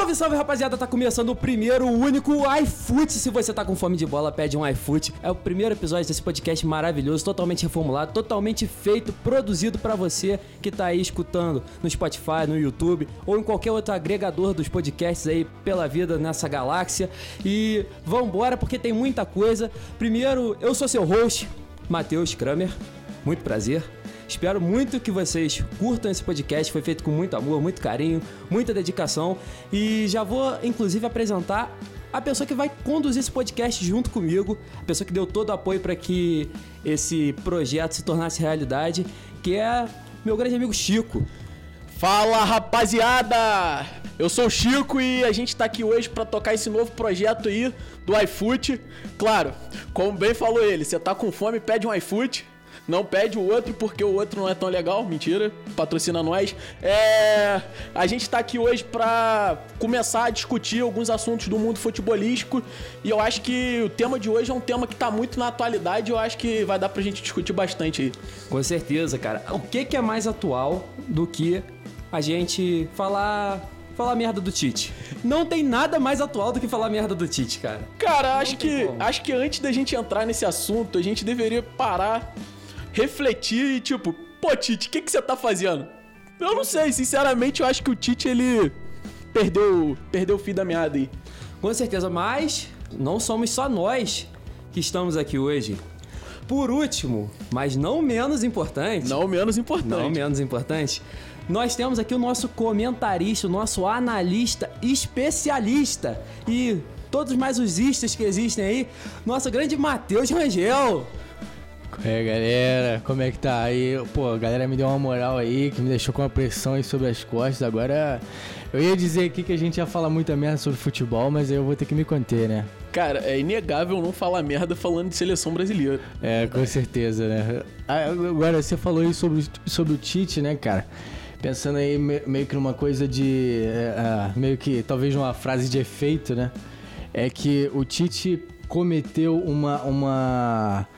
Salve, salve, rapaziada! Tá começando o primeiro, o único iFoot. Se você tá com fome de bola, pede um iFoot. É o primeiro episódio desse podcast maravilhoso, totalmente reformulado, totalmente feito, produzido pra você que tá aí escutando no Spotify, no YouTube ou em qualquer outro agregador dos podcasts aí pela vida nessa galáxia. E vambora porque tem muita coisa. Primeiro, eu sou seu host, Matheus Kramer. Muito prazer. Espero muito que vocês curtam esse podcast. Foi feito com muito amor, muito carinho, muita dedicação. E já vou, inclusive, apresentar a pessoa que vai conduzir esse podcast junto comigo, a pessoa que deu todo o apoio para que esse projeto se tornasse realidade, que é meu grande amigo Chico. Fala rapaziada! Eu sou o Chico e a gente tá aqui hoje para tocar esse novo projeto aí do iFoot. Claro, como bem falou ele, você tá com fome, pede um iFoot. Não pede o outro porque o outro não é tão legal. Mentira, patrocina nós. É, a gente tá aqui hoje pra começar a discutir alguns assuntos do mundo futebolístico. E eu acho que o tema de hoje é um tema que tá muito na atualidade. Eu acho que vai dar pra gente discutir bastante aí. Com certeza, cara. O que, que é mais atual do que a gente falar falar merda do Tite. Não tem nada mais atual do que falar merda do Tite, cara. Cara, acho que, acho que antes da gente entrar nesse assunto, a gente deveria parar refletir e tipo, pô, Tite, o que, que você tá fazendo? Eu não sei, sinceramente, eu acho que o Tite, ele perdeu, perdeu o fim da meada aí. Com certeza, mas não somos só nós que estamos aqui hoje. Por último, mas não menos importante. Não menos importante. Não menos importante. Nós temos aqui o nosso comentarista, o nosso analista especialista e todos mais os istas que existem aí, nosso grande Matheus Rangel. É, galera, como é que tá aí? Pô, a galera me deu uma moral aí, que me deixou com uma pressão aí sobre as costas. Agora, eu ia dizer aqui que a gente ia falar muita merda sobre futebol, mas aí eu vou ter que me conter, né? Cara, é inegável não falar merda falando de seleção brasileira. É, com certeza, né? Ah, agora, você falou aí sobre, sobre o Tite, né, cara? Pensando aí meio que numa coisa de. É, meio que talvez uma frase de efeito, né? É que o Tite cometeu uma. uma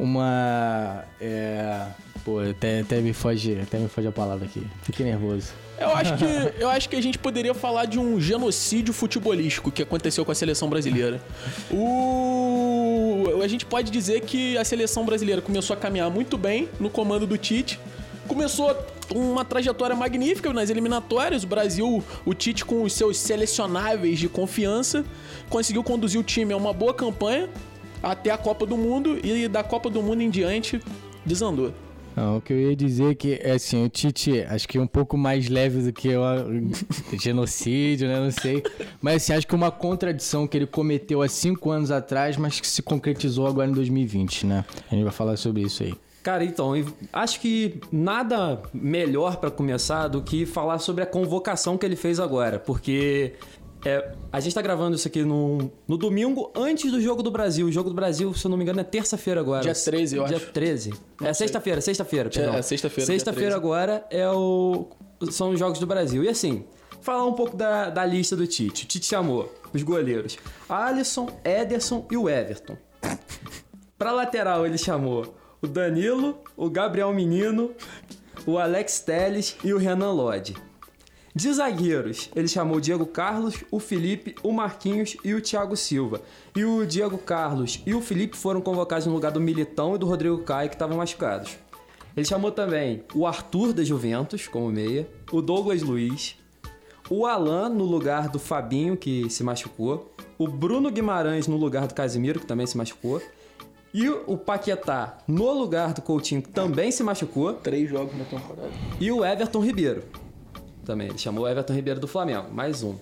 uma. É, pô, até, até, me foge, até me foge a palavra aqui. Fiquei nervoso. Eu acho, que, eu acho que a gente poderia falar de um genocídio futebolístico que aconteceu com a seleção brasileira. O, a gente pode dizer que a seleção brasileira começou a caminhar muito bem no comando do Tite. Começou uma trajetória magnífica nas eliminatórias. O Brasil, o Tite, com os seus selecionáveis de confiança, conseguiu conduzir o time a uma boa campanha até a Copa do Mundo e da Copa do Mundo em diante desandou. Não, o que eu ia dizer é que, é assim, o Tite, acho que é um pouco mais leve do que o genocídio, né? Não sei. Mas, assim, acho que uma contradição que ele cometeu há cinco anos atrás, mas que se concretizou agora em 2020, né? A gente vai falar sobre isso aí. Cara, então, acho que nada melhor para começar do que falar sobre a convocação que ele fez agora, porque é, a gente tá gravando isso aqui no, no domingo antes do Jogo do Brasil. O Jogo do Brasil, se eu não me engano, é terça-feira agora. Dia 13, eu Dia acho. Dia 13. é sexta-feira, sexta-feira, perdão. É, sexta-feira. Sexta-feira agora é o, são os Jogos do Brasil. E assim, falar um pouco da, da lista do Tite. O Tite chamou os goleiros Alisson, Ederson e o Everton. pra lateral, ele chamou o Danilo, o Gabriel Menino, o Alex Teles e o Renan Lodge. De zagueiros, ele chamou o Diego Carlos, o Felipe, o Marquinhos e o Thiago Silva. E o Diego Carlos e o Felipe foram convocados no lugar do Militão e do Rodrigo Caio, que estavam machucados. Ele chamou também o Arthur da Juventus como meia, o Douglas Luiz, o Alan no lugar do Fabinho, que se machucou, o Bruno Guimarães no lugar do Casimiro, que também se machucou, e o Paquetá no lugar do Coutinho, que também se machucou. Três jogos na temporada. E o Everton Ribeiro também. Ele chamou o Everton Ribeiro do Flamengo, mais um.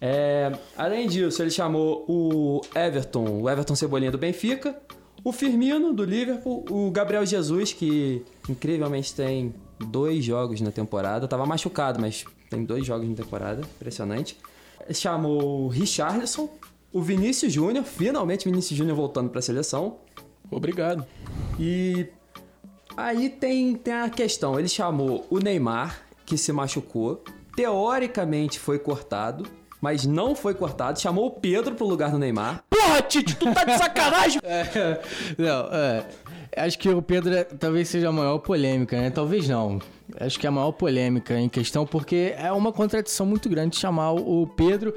É, além disso, ele chamou o Everton, o Everton Cebolinha do Benfica, o Firmino do Liverpool, o Gabriel Jesus, que incrivelmente tem dois jogos na temporada. Tava machucado, mas tem dois jogos na temporada, impressionante. Chamou o Richarlison, o Vinícius Júnior, finalmente Vinícius Júnior voltando para a seleção. Obrigado. E aí tem, tem a questão, ele chamou o Neymar, que se machucou, teoricamente foi cortado, mas não foi cortado, chamou o Pedro pro lugar do Neymar. Porra, Tite, tu tá de sacanagem? é, não, é. Acho que o Pedro é, talvez seja a maior polêmica, né? Talvez não. Acho que é a maior polêmica em questão, porque é uma contradição muito grande chamar o Pedro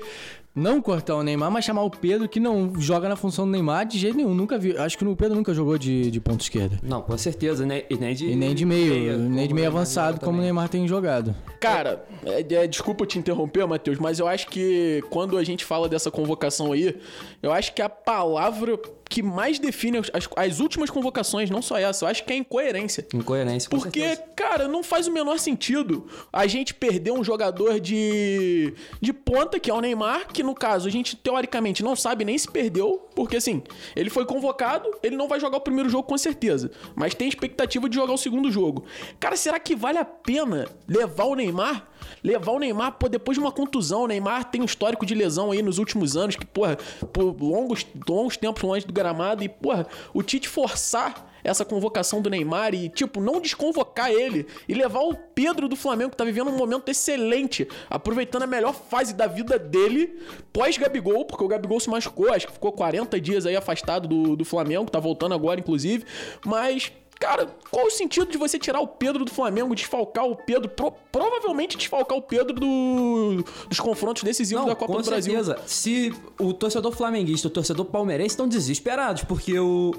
não cortar o Neymar, mas chamar o Pedro, que não joga na função do Neymar de jeito nenhum. Nunca vi. Acho que o Pedro nunca jogou de, de ponto esquerda. Não, com certeza, né? E nem de, e nem de meio, meia, nem de meio avançado, como o Neymar tem jogado. Cara, é, é, desculpa te interromper, Matheus, mas eu acho que quando a gente fala dessa convocação aí, eu acho que a palavra que mais define as, as, últimas convocações, não só essa, eu acho que é incoerência. Incoerência, Porque, certeza. cara, não faz o menor sentido a gente perder um jogador de, de ponta, que é o Neymar, que no caso a gente teoricamente não sabe nem se perdeu, porque assim, ele foi convocado, ele não vai jogar o primeiro jogo com certeza, mas tem expectativa de jogar o segundo jogo. Cara, será que vale a pena levar o Neymar? Levar o Neymar, pô, depois de uma contusão, o Neymar tem um histórico de lesão aí nos últimos anos, que, porra, por longos, longos tempos longe do gramado, e, porra, o Tite forçar essa convocação do Neymar e, tipo, não desconvocar ele e levar o Pedro do Flamengo, que tá vivendo um momento excelente, aproveitando a melhor fase da vida dele, pós-Gabigol, porque o Gabigol se machucou, acho que ficou 40 dias aí afastado do, do Flamengo, tá voltando agora, inclusive, mas Cara, qual o sentido de você tirar o Pedro do Flamengo, desfalcar o Pedro, pro, provavelmente desfalcar o Pedro do, dos confrontos decisivos Não, da Copa com do certeza. Brasil? Se o torcedor flamenguista e o torcedor palmeirense estão desesperados, porque o.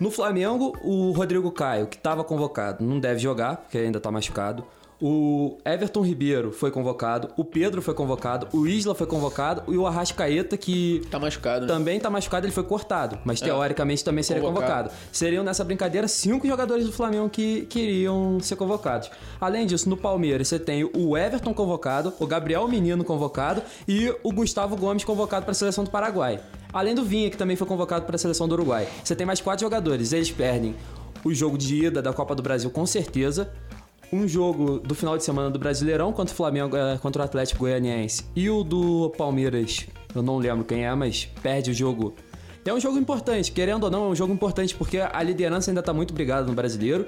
No Flamengo, o Rodrigo Caio, que estava convocado, não deve jogar, porque ainda está machucado. O Everton Ribeiro foi convocado, o Pedro foi convocado, o Isla foi convocado e o Arrascaeta, que. Tá machucado, né? Também tá machucado, ele foi cortado, mas é. teoricamente também seria convocado. convocado. Seriam nessa brincadeira cinco jogadores do Flamengo que queriam ser convocados. Além disso, no Palmeiras você tem o Everton convocado, o Gabriel Menino convocado e o Gustavo Gomes convocado para a seleção do Paraguai. Além do Vinha, que também foi convocado para a seleção do Uruguai. Você tem mais quatro jogadores. Eles perdem o jogo de ida da Copa do Brasil com certeza um jogo do final de semana do Brasileirão contra o Flamengo, eh, contra o Atlético Goianiense e o do Palmeiras, eu não lembro quem é, mas perde o jogo. É um jogo importante, querendo ou não, é um jogo importante porque a liderança ainda está muito brigada no Brasileiro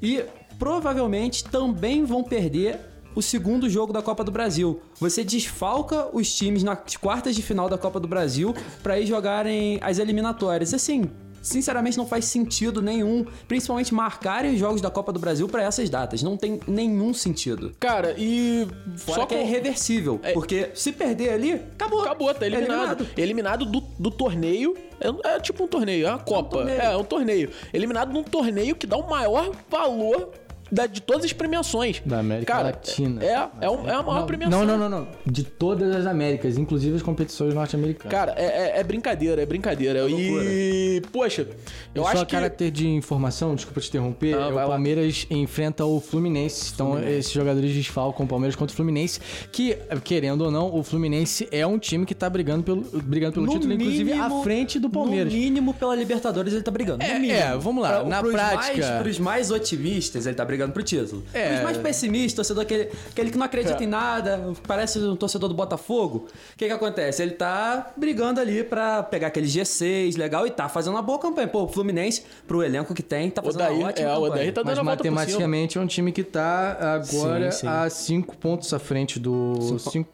e provavelmente também vão perder o segundo jogo da Copa do Brasil. Você desfalca os times nas quartas de final da Copa do Brasil para ir jogarem as eliminatórias. Assim, sinceramente não faz sentido nenhum, principalmente marcarem os jogos da Copa do Brasil para essas datas. Não tem nenhum sentido. Cara, e Fora só que é irreversível, é... porque se perder ali, acabou. Acabou, tá eliminado. É eliminado, eliminado do, do torneio. É, é, tipo um torneio, é uma Copa. É um torneio. É, é um torneio. Eliminado num torneio que dá o maior valor da, de todas as premiações. Da América Cara, Latina. É, é, é a maior não, premiação. Não, não, não, não. De todas as Américas, inclusive as competições norte-americanas. Cara, é, é, é, brincadeira, é brincadeira. É e, poxa, eu, acho só que... caráter de informação, desculpa te interromper, não, é o Palmeiras lá. enfrenta o Fluminense. Então, Fluminense. esses jogadores desfalcam o Palmeiras contra o Fluminense, que, querendo ou não, o Fluminense é um time que tá brigando pelo, brigando pelo título, mínimo, inclusive à frente do Palmeiras. No mínimo, pela Libertadores, ele tá brigando. É, é vamos lá. Pra, na prática... Mais, pros mais otimistas, ele tá brigando pro título. É. Os mais pessimistas, torcedor aquele, aquele que não acredita é. em nada, parece um torcedor do Botafogo. O que que acontece? Ele tá brigando ali pra pegar aquele G6 legal e tá fazendo uma boa campanha. Pô, o Fluminense, pro elenco que tem, tá fazendo uma ótima é, campanha. O Odair tá dando Mas matematicamente é um time que tá agora sim, sim. a 5 pontos à frente do...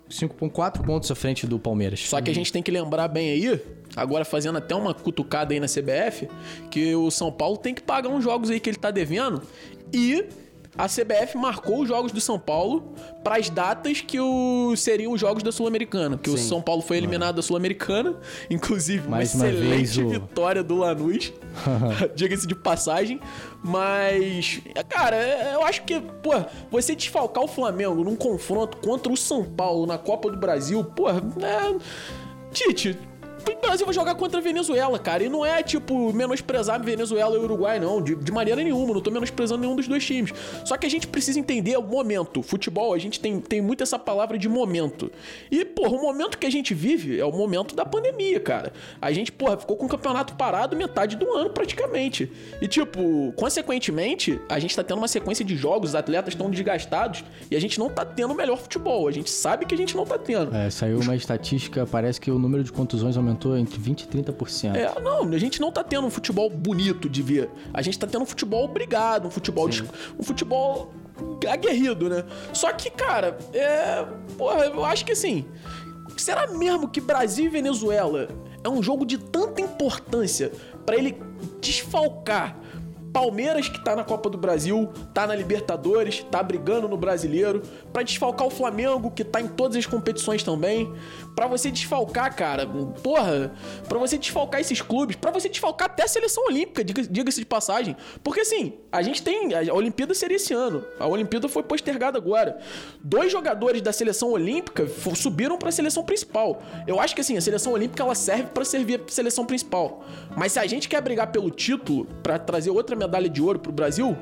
5.4 pontos à frente do Palmeiras. Só que a gente tem que lembrar bem aí, agora fazendo até uma cutucada aí na CBF, que o São Paulo tem que pagar uns jogos aí que ele tá devendo e a CBF marcou os jogos do São Paulo para as datas que o, seriam os jogos da Sul-Americana. Que o São Paulo foi eliminado da Sul-Americana, inclusive Mais uma excelente vitória do Lanús, diga-se de passagem. Mas, cara, eu acho que, pô, você desfalcar o Flamengo num confronto contra o São Paulo na Copa do Brasil, pô, é. Tite, o Brasil vai jogar contra a Venezuela, cara. E não é, tipo, menosprezar Venezuela e Uruguai, não. De, de maneira nenhuma. Não tô menosprezando nenhum dos dois times. Só que a gente precisa entender o momento. Futebol, a gente tem, tem muito essa palavra de momento. E, porra, o momento que a gente vive é o momento da pandemia, cara. A gente, porra, ficou com o campeonato parado metade do ano, praticamente. E, tipo, consequentemente, a gente tá tendo uma sequência de jogos, os atletas estão desgastados e a gente não tá tendo o melhor futebol. A gente sabe que a gente não tá tendo. É, saiu uma estatística, parece que o número de contusões aumentou aumentou entre 20% e 30%. É, não, a gente não tá tendo um futebol bonito de ver. A gente tá tendo um futebol obrigado, um futebol, de, um futebol aguerrido, né? Só que, cara, é. Porra, eu acho que assim. Será mesmo que Brasil e Venezuela é um jogo de tanta importância para ele desfalcar Palmeiras que tá na Copa do Brasil, tá na Libertadores, tá brigando no Brasileiro, pra desfalcar o Flamengo que tá em todas as competições também, Pra você desfalcar, cara, porra, pra você desfalcar esses clubes, pra você desfalcar até a seleção olímpica, diga- diga-se de passagem. Porque assim, a gente tem. A Olimpíada seria esse ano. A Olimpíada foi postergada agora. Dois jogadores da seleção olímpica subiram pra seleção principal. Eu acho que assim, a seleção olímpica ela serve pra servir a seleção principal. Mas se a gente quer brigar pelo título, pra trazer outra medalha de ouro pro Brasil,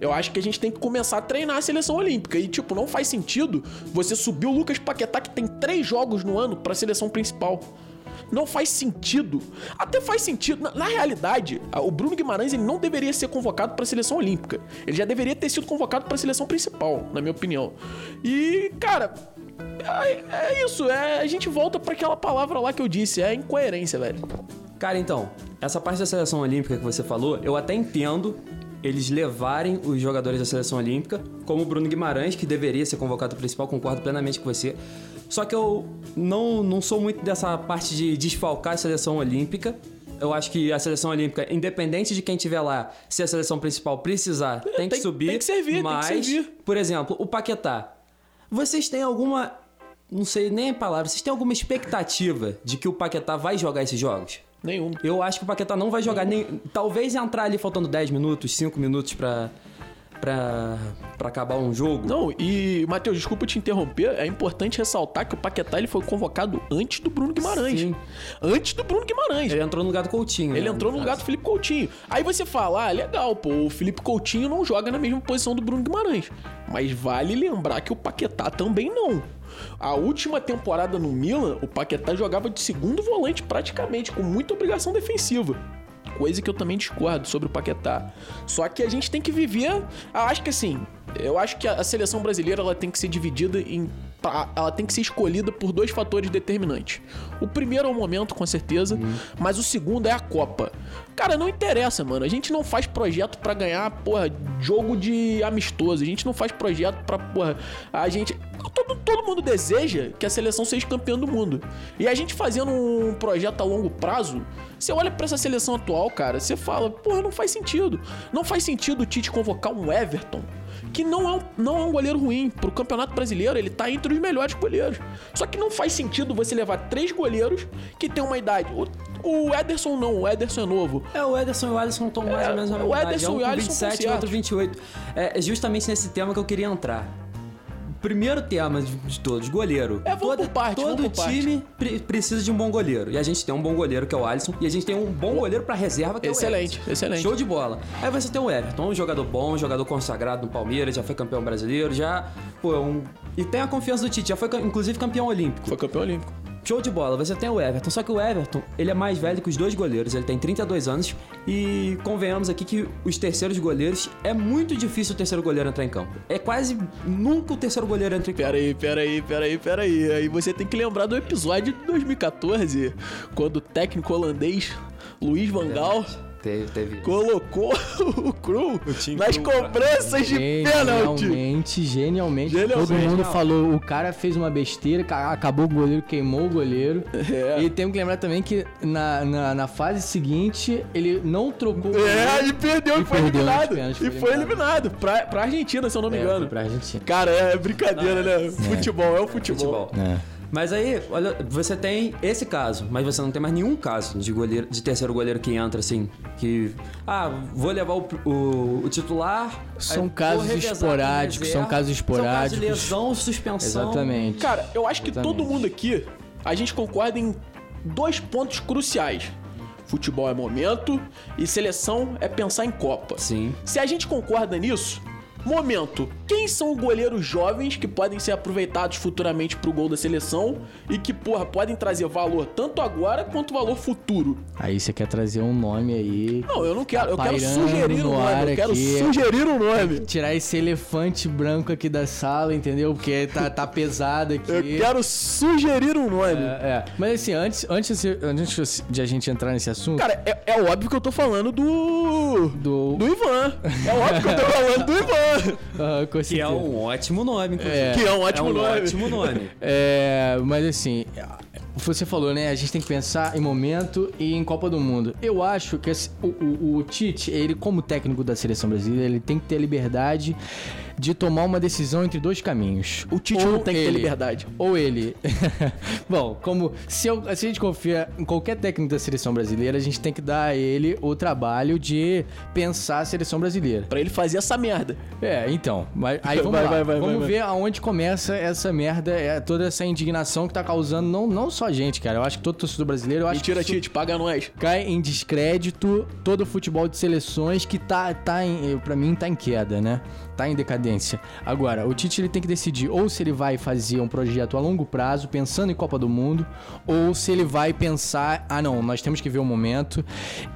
eu acho que a gente tem que começar a treinar a seleção olímpica. E, tipo, não faz sentido você subir o Lucas Paquetá, que tem três jogos no ano, pra seleção principal. Não faz sentido. Até faz sentido. Na, na realidade, a- o Bruno Guimarães ele não deveria ser convocado pra seleção olímpica. Ele já deveria ter sido convocado pra seleção principal, na minha opinião. E, cara. É, é isso, é, a gente volta pra aquela palavra lá que eu disse, é incoerência, velho. Cara, então, essa parte da seleção olímpica que você falou, eu até entendo eles levarem os jogadores da seleção olímpica, como o Bruno Guimarães, que deveria ser convocado principal, concordo plenamente com você. Só que eu não, não sou muito dessa parte de desfalcar a seleção olímpica. Eu acho que a seleção olímpica, independente de quem tiver lá, se a seleção principal precisar, tem que tem- subir. tem que servir, tem que mas, servir. por exemplo, o Paquetá. Vocês têm alguma. Não sei nem a palavra. Vocês têm alguma expectativa de que o Paquetá vai jogar esses jogos? Nenhum. Eu acho que o Paquetá não vai jogar nem. Talvez entrar ali faltando 10 minutos, 5 minutos pra. pra. pra acabar um jogo. Não, e, Matheus, desculpa te interromper, é importante ressaltar que o Paquetá ele foi convocado antes do Bruno Guimarães. Sim. Antes do Bruno Guimarães. Ele entrou no lugar do Coutinho. Ele né, entrou no lugar do. Felipe Coutinho. Aí você fala, ah, legal, pô, o Felipe Coutinho não joga na mesma posição do Bruno Guimarães. Mas vale lembrar que o Paquetá também não. A última temporada no Milan, o Paquetá jogava de segundo volante praticamente, com muita obrigação defensiva. Coisa que eu também discordo sobre o Paquetá. Só que a gente tem que viver. Acho que assim. Eu acho que a a seleção brasileira ela tem que ser dividida em. Pra- Ela tem que ser escolhida por dois fatores determinantes. O primeiro é o momento, com certeza, mas o segundo é a Copa. Cara, não interessa, mano. A gente não faz projeto pra ganhar, porra, jogo de amistoso. A gente não faz projeto pra, porra, a gente. Todo, todo mundo deseja que a seleção seja campeã do mundo. E a gente fazendo um projeto a longo prazo, você olha pra essa seleção atual, cara, você fala, porra, não faz sentido. Não faz sentido o Tite convocar um Everton, que não é um, não é um goleiro ruim. Pro Campeonato Brasileiro, ele tá entre os melhores goleiros. Só que não faz sentido você levar três goleiros que têm uma idade. O, o Ederson não, o Ederson é novo. É, o Ederson e o Alisson estão mais É, ou menos na o mesma idade. Ederson um e o Alisson 27 e outro 28. É é justamente nesse tema que eu queria entrar. Primeiro tema de de todos, goleiro. É, vamos por parte, todo vamos por time pre- precisa de um bom goleiro. E a gente tem um bom goleiro, que é o Alisson. E a gente tem um bom goleiro pra reserva, que Excelente, é o Everton. excelente. Show de bola. Aí você tem o Everton, um jogador bom, um jogador consagrado no Palmeiras, já foi campeão brasileiro, já... Pô, um... E tem a confiança do Tite, já foi inclusive campeão olímpico. Foi campeão olímpico. Show de bola, você tem o Everton, só que o Everton, ele é mais velho que os dois goleiros, ele tem 32 anos e convenhamos aqui que os terceiros goleiros, é muito difícil o terceiro goleiro entrar em campo. É quase nunca o terceiro goleiro entra em campo. Pera aí, pera aí, pera aí, você tem que lembrar do episódio de 2014, quando o técnico holandês Luiz Van Gaal Teve, teve. colocou o Cru nas Cru, cobranças de pênalti. Genialmente, genialmente. Genialmente. Todo mundo falou, o cara fez uma besteira, ca- acabou o goleiro, queimou o goleiro. É. E temos que lembrar também que na, na, na fase seguinte, ele não trocou o goleiro. É, e perdeu e, E foi eliminado. pênaltis, E foi foi eliminado pra, pra Argentina, se eu não me É, engano. foi pra Argentina. Cara, é brincadeira, né? Futebol é o futebol. Futebol. É. Mas aí, olha, você tem esse caso, mas você não tem mais nenhum caso de goleiro, de terceiro goleiro que entra assim, que ah, vou levar o, o- o titular. São aí casos esporádicos, reserva. são casos São casos esporádicos. de lesão, suspensão. Exatamente. Cara, eu acho que Exatamente. todo mundo aqui, a gente concorda em dois pontos cruciais. Futebol é momento e seleção é pensar em Copa. Sim. Se a gente concorda nisso, momento, quem são goleiros jovens que podem ser aproveitados futuramente pro gol da seleção e que, porra, podem trazer valor tanto agora quanto valor futuro? Aí você quer trazer um nome aí. Não, eu não quero, eu quero sugerir um no nome, eu quero aqui. sugerir um nome. Tirar esse elefante branco aqui da sala, entendeu? Porque tá, tá pesado aqui. Eu quero sugerir um nome. É, é. Mas assim, antes, antes, antes de a gente entrar nesse assunto. Cara, é, é óbvio que eu tô falando do. do. Do Ivan. É óbvio que eu tô falando do Ivan. Ah, com Que é certeza. um ótimo nome, inclusive. É. Que é um ótimo é um nome. ótimo nome. É, mas assim, você falou, né? A gente tem que pensar em momento e em Copa do Mundo. Eu acho que esse- o, o- o Tite, ele como técnico da seleção brasileira, ele tem que ter a liberdade de tomar uma decisão entre dois caminhos. O Tite Ou não tem que ter ele- liberdade. Ou ele. Bom, como se, eu- se a gente confia em qualquer técnico da seleção brasileira, a gente tem que dar a ele o trabalho de pensar a seleção brasileira. Pra ele fazer essa merda. É, então. mas- Aí vamos Vai, lá. vai, vai, vamos ver aonde começa essa merda, é, toda essa indignação que tá causando não, não só a gente, cara. Eu acho que todo torcedor brasileiro, Mentira, Tite, paga nós. cai em descrédito todo o futebol de seleções que tá, tá em, pra mim, tá em queda, né? Tá em decadência. Agora, o Tite ele tem que decidir ou se ele vai fazer um projeto a longo prazo, pensando em Copa do Mundo, ou se ele vai pensar, ah não, nós temos que ver o momento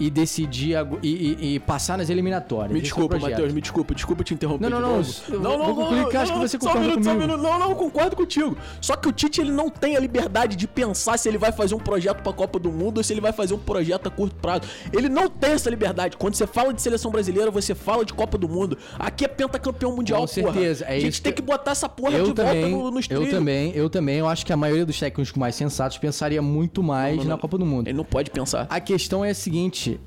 e decidir e, e- e passar nas eliminatórias. Me Esse é desculpa, projeto. Matheus, me desculpa, desculpa te interromper. Não, não, não, eu vou concluir que acho que você só um concorda minuto, só um comigo. minuto. Não, não, concordo contigo. Só que o Tite ele não tem a liberdade de pensar se ele vai fazer um projeto pra Copa do Mundo ou se ele vai fazer um projeto a curto prazo. Ele não tem essa liberdade. Quando você fala de seleção brasileira, você fala de Copa do Mundo. Aqui é pentacampeão mundial, Com certeza, porra. é a gente tem que- que botar essa porra Eu de também, volta no, nos eu trilhos. também, eu também. Eu acho que a maioria dos técnicos mais sensatos pensaria muito mais Não, não, na. Copa do Mundo. Ele não pode pensar. A questão é a seguinte.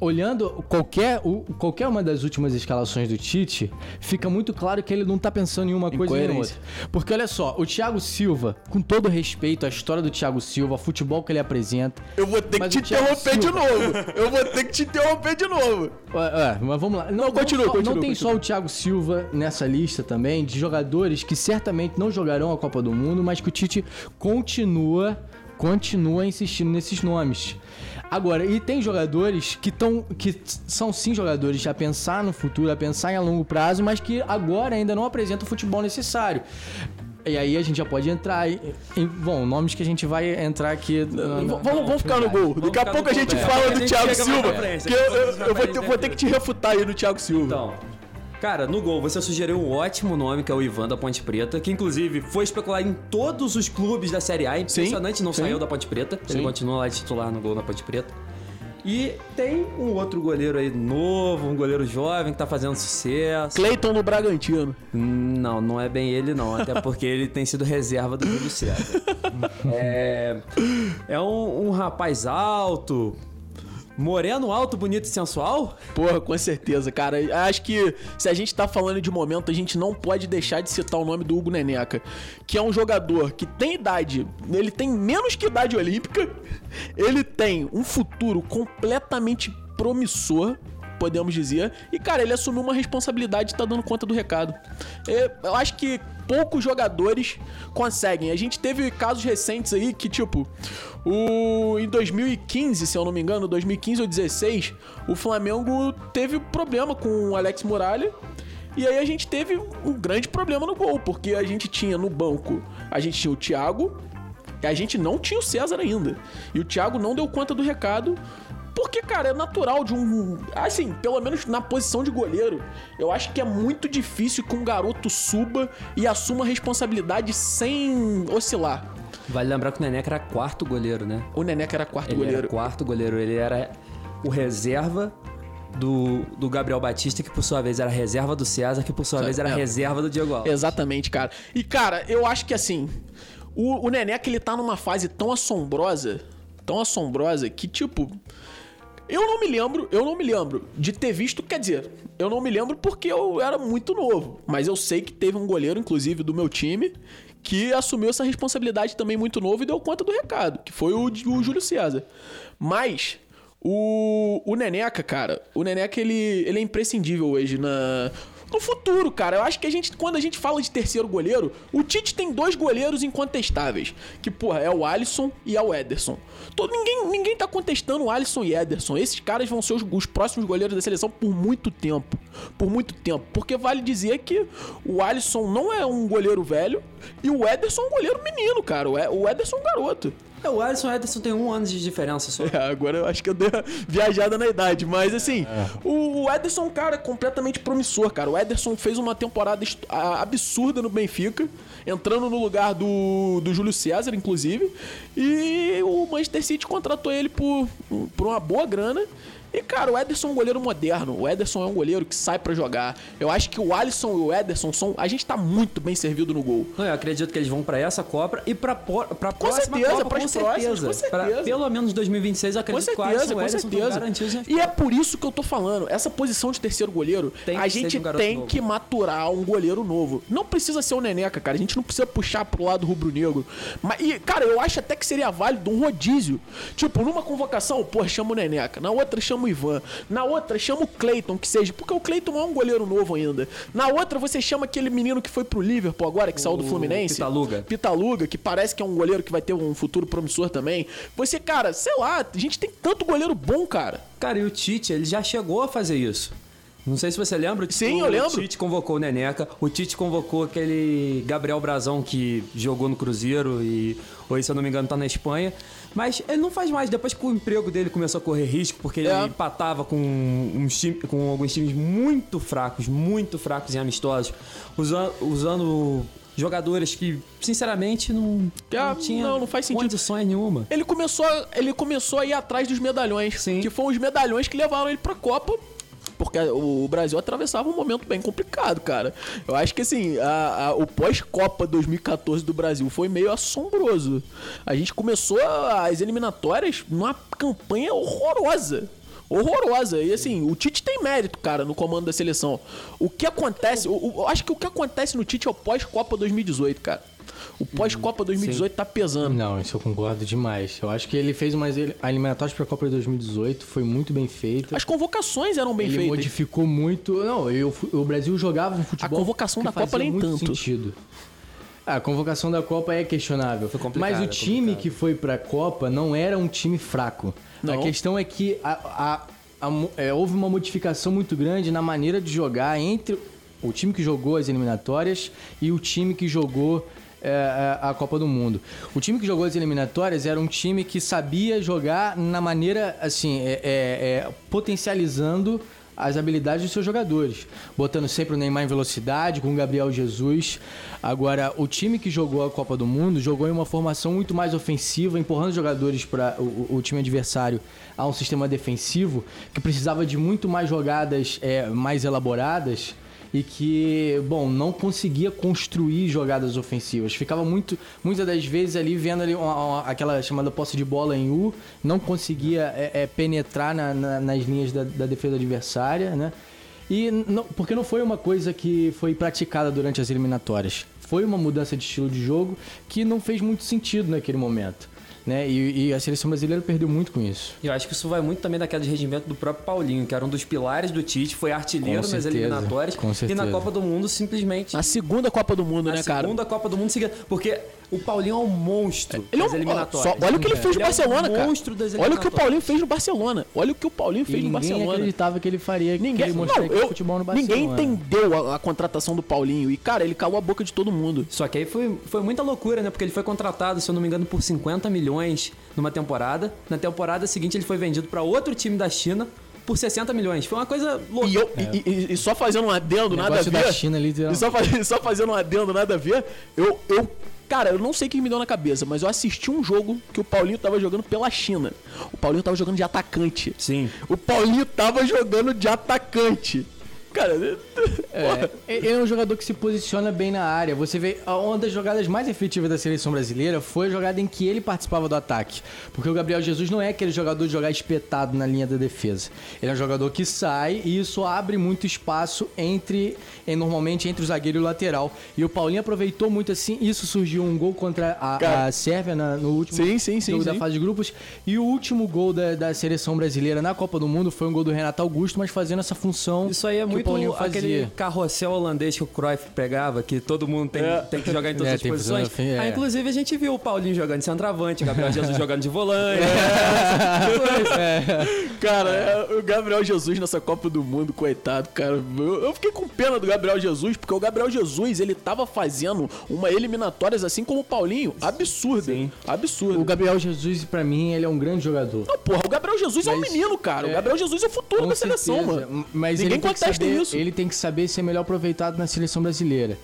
Olhando qualquer, o- qualquer uma das últimas escalações do Tite, fica muito claro que ele não tá pensando em uma coisa nem em outra. Porque olha só, o Thiago Silva, com todo respeito à história do Thiago Silva, ao futebol que ele apresenta. Eu vou ter que te interromper de Silva- novo. Eu vou ter que te interromper de novo. Ué, ué, mas vamos lá. Não, não continua, só- continua, Não tem continua. só o Thiago Silva nessa lista também, de jogadores que certamente não jogarão a Copa do Mundo, mas que o Tite continua, continua insistindo nesses nomes. Agora, e tem jogadores que estão. que são sim jogadores a pensar no futuro, a pensar em a longo prazo, mas que agora ainda não apresentam o futebol necessário. E aí a gente já pode entrar em, em- bom, nomes que a gente vai entrar aqui. na- na- V- vamos, vamos ficar no gol. Daqui a pouco a gente é. fala do Thiago Silva. eu, eu- vou, ter, vou ter que te refutar aí no Thiago Silva. Então, cara, no gol você sugeriu um ótimo nome, que é o Ivan da Ponte Preta, que inclusive foi especular em todos os clubes da Série A. Impressionante, não sim. saiu da Ponte Preta. Sim. Ele continua lá titular no gol na Ponte Preta. E tem um outro goleiro aí novo, um goleiro jovem que tá fazendo sucesso. Cleiton no Bragantino. Não, não é bem ele não, até porque ele tem sido reserva do Júlio César. É, é um, um rapaz alto, moreno, alto, bonito e sensual? Porra, com certeza, cara. Acho que se a gente tá falando de momento, a gente não pode deixar de citar o nome do Hugo Neneca, que é um jogador que tem idade, ele tem menos que idade olímpica, ele tem um futuro completamente promissor. Podemos dizer. E, cara, ele assumiu uma responsabilidade e tá dando conta do recado. Eu acho que poucos jogadores conseguem. A gente teve casos recentes aí que, tipo, o em 2015, se eu não me engano, 2015 ou 2016, o Flamengo teve problema com o Alex Muralha. E aí a gente teve um grande problema no gol, porque a gente tinha no banco, a gente tinha o Thiago, e a gente não tinha o César ainda. E o Thiago não deu conta do recado. Porque, cara, é natural de um. Assim, pelo menos na posição de goleiro, eu acho que é muito difícil que um garoto suba e assuma a responsabilidade sem oscilar. Vale lembrar que o Neneca era quarto goleiro, né? O Neneca era quarto Ele goleiro. era quarto goleiro, ele era o reserva do, do Gabriel Batista, que por sua vez era reserva do César, que por sua vez era é. reserva do Diego Alves. Exatamente, cara. E, cara, eu acho que assim, o, o Neneca ele tá numa fase tão assombrosa, tão assombrosa, que, tipo. Eu não me lembro, eu não me lembro de ter visto, quer dizer, eu não me lembro porque eu era muito novo, mas eu sei que teve um goleiro, inclusive, do meu time, que assumiu essa responsabilidade também muito novo e deu conta do recado, que foi o, o Júlio César. Mas o, o Neneca, cara, o Neneca ele, ele é imprescindível hoje na, no futuro, cara. Eu acho que a gente, quando a gente fala de terceiro goleiro, o Tite tem dois goleiros incontestáveis, que, porra, é o Alisson e é o Ederson. Todo, ninguém, ninguém tá contestando o Alisson e Ederson. Esses caras vão ser os, os próximos goleiros da seleção por muito tempo. Por muito tempo. Porque vale dizer que o Alisson não é um goleiro velho e o Ederson é um goleiro menino, cara. O O Ederson é um garoto. É, o Alisson e o Ederson tem um ano de diferença só. É, agora eu acho que eu dei uma viajada na idade, mas assim, o, o Ederson é um cara completamente promissor, cara. O Ederson fez uma temporada absurda no Benfica, entrando no lugar do, do Júlio César, inclusive, e o Manchester City contratou ele por, por uma boa grana. E, cara, o Ederson é um goleiro moderno. O Ederson é um goleiro que sai pra jogar. Eu acho que o Alisson e o Ederson são. A gente tá muito bem servido no gol. Eu acredito que eles vão pra essa Copa e pra, por- pra Com próxima certeza, Copa, com próximas, certeza. com certeza. Pra- pelo menos 2026, eu Com acredito que o certeza, Alisson o com certeza. E é por isso que eu tô falando. Essa posição de terceiro goleiro, a gente um tem novo. que maturar um goleiro novo. Não precisa ser o Neneca, cara. A gente não precisa puxar pro lado rubro-negro. Mas, e, cara, eu acho até que seria válido um rodízio. Tipo, numa convocação, pô, chama o Neneca. Na outra, chama o Ivan. Na outra, chama o Cleiton, que seja. Porque o Cleiton é um goleiro novo ainda. Na outra, você chama aquele menino que foi pro Liverpool agora, que saiu do O Fluminense. Pitaluga. Pitaluga, que parece que é um goleiro que vai ter um futuro promissor também. Você, cara, sei lá, a gente tem tanto goleiro bom, cara. Cara, e o Tite, ele já chegou a fazer isso. Não sei se você lembra. Sim, o eu lembro. Tite convocou o Neneca. O Tite convocou aquele Gabriel Brazão que jogou no Cruzeiro e hoje, se eu não me engano, tá na Espanha. Mas ele não faz mais. Depois que o emprego dele começou a correr risco, porque ele É. empatava com, uns time- com alguns times muito fracos, muito fracos e amistosos, usa- usando jogadores que, sinceramente, não, Ah, não tinha não, não faz sentido. condições nenhuma. Ele começou, ele começou a ir atrás dos medalhões. Sim. Que foram os medalhões que levaram ele pra Copa. Porque o Brasil atravessava um momento bem complicado, cara. Eu acho que assim, a- a- o pós-Copa 2014 do Brasil foi meio assombroso. A gente começou as eliminatórias numa campanha horrorosa. Horrorosa. E assim, o Tite tem mérito, cara, no comando da seleção. O que acontece. Eu acho que o que acontece no Tite é o pós-Copa 2018, cara. O pós-Copa 2018 tá pesando. Não, isso eu concordo demais. Eu acho que ele fez umas el- eliminatórias pra Copa de 2018, foi muito bem feito. As convocações eram bem ele feitas. modificou muito. Não, eu, o Brasil jogava um futebol. A convocação da Copa nem muito tanto. Sentido. Ah, A convocação da Copa é questionável. Foi complicado, mas o time complicado. que foi pra Copa não era um time fraco. Não. A questão é que a- a- a é, houve uma modificação muito grande na maneira de jogar entre o time que jogou as eliminatórias e o time que jogou é, a a Copa do Mundo. O time que jogou as eliminatórias era um time que sabia jogar na maneira, assim, é- é- é, potencializando as habilidades dos seus jogadores, botando sempre o Neymar em velocidade, com o Gabriel Jesus. Agora, o time que jogou a Copa do Mundo jogou em uma formação muito mais ofensiva, empurrando os jogadores para o, o time adversário a um sistema defensivo que precisava de muito mais jogadas é, mais elaboradas e que, bom, não conseguia construir jogadas ofensivas. Ficava muito, muitas das vezes ali vendo ali uma- uma- aquela chamada posse de bola em U, não conseguia é, é, penetrar na- na- nas linhas da, da defesa adversária, né? E não, porque não foi uma coisa que foi praticada durante as eliminatórias. Foi uma mudança de estilo de jogo que não fez muito sentido naquele momento. Né? E, e a seleção brasileira perdeu muito com isso. E eu acho que isso vai muito também da queda de rendimento do próprio Paulinho, que era um dos pilares do Tite, foi artilheiro Com nas certeza, eliminatórias. com e na certeza. Copa do Mundo, simplesmente. Na segunda Copa do Mundo, na né, cara? segunda Copa do Mundo seguida. Porque o Paulinho é um monstro Ele é das um, ó, eliminatórias. só- olha o que ele fez no Ele é um Barcelona, cara. monstro das Olha o que o. Paulinho fez no Barcelona. Olha o que o Paulinho fez E no ninguém Barcelona. acreditava que ele faria, que Ninguém, ele não, eu, futebol no Barcelona. ninguém entendeu a, a contratação do Paulinho. E, cara, ele calou a boca de todo mundo. Só que aí foi, foi muita loucura, né? Porque ele foi contratado, se eu não me engano, por 50 milhões numa temporada. Na temporada seguinte, ele foi vendido para outro time da China por 60 milhões. Foi uma coisa louca. E, eu, e- e- e só fazendo um adendo, nada a ver. da China. E só, só fazendo um adendo, nada a ver. Eu, eu. Cara, eu não sei o que me deu na cabeça, mas eu assisti um jogo que o Paulinho tava jogando pela China. O Paulinho tava jogando de atacante. Sim. O Paulinho tava jogando de atacante. Cara, É, ele é um jogador que se posiciona bem na área. Você vê, uma das jogadas mais efetivas da seleção brasileira foi a jogada em que ele participava do ataque. Porque o Gabriel Jesus não é aquele jogador de jogar espetado na linha da defesa. Ele é um jogador que sai e isso abre muito espaço entre, eh, normalmente, entre o zagueiro e o lateral. E o Paulinho aproveitou muito assim. Isso surgiu um gol contra a, Cara. a Sérvia na- no último Sim, sim, sim, jogo sim. da fase de grupos. E o último gol da, da seleção brasileira na Copa do Mundo foi um gol do Renato Augusto, mas fazendo essa função Isso aí é muito Paulinho aquele fazia. carrossel holandês que o Cruyff pegava, que todo mundo tem, É. tem que jogar em todas É, as posições. fazer- é. Aí, inclusive, a gente viu o Paulinho jogando de centroavante, o Gabriel Jesus jogando de volante. Cara, é, o Gabriel Jesus nessa Copa do Mundo, coitado, cara. Eu, eu fiquei com pena do Gabriel Jesus, porque o Gabriel Jesus, ele tava fazendo uma eliminatórias assim como o Paulinho, absurda. Sim. Absurda. O Gabriel Jesus, pra mim, ele é um grande jogador. Não, porra, o Gabriel Jesus é um Mas- menino, cara. O é, Gabriel Jesus é o futuro Com da seleção, certeza. mano. Mas Ninguém contesta saber, isso. ele tem que saber ser melhor aproveitado na seleção brasileira.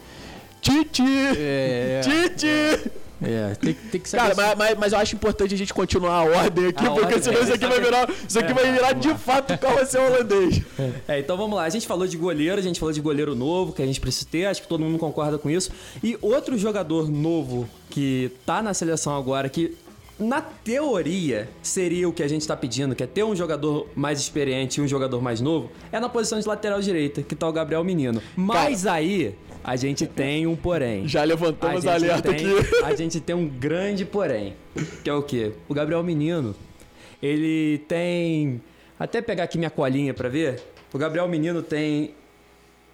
Tite! É, Tite! É, tem, tem que saber. Cara, mas, mas, mas eu acho importante a gente continuar a ordem aqui, A porque ordem, senão é, isso aqui vai virar, isso aqui vai virar de fato o carrossel holandês. É, então vamos lá. A gente falou de goleiro, a gente falou de goleiro novo, que a gente precisa ter, acho que todo mundo concorda com isso. E outro jogador novo que tá na seleção agora, que na teoria seria o que a gente tá pedindo, que é ter um jogador mais experiente e um jogador mais novo, é na posição de lateral direita, que tá o Gabriel Menino. Mas aí a gente tem um porém. Já levantamos A alerta tem- aqui. A gente tem um grande porém. Que é o quê? O Gabriel Menino, ele tem. Até pegar aqui minha colinha pra ver. O Gabriel Menino tem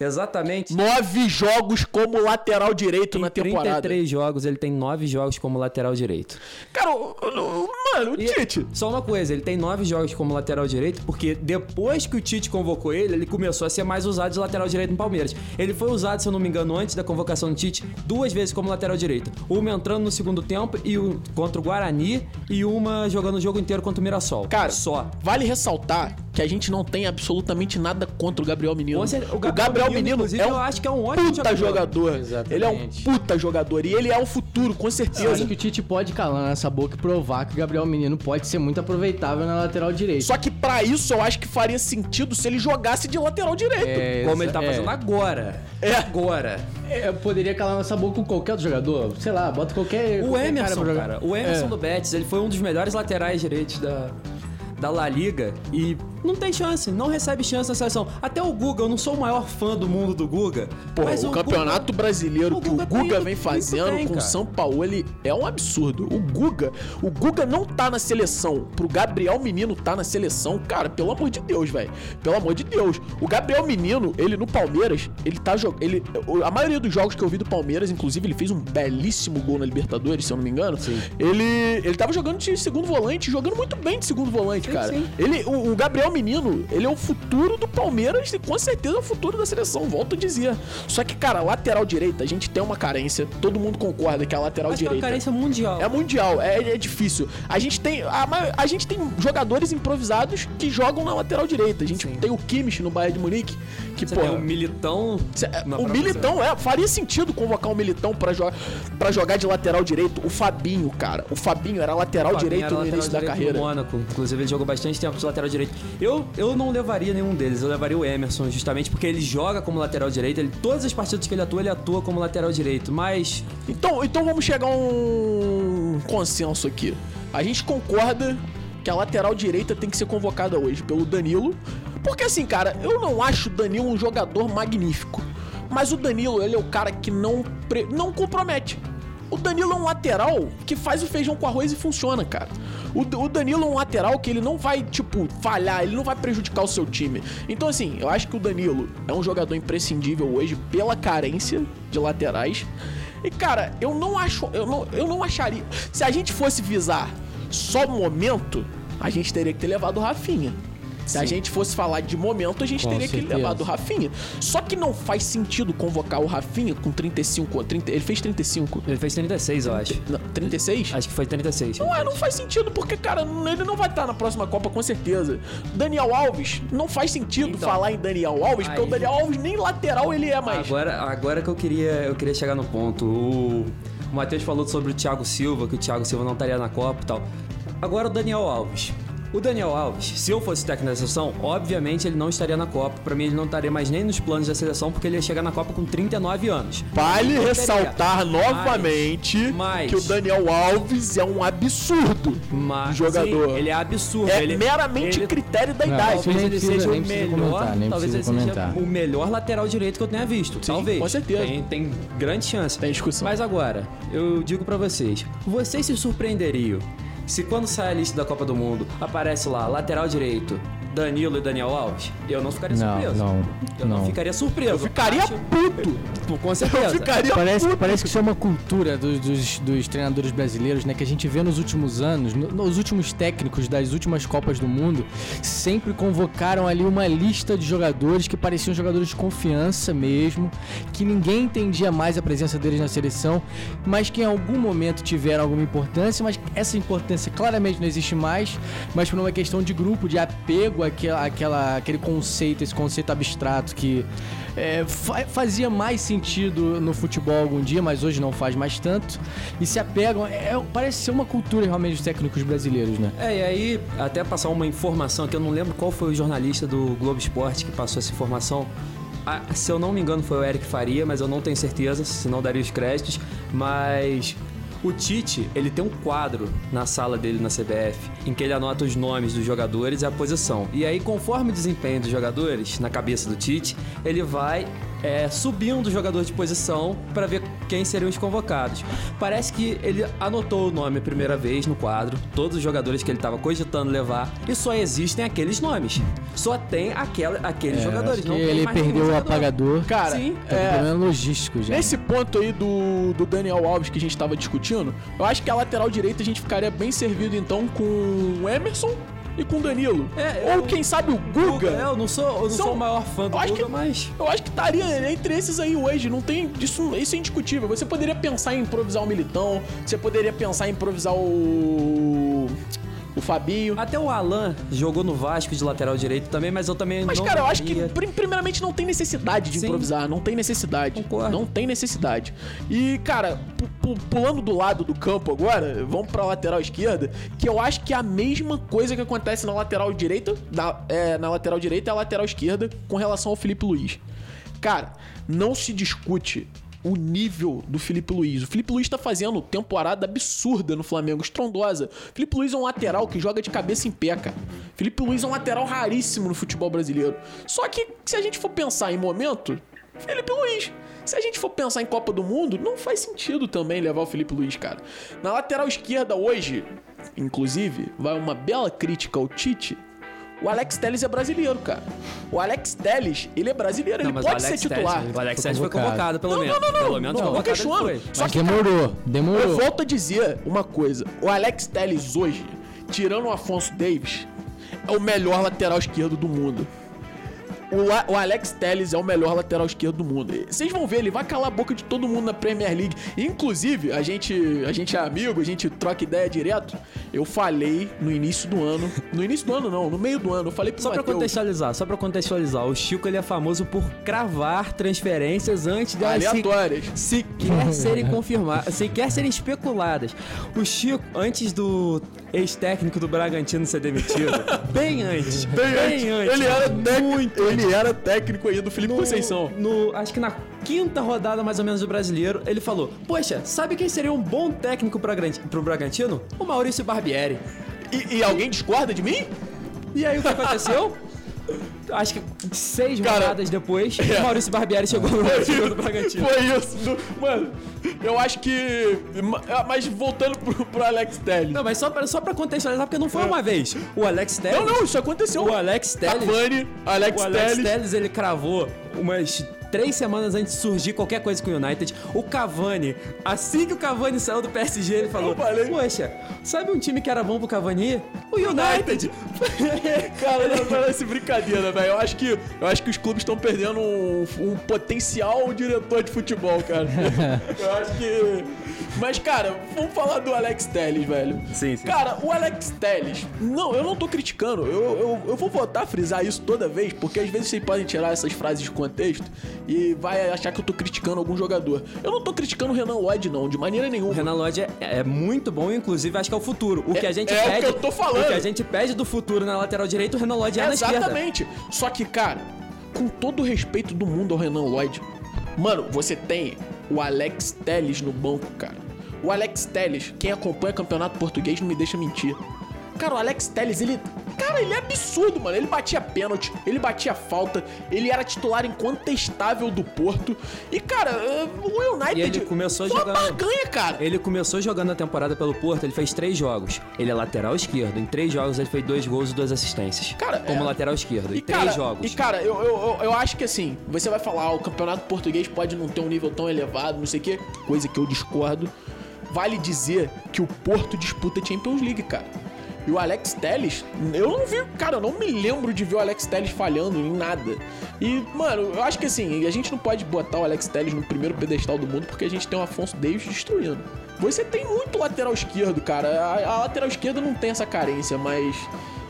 exatamente. Nove jogos como lateral direito Em na temporada. 33 jogos, ele tem 9 jogos como lateral direito. Cara, o- o- o- mano, o E Tite. Só uma coisa, ele tem 9 jogos como lateral direito, porque depois que o Tite convocou ele, ele começou a ser mais usado de lateral direito no Palmeiras. Ele foi usado, se eu não me engano, antes da convocação do Tite, duas vezes como lateral direito. Uma entrando no segundo tempo e um contra o Guarani e uma jogando o jogo inteiro contra o Mirassol. Cara, só. Vale ressaltar que a gente não tem absolutamente nada contra o Gabriel Menino. Com certeza. O Gabriel, Menino, inclusive, é eu um acho que é um ótimo puta jogador. Exatamente. Ele é um puta jogador e ele é o futuro, com Eu certeza. acho que o Tite pode calar nessa boca e provar que o Gabriel Menino pode ser muito aproveitável na lateral direita. Só que pra isso eu acho que faria sentido se ele jogasse de lateral direito. É, Como ele tá é. fazendo agora. É. Agora. É, eu poderia calar nessa boca com qualquer outro jogador. Sei lá, bota qualquer. O qualquer Emerson, jogar. cara, o Emerson É. do Betis, ele foi um dos melhores laterais direitos da, da La Liga e não tem chance, não recebe chance na seleção. Até o Guga, eu não sou o maior fã do mundo do Guga. Pô, mas o, campeonato brasileiro o que o Guga Guga tem- vem fazendo tem, com o. São Paulo ele é um absurdo. O Guga, o Guga não tá na seleção. Pro Gabriel Menino tá na seleção, cara, pelo amor de Deus, velho. Pelo amor de Deus. O Gabriel Menino, ele no Palmeiras, ele tá jogando, ele a maioria dos jogos que eu vi do Palmeiras, inclusive ele fez um belíssimo gol na Libertadores, se eu não me engano. Sim. Ele ele tava jogando de segundo volante, jogando muito bem de segundo volante, Sim, cara. sim. Ele, o, o Gabriel Menino, ele é o futuro do Palmeiras e com certeza é o futuro da seleção, volto a dizer. Só que, cara, lateral direita, a gente tem uma carência, todo mundo concorda que a lateral Acho que é uma direita carência mundial. é mundial, é, é difícil. A gente tem a, a gente tem jogadores improvisados que jogam na lateral direita. A gente Sim. tem o Kimmich no Bayern de Munique, que Você pô, tem o Militão. Cê- é, o Militão, é, faria sentido convocar o Militão pra, jo pra jogar de lateral direito. O Fabinho, cara. O Fabinho era lateral Fabinho direito era no lateral início da direito carreira. No Mônaco. Inclusive, ele jogou bastante tempo de lateral direito. Eu, eu não levaria nenhum deles, eu levaria o Emerson, justamente porque ele joga como lateral direito. Ele, todas as partidas que ele atua, ele atua como lateral direito. Mas Então, então vamos chegar a um consenso aqui. A gente concorda que a lateral direita tem que ser convocada hoje pelo Danilo. Porque assim, cara, eu não acho o Danilo um jogador magnífico. Mas o Danilo, ele é o cara que não, pre- não compromete. O Danilo é um lateral que faz o feijão com arroz e funciona, cara. O, o Danilo é um lateral que ele não vai, tipo, falhar, ele não vai prejudicar o seu time. Então, assim, eu acho que o Danilo é um jogador imprescindível hoje pela carência de laterais. E, cara, eu não acho. Eu não, eu não acharia. Se a gente fosse visar só momento, a gente teria que ter levado o Rafinha. Se a Sim. gente fosse falar de momento, a gente Com teria que ter certeza. levado o Rafinha. Só que não faz sentido convocar o Rafinha com 35 ou 30. Ele fez 35. ele fez 36, eu acho. Não, 36? Acho que foi 36. Não é, não faz sentido, porque, cara, ele não vai estar na próxima Copa com certeza. Daniel Alves, não faz sentido Então. falar em Daniel Alves, porque Aí. o Daniel Alves nem lateral ele é mais. Agora, agora que eu queria, eu queria chegar no ponto. O, o Matheus falou sobre o Thiago Silva, que o Thiago Silva não estaria na Copa e tal. Agora o Daniel Alves. O Daniel Alves, se eu fosse técnico da seleção, obviamente ele não estaria na Copa. Pra mim, ele não estaria mais nem nos planos da seleção, porque ele ia chegar na Copa com 39 anos. Vale ressaltar teria. novamente mas- que o Daniel Alves é um absurdo Mas, jogador. sim, ele é absurdo. é ele, meramente ele- critério da Não, idade. Talvez ele precisa- seja o melhor. talvez ele seja o melhor lateral direito que eu tenha visto. Sim, talvez. com certeza. Tem, tem grande chance. Tem discussão. Mas agora, eu digo pra vocês: vocês se surpreenderiam se quando sai a lista da Copa do Mundo aparece lá, lateral direito, Danilo e Daniel Alves? Eu não ficaria Não, surpreso. não, Eu não, não. ficaria surpreso. Eu ficaria Acho- puto. Com certeza. Eu ficaria Parece, puto. parece que isso é uma cultura dos, dos, dos treinadores brasileiros, né? Que a gente vê nos últimos anos, no- nos últimos técnicos das últimas Copas do Mundo, sempre convocaram ali uma lista de jogadores que pareciam jogadores de confiança mesmo, que ninguém entendia mais a presença deles na seleção, mas que em algum momento tiveram alguma importância, mas essa importância claramente não existe mais, mas por uma questão de grupo, de apego aquela, aquela, aquele conceito, esse conceito abstrato que é, fa- fazia mais sentido no futebol algum dia, mas hoje não faz mais tanto. E se apegam. É, parece ser uma cultura realmente dos técnicos brasileiros, né? É, e aí, até passar uma informação que eu não lembro qual foi o jornalista do Globo Esporte que passou essa informação. Ah, se eu não me engano, foi o Eric Faria, mas eu não tenho certeza, senão daria os créditos. Mas o Tite, ele tem um quadro na sala dele na CBF em que ele anota os nomes dos jogadores e a posição. E aí, conforme o desempenho dos jogadores na cabeça do Tite, ele vai é, subindo jogador de posição para ver quem seriam os convocados. Parece que ele anotou o nome a primeira vez no quadro, todos os jogadores que ele estava cogitando levar, e só existem aqueles nomes. Só tem aquela, aqueles jogadores. É, Acho Não ele perdeu o apagador. Cara, Sim. Tá com é, problema logístico já. Nesse ponto aí do, do Daniel Alves que a gente tava discutindo, eu acho que a lateral direita a gente ficaria bem servido então com o Emerson e com o Danilo. É, Ou eu- quem sabe o Guga, é, eu não sou, eu não São- sou o maior fã do Guga, que- mas. Eu acho que estaria entre esses aí hoje, não tem. Isso, isso é indiscutível. Você poderia pensar em improvisar o Militão, você poderia pensar em improvisar o. o Fabinho. Até o Alan jogou no Vasco de lateral direito também, mas eu também Mas, não. cara, eu acho que, primeiramente, não tem necessidade de Sim. improvisar. Não tem necessidade. Concordo. Não tem necessidade. E, cara, pu- pu- pulando do lado do campo agora, vamos pra lateral esquerda, que eu acho que é a mesma coisa que acontece na lateral direita, na, é, na lateral direita e a lateral esquerda com relação ao Felipe Luiz. Cara, não se discute o nível do Felipe Luiz. O Felipe Luiz tá fazendo temporada absurda no Flamengo, estrondosa. Felipe Luiz é um lateral que joga de cabeça em pé, cara. Felipe Luiz é um lateral raríssimo no futebol brasileiro. Só que se a gente for pensar em momento, Felipe Luiz. Se a gente for pensar em Copa do Mundo, não faz sentido também levar o Felipe Luiz, cara. Na lateral esquerda hoje, inclusive, vai uma bela crítica ao Tite. O Alex Telles é brasileiro, cara. O Alex Telles, ele é brasileiro, Não, ele pode o ser Alex titular. Telles- o Alex Telles foi convocado. pelo Não, menos. não, não, não. Pelo menos Não, não questiono. Só que, demorou, Eu demorou. volto a dizer uma coisa. O Alex Telles hoje, tirando o Afonso Davis, é o melhor lateral esquerdo do mundo. O, o Alex Telles é o melhor lateral esquerdo do mundo. Vocês vão ver, ele vai calar a boca de todo mundo na Premier League. Inclusive, a gente, a gente é amigo, a gente troca ideia direto. Eu falei no início do ano. No início do ano, não, no meio do ano. Eu falei pro Só pra Matheus, contextualizar, só pra contextualizar, o Chico ele é famoso por cravar transferências antes se- aleatórias. sequer serem confirmadas, sequer serem especuladas. O Chico, antes do ex-técnico do Bragantino ser demitido, bem antes, bem, antes, Ele era técnico, ele era técnico aí do Felipe no, Conceição. no- acho que na quinta rodada mais ou menos do brasileiro, ele falou: Poxa, sabe quem seria um bom técnico pra Gran- pro Bragantino? O Maurício Barbieri. E, e alguém discorda de mim? E aí o que aconteceu? Acho que seis Cara, rodadas depois, é. o Maurício Barbieri chegou no do Bragantino. Foi isso. do- Mano, eu acho que. ma- Mas voltando pro, pro Alex Telles. Não, mas só pra, só pra contextualizar, porque não foi uma vez. O Alex Telles. Não, não, isso aconteceu. O Alex Telles. Cavani, Alex, o Alex Telles. Telles, ele cravou umas três semanas antes de surgir qualquer coisa com o United. O Cavani, assim que o Cavani saiu do PSG, ele falou. Poxa, sabe um time que era bom pro Cavani? O United. Cara, não parece brincadeira, velho. Eu acho que eu acho que os clubes estão perdendo um, um potencial diretor de futebol, cara. eu acho que. Mas, cara, vamos falar do Alex Telles, velho. Sim, sim. Cara, o Alex Telles, não, eu não tô criticando. Eu, eu, eu vou voltar a frisar isso toda vez, porque às vezes vocês podem tirar essas frases de contexto e vai achar que eu tô criticando algum jogador. Eu não tô criticando o Renan Lloyd, não, de maneira O nenhuma. Renan Lodge é, é muito bom, inclusive acho que é o futuro. O que a gente é o que pede. eu tô falando. O que a gente pede do futuro na lateral direita, o Renan Lodge é na esquerda. Exatamente. Só que, cara, com todo o respeito do mundo ao Renan Lloyd, mano, você tem o Alex Telles no banco, cara. O Alex Telles, quem acompanha o campeonato português não me deixa mentir. Cara, o Alex Telles, ele. Cara, ele é absurdo, mano. Ele batia pênalti, ele batia falta, ele era titular incontestável do Porto. E, cara, eh, o United. E ele começou foi jogando- uma barganha, cara. Ele começou jogando a temporada pelo Porto, ele fez três jogos. Ele é lateral esquerdo. Em três jogos ele fez dois gols e duas assistências. Cara, como é- lateral esquerdo. Em E, três cara, jogos. E, cara, eu, eu, eu, eu acho que assim, você vai falar, ah, o campeonato português pode não ter um nível tão elevado, não sei o quê, coisa que eu discordo. Vale dizer que o Porto disputa Champions League, cara. E o Alex Telles, eu não vi, cara, eu não me lembro de ver o Alex Telles falhando em nada. E, mano, eu acho que assim, a gente não pode botar o Alex Telles no primeiro pedestal do mundo porque a gente tem o Afonso Davis destruindo. Você tem muito lateral esquerdo, cara. A, a lateral esquerda não tem essa carência, mas.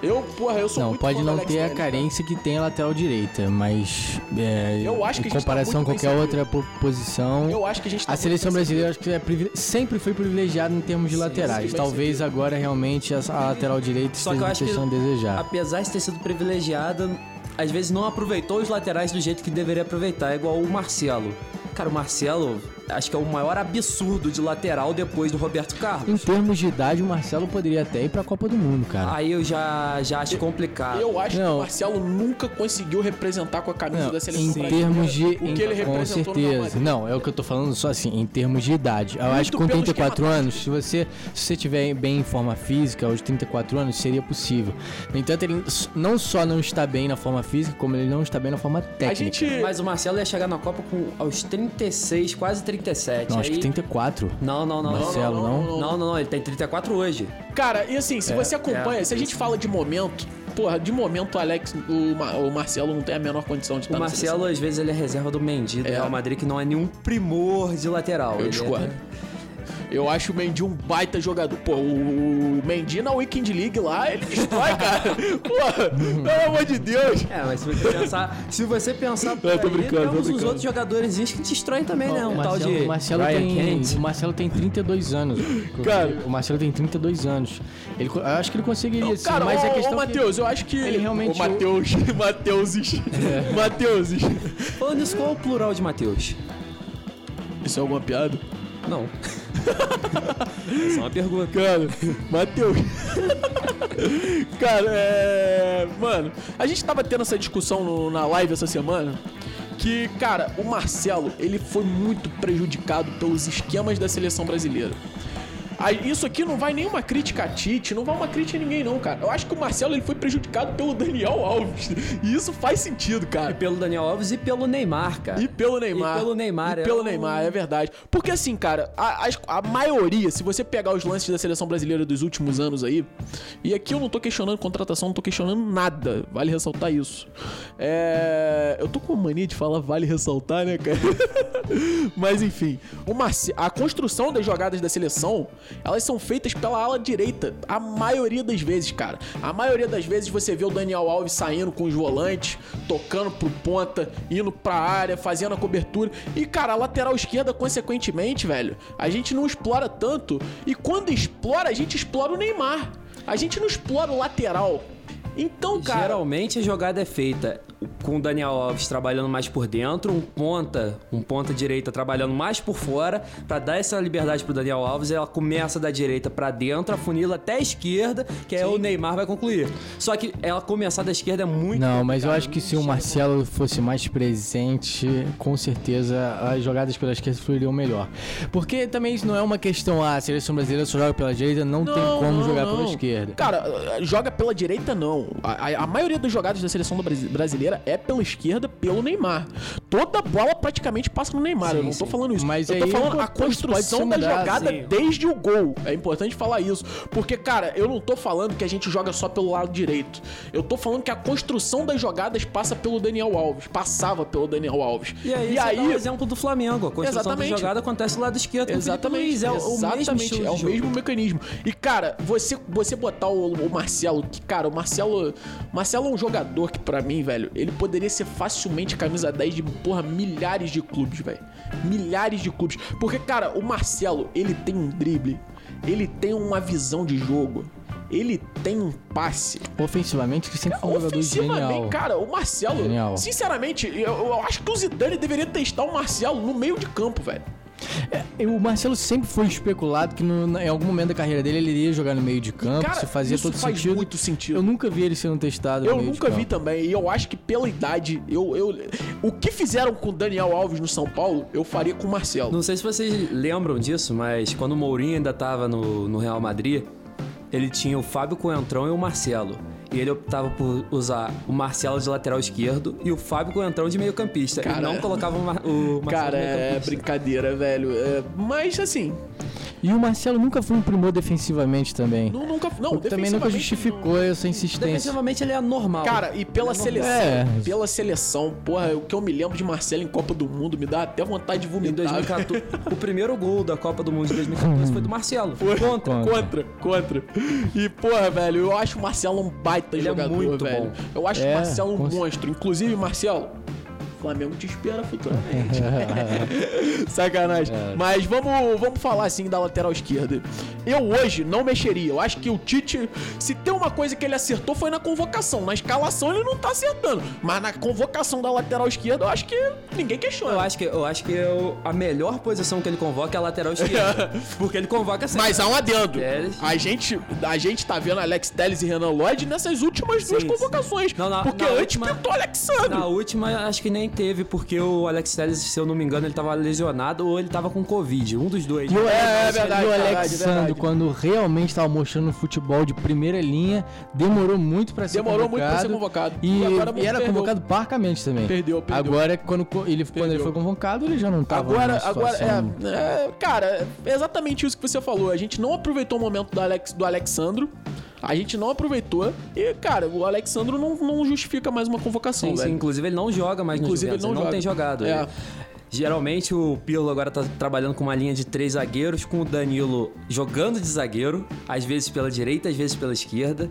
Eu, porra, eu sou Não, muito pode não Alex ter a Telles, cara. carência que tem a lateral direita, mas é, Eu acho que a em tá comparação bem qualquer outra po- posição, Eu acho que a gente tá a seleção brasileira acho que é privile- sempre foi privilegiada em termos de laterais. sim, bem Talvez agora realmente a, a lateral direita Só que eu esteja acho que, deixando a desejar. apesar de ter sido privilegiada, às vezes não aproveitou os laterais do jeito que deveria aproveitar, é igual o Marcelo. Cara, o Marcelo, acho que é o maior absurdo de lateral depois do Roberto Em Carlos. termos de idade, o Marcelo poderia até ir pra Copa do Mundo, cara. Aí eu já, já acho complicado. Eu acho que Não. o Marcelo nunca conseguiu representar com a camisa Não, da seleção em brasileira termos de. o que em- ele com representou certeza. Não, é o que eu tô falando só assim, em termos de idade. Eu Muito acho que com pelo 34 esquema anos, se você, se você tiver bem em forma física, aos 34 anos, seria possível. No entanto, ele não só não está bem na forma física, como ele não está bem na forma A técnica. gente. Mas o Marcelo ia chegar na Copa com aos 36, quase 37. Não, acho Aí- que 34. Não, não, não. Marcelo, não? Não, não, não, ele tem 34 hoje. Cara, e assim, se você acompanha, é. se a gente fala de momento, porra, de momento o Alex, o, o Marcelo não tem a menor condição de estar O na Marcelo, às vezes, ele é reserva do Mendy do É. Real Madrid, que não é nenhum primor de lateral. Eu Ele discordo. é- Eu acho o Mendy um baita jogador. Pô, o Mendy na Weekend League lá, ele destrói, cara. Pô, pelo amor de Deus. É, mas se você pensar, se você pensar por Eu tô aí, brincando, tô temos os brincando. outros jogadores que destroem também, né? o Um tal Marcelo, de o Marcelo Ryan tem, Kent. o Marcelo tem 32 anos. Cara. o Marcelo tem 32 anos. Ele, eu acho que ele conseguiria sim, Cara, mas ô, é questão ô, que- Matheus, eu acho que. ele realmente- Ô, Matheus. Mateuses. É. Mateuses. Falando nisso, qual é o plural de Matheus? Isso é alguma piada? Não. Essa é uma pergunta. Cara, Matheus. Cara, é. Mano, a gente tava tendo essa discussão no- na live essa semana. Que, cara, o Marcelo, ele foi muito prejudicado pelos esquemas da seleção brasileira. Aí, Isso aqui não vai nenhuma crítica a Tite, não vai uma crítica a ninguém, não, cara. Eu acho que o Marcelo ele foi prejudicado pelo Daniel Alves. E isso faz sentido, E cara. pelo Daniel Alves e pelo Neymar, cara. E pelo Neymar. E pelo Neymar, E é pelo Neymar, é verdade. Porque assim, cara, a, as- a maioria, se você pegar os lances da seleção brasileira dos últimos anos aí, e aqui eu não tô questionando contratação, não tô questionando nada. Vale ressaltar isso. É. Eu tô com mania de falar vale ressaltar, né, cara? Mas enfim, Marce... a construção das jogadas da seleção, elas são feitas pela ala direita. A maioria das vezes, cara. A maioria das vezes você vê o Daniel Alves saindo com os volantes, tocando pro ponta, indo pra área, fazendo a cobertura. E, cara, a lateral esquerda, consequentemente, velho, a gente não explora tanto. E quando explora, a gente explora o Neymar. A gente não explora o lateral. Então, cara. Geralmente a jogada é feita com o Daniel Alves trabalhando mais por dentro, um ponta, um ponta direita trabalhando mais por fora, pra dar essa liberdade pro Daniel Alves, ela começa da direita pra dentro, afunila até a esquerda, que é o Neymar vai concluir. Só que ela começar da esquerda é muito Não, mas eu acho que não se o Marcelo fosse mais presente, com certeza as jogadas pela esquerda fluiriam melhor. Porque também isso não é uma questão, ah, a seleção brasileira só joga pela direita, não, tem como não, jogar não. pela esquerda. Cara, joga pela direita, não. A, a- a maioria das jogadas da seleção do Brasi- brasileira é pela esquerda, pelo Neymar. Toda bola praticamente passa no Neymar. eu não tô sim. falando isso. Mas eu tô falando pode- a construção da mudar, jogada sim. desde o gol. É importante falar isso. Porque, cara, eu não tô falando que a gente joga só pelo lado direito. Eu tô falando que a construção das jogadas passa pelo Daniel Alves. Passava pelo Daniel Alves. E aí, e aí dá o exemplo do Flamengo. A construção Exatamente. da jogada acontece do lado esquerdo Exatamente. É o- mesmo é o mesmo mecanismo. E cara, você você botar o, o Marcelo, que cara, o Marcelo, Marcelo é um jogador que pra mim, velho, ele poderia ser facilmente camisa 10 de porra milhares de clubes, velho. Milhares de clubes. Porque cara, o Marcelo, ele tem um drible, ele tem uma visão de jogo. Ele tem um passe. Ofensivamente, que sempre foi um jogador genial. Ofensivamente, cara, o Marcelo, Genial. sinceramente, eu, eu acho que o Zidane deveria testar o Marcelo no meio de campo, velho. É, o Marcelo sempre foi especulado que no- em algum momento da carreira dele ele iria jogar no meio de campo, Cara, isso fazia isso todo faz sentido. muito sentido. Eu nunca vi ele sendo testado no Eu meio nunca de vi campo. também, e eu acho que pela idade, eu, eu. O que fizeram com o Daniel Alves no São Paulo, eu faria com o Marcelo. Não sei se vocês lembram disso, mas quando o Mourinho ainda tava no, no Real Madrid, ele tinha o Fábio Coentrão e o Marcelo. E ele optava por usar o Marcelo de lateral esquerdo e o Fábio Coentrão de meio campista. Cara, e não colocava o, Mar o Marcelo Cara, de meio é campista. brincadeira, velho. É, mas assim. E o Marcelo nunca foi um primor defensivamente também. Não, nunca, não, também nunca justificou essa insistência. Defensivamente ele é normal. Cara, e pela seleção, É. pela seleção, porra, o que eu me lembro de Marcelo em Copa do Mundo me dá até vontade de Em vomitar. 2014, o primeiro gol da Copa do Mundo de 2014 foi do Marcelo. Contra. Contra, contra. E, porra, velho, eu acho o Marcelo um baita Ele é jogador, muito velho. bom. Eu acho É, o Marcelo um com monstro. Inclusive, Marcelo, Flamengo te espera futuramente. Sacanagem. Mas vamos, vamos falar assim da lateral esquerda. Eu hoje não mexeria. Eu acho que o Tite, se tem uma coisa que ele acertou foi na convocação. Na escalação ele não tá acertando. Mas na convocação da lateral esquerda, eu acho que ninguém questiona. Eu acho que, eu acho que eu- a melhor posição que ele convoca é a lateral esquerda. porque ele convoca sempre. Mas há um adendo. Telles. A gente, a gente tá vendo Alex Telles e Renan Lloyd nessas últimas duas Sim, convocações. sim. Não, na- porque na antes última- pintou Alexandre. Na última, acho que nem teve, porque o Alex Telles, se eu não me engano, ele tava lesionado ou ele tava com Covid. Um dos dois. E o, É, é Alex- verdade, e o verdade, Alexandre, verdade. quando realmente estava mostrando futebol de primeira linha, demorou muito pra ser Demorou convocado. muito pra ser convocado. E, E agora e era perdeu. convocado parcamente também. Perdeu, perdeu. Agora, quando, ele, quando ele foi convocado, ele já não tava Agora, agora é, é, Cara, é exatamente isso que você falou. A gente não aproveitou o momento do, Alex, do Alexandro. A gente não aproveitou. E, cara, o Alexandro não, não justifica mais uma convocação, Sim, sim, inclusive ele não joga mais Inclusive, no ele Juventus, não ele não, joga. tem jogado. É. Ele- Geralmente o Pirlo agora tá trabalhando com uma linha de três zagueiros, com o Danilo jogando de zagueiro, às vezes pela direita, às vezes pela esquerda.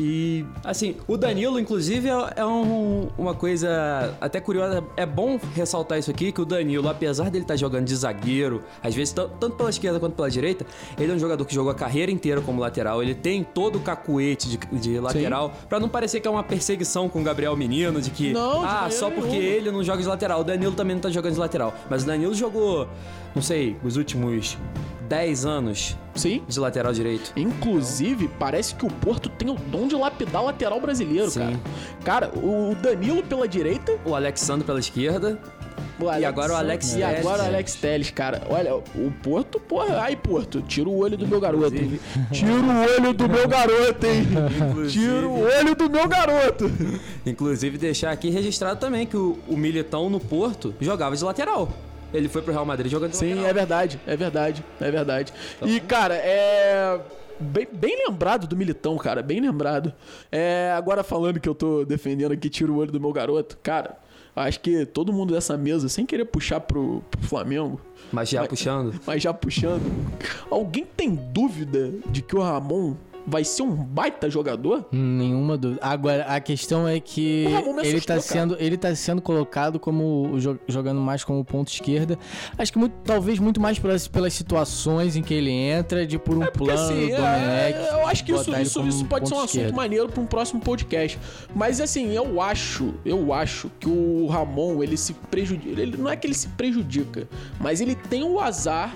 E, assim, o Danilo, inclusive, é, é um- uma coisa até curiosa. É bom ressaltar isso aqui, que o Danilo, apesar dele estar jogando de zagueiro, às vezes tanto pela esquerda quanto pela direita, ele é um jogador que jogou a carreira inteira como lateral. Ele tem todo o cacuete de, de lateral, pra não parecer que é uma perseguição com o Gabriel Menino, de que, Não, de ah, só porque nenhuma. ele não joga de lateral. O Danilo também não tá jogando de lateral. Mas o Danilo jogou, não sei, os últimos 10 anos Sim. de lateral direito. Inclusive, parece que o Porto tem o dom de lapidar lateral brasileiro, Sim. cara. Cara, o Danilo pela direita, O Alexandre pela esquerda. Alex- agora o Alex E Telles. agora o Alex Telles, cara. Olha, o Porto, porra, ai, Porto, tira o olho do meu garoto, hein? Tira o olho do meu garoto, hein? Tira o olho do meu garoto. Inclusive, deixar aqui registrado também que o, o Militão no Porto jogava de lateral. Ele foi pro Real Madrid jogando Sim, é verdade, é verdade, é verdade. E, cara, é. Bem, bem lembrado do Militão, cara, bem lembrado. É, agora falando que eu tô defendendo aqui, tiro o olho do meu garoto, cara, acho que todo mundo dessa mesa, sem querer puxar pro, pro Flamengo, Mas já puxando. mas já puxando, alguém tem dúvida de que o Ramon vai ser um baita jogador? Nenhuma dúvida. Agora, a questão é que ele assustou, tá, sendo, ele tá sendo colocado como jo- jogando mais como ponto esquerda. Acho que muito- talvez muito mais pelas, pelas situações em que ele entra, de por um Porque plano assim, do é, Domenech. eu acho que isso, isso, isso pode ser um assunto esquerdo. maneiro para um próximo podcast. Mas assim, eu acho, eu acho que o Ramon, ele se prejudica. Ele não é que ele se prejudica, mas ele tem o azar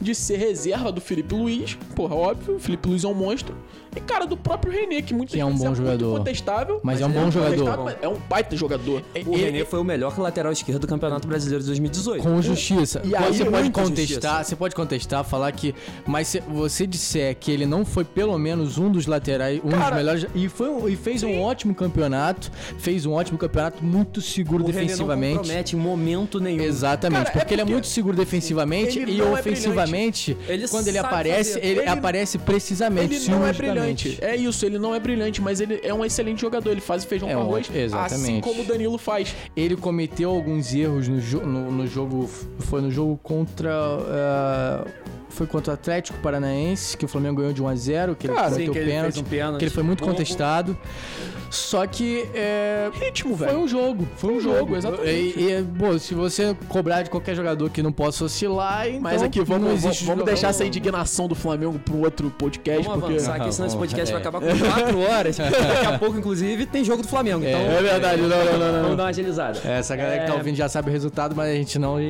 de ser reserva do Felipe Luiz. Porra, óbvio, o Felipe Luiz é um monstro. E cara, do próprio René, que muitas Que é um bom muito jogador. contestável. Mas é um ele bom jogador. contestável, mas É um baita jogador. O Ele- René foi o melhor lateral esquerdo do Campeonato Brasileiro de 2018. Com justiça. E aí, você pode muita contestar, justiça. você pode contestar, falar que. Mas se você disser que ele não foi pelo menos um dos laterais, um Cara, dos melhores. E, foi, e fez um ótimo campeonato. Fez um ótimo campeonato, muito seguro O René não defensivamente. compromete em momento nenhum. Exatamente, Cara, é porque, ele é porque muito seguro defensivamente ele e não é ofensivamente, Ele quando ele aparece, ele, Ele- aparece precisamente. Ele não é cirurgicamente. Brilhante. É isso, ele não é brilhante, mas ele é um excelente jogador. Ele faz feijão É com um- arroz, exatamente. assim como o Danilo faz. Ele cometeu alguns erros no, jo- no, no jogo. Foi no jogo contra. eh, foi contra o Atlético Paranaense, que o Flamengo ganhou de 1 a 0 que ele Cara, cometeu Sim, que ele pênalti. fez um pênalti. que ele foi muito Bom, contestado. Só que é, Ritmo, foi velho. um jogo. Foi um jogo, jogo, exatamente. E, e, pô, se você cobrar de qualquer jogador que não possa oscilar, então Mas aqui, vamos, vamos, existe vamos deixar essa indignação do Flamengo pro outro podcast, Vamos porque... avançar aqui, senão esse podcast vai É. acabar com 4 horas. Daqui a pouco, inclusive, tem jogo do Flamengo. Então, É, é verdade, não, não, não, não. Vamos dar uma agilizada. Essa galera que tá É. ouvindo já sabe o resultado, mas a gente não.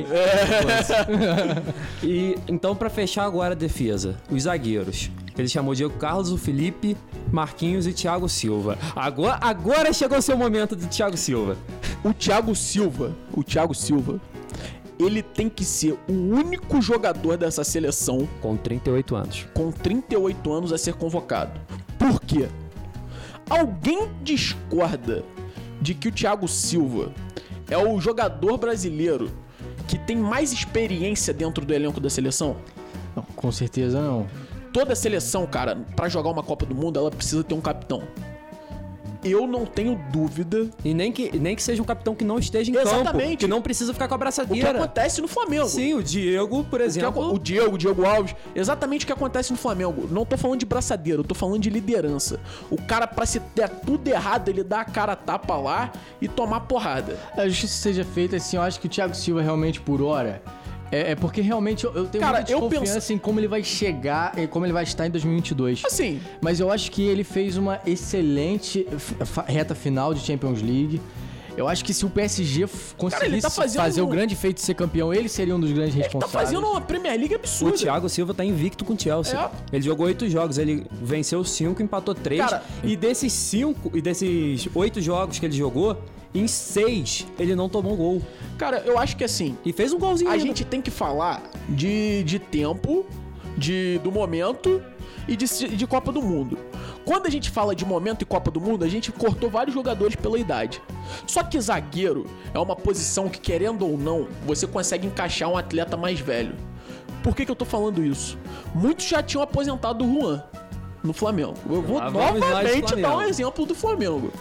E então, pra fechar agora a defesa, os zagueiros. Ele chamou Diego Carlos, o Felipe, Marquinhos e Thiago Silva. Agora, agora chegou o seu momento de Thiago Silva. O Thiago Silva, o Thiago Silva, ele tem que ser o único jogador dessa seleção Com 38 anos. com 38 anos a ser convocado. Por quê? Alguém discorda de que o Thiago Silva é o jogador brasileiro que tem mais experiência dentro do elenco da seleção? com certeza não. Toda seleção, cara, pra jogar uma Copa do Mundo, ela precisa ter um capitão. Eu não tenho dúvida E nem que, nem que seja um capitão que não esteja em campo. Exatamente. Que não precisa ficar com a o que braçadeira. acontece no Flamengo. Sim, o Diego, por O, que exemplo. o Diego, o Diego Alves, exatamente o que acontece no Flamengo. Não tô falando de braçadeira, eu tô falando de liderança. O cara, pra se der tudo errado, ele dá a cara tapa lá e tomar porrada. A justiça seja feita, assim, eu acho que o Thiago Silva realmente por hora. É, é porque realmente eu, eu tenho Cara, muita eu desconfiança penso- em como ele vai chegar e como ele vai estar em 2022. Assim, Mas eu acho que ele fez uma excelente reta final de Champions League. Eu acho que se o PSG f- conseguisse ele tá fazendo fazer o grande feito de ser campeão, ele seria um dos grandes ele tá responsáveis. fazendo uma Premier League O absurda. Thiago Silva tá invicto com o Chelsea. É. Ele jogou oito jogos, ele venceu cinco, empatou três. Cara, e desses cinco, e desses oito jogos que ele jogou, em seis ele não tomou gol. Cara, eu acho que assim, E fez um golzinho. a ainda. gente tem que falar de, de tempo, de, do momento e de, de Copa do Mundo. Quando a gente fala de momento e Copa do Mundo, a gente cortou vários jogadores pela idade. Só que zagueiro é uma posição que, querendo ou não, você consegue encaixar um atleta mais velho. Por que, que eu tô falando isso? Muitos já tinham aposentado o Juan no Flamengo. Eu vou novamente dar um Flamengo. exemplo do Flamengo.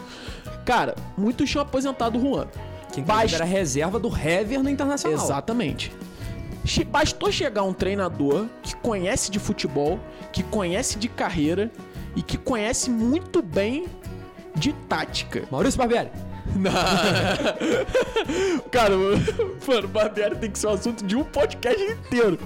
Cara, muitos tinham aposentado o Juan. Quem Basta- era reserva do Hever no Internacional. Exatamente. Bastou chegar um treinador que conhece de futebol, que conhece de carreira e que conhece muito bem de tática. Maurício Barbieri. Cara, mano, Barbieri tem que ser o assunto de um podcast inteiro.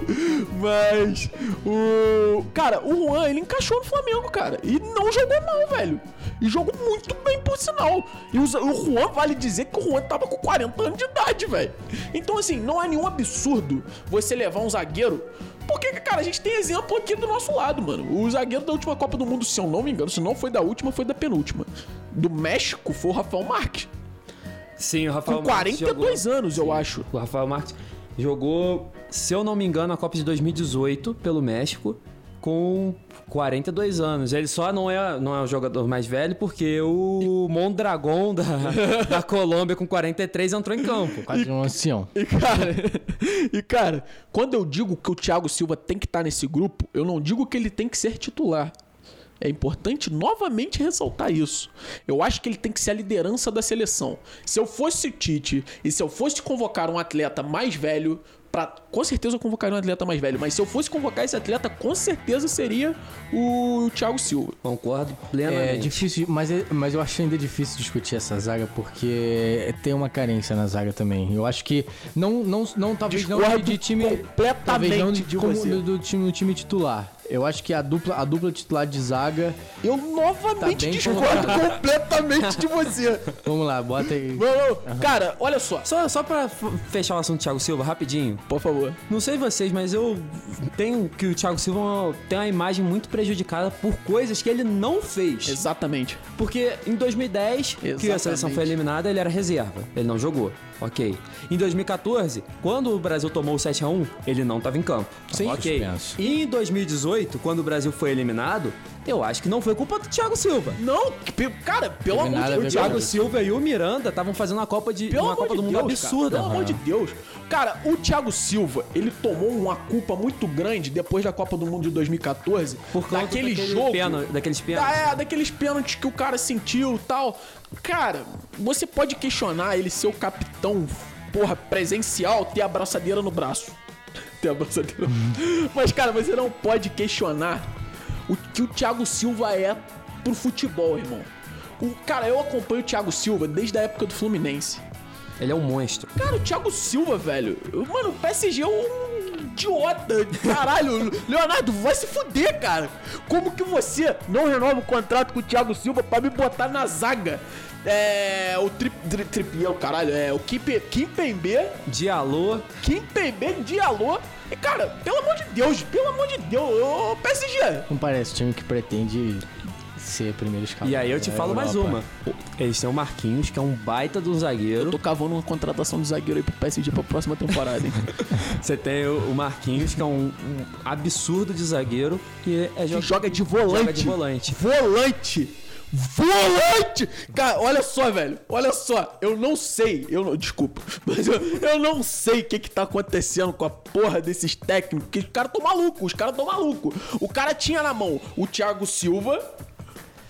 Mas o. Cara, o Juan, ele encaixou no Flamengo, cara. E não jogou mal, velho. E jogou muito bem, por sinal. E o Juan, vale dizer que o Juan tava com 40 anos de idade, velho. Então, assim, não é nenhum absurdo você levar um zagueiro. Porque, cara, a gente tem exemplo aqui do nosso lado, mano. O zagueiro da última Copa do Mundo, se eu não me engano, se não foi da última, foi da penúltima. Do México foi o Rafael Marques. Sim, o Rafael Com Marques 42 jogou. anos, eu acho. O Rafael Marques jogou, se eu não me engano, a Copa de 2018 pelo México com 42 anos. Ele só não é, não é o jogador mais velho porque o Mondragon da, da Colômbia com 43 entrou em campo. Quase um ancião. E cara, e cara, quando eu digo que o Thiago Silva tem que estar nesse grupo, eu não digo que ele tem que ser titular. É importante novamente ressaltar isso. Eu acho que ele tem que ser a liderança da seleção. Se eu fosse Tite e se eu fosse convocar um atleta mais velho, pra, com certeza eu convocaria um atleta mais velho, mas se eu fosse convocar esse atleta, com certeza seria o Thiago Silva. Concordo É plenamente. difícil, mas, é- mas eu acho ainda difícil discutir essa zaga porque tem uma carência na zaga também. Eu acho que não, não, não talvez não Discordo de time completamente talvez não de como você. do, do time, do time titular. Eu acho que a dupla, a dupla titular de zaga. Eu novamente bem discordo completamente de você. Vamos lá, bota aí. Cara, olha só. Só, só pra fechar o assunto do Thiago Silva, rapidinho. Por favor. Não sei vocês, mas eu tenho que o Thiago Silva tem uma imagem muito prejudicada por coisas que ele não fez. Exatamente. Porque em 2010, que a Exatamente. seleção foi eliminada, ele era reserva. Ele não jogou. Ok. Em 2014, quando o Brasil tomou o 7x1, ele não estava em campo. Sim. Ok. Suspenso. E em 2018, quando o Brasil foi eliminado, eu acho que não foi culpa do Thiago Silva. Não, cara, pelo amor de a O Deus. Thiago Silva e o Miranda estavam fazendo uma Copa, de, Pelo uma amor Copa de do Mundo Deus, cara, absurda. pelo amor de Deus. Cara, o Thiago Silva, ele tomou uma culpa muito grande depois da Copa do Mundo de 2014. Por causa daquele daquele jogo. pênalti- daqueles pênaltis. Ah, é, daqueles pênaltis que o cara sentiu e tal. Cara, você pode questionar ele ser o capitão, porra, presencial, ter a braçadeira no braço. ter a braçadeira. Mas, cara, você não pode questionar o que o Thiago Silva é pro futebol, irmão. O, cara, eu acompanho o Thiago Silva desde a época do Fluminense. Ele é um monstro. Cara, o Thiago Silva, velho. Mano, o PSG é um idiota. Caralho, Leonardo, vai se fuder, cara. Como que você não renova o contrato com o Thiago Silva pra me botar na zaga? É. O tri, tri, caralho. É o Kimpe- Kimpembe. Dialô. Kimpembe Diallo. E, cara, pelo amor de Deus, pelo amor de Deus, ô PSG. Não parece time que pretende ser primeiro escalão. E aí eu te da falo mais uma. Eles têm o Marquinhos, que é um baita do zagueiro. Eu tô cavando uma contratação de zagueiro aí pro PSG pra próxima temporada, hein? Você tem o Marquinhos, que é um, um absurdo de zagueiro. E é que joga, joga de volante. joga de volante. Volante. Volante! Cara, olha só, velho. Olha só. Eu não sei. Eu não, desculpa. Mas eu, eu não sei o que que tá acontecendo com a porra desses técnicos. Que os caras tão malucos. Os caras tão malucos. O cara tinha na mão o Thiago Silva.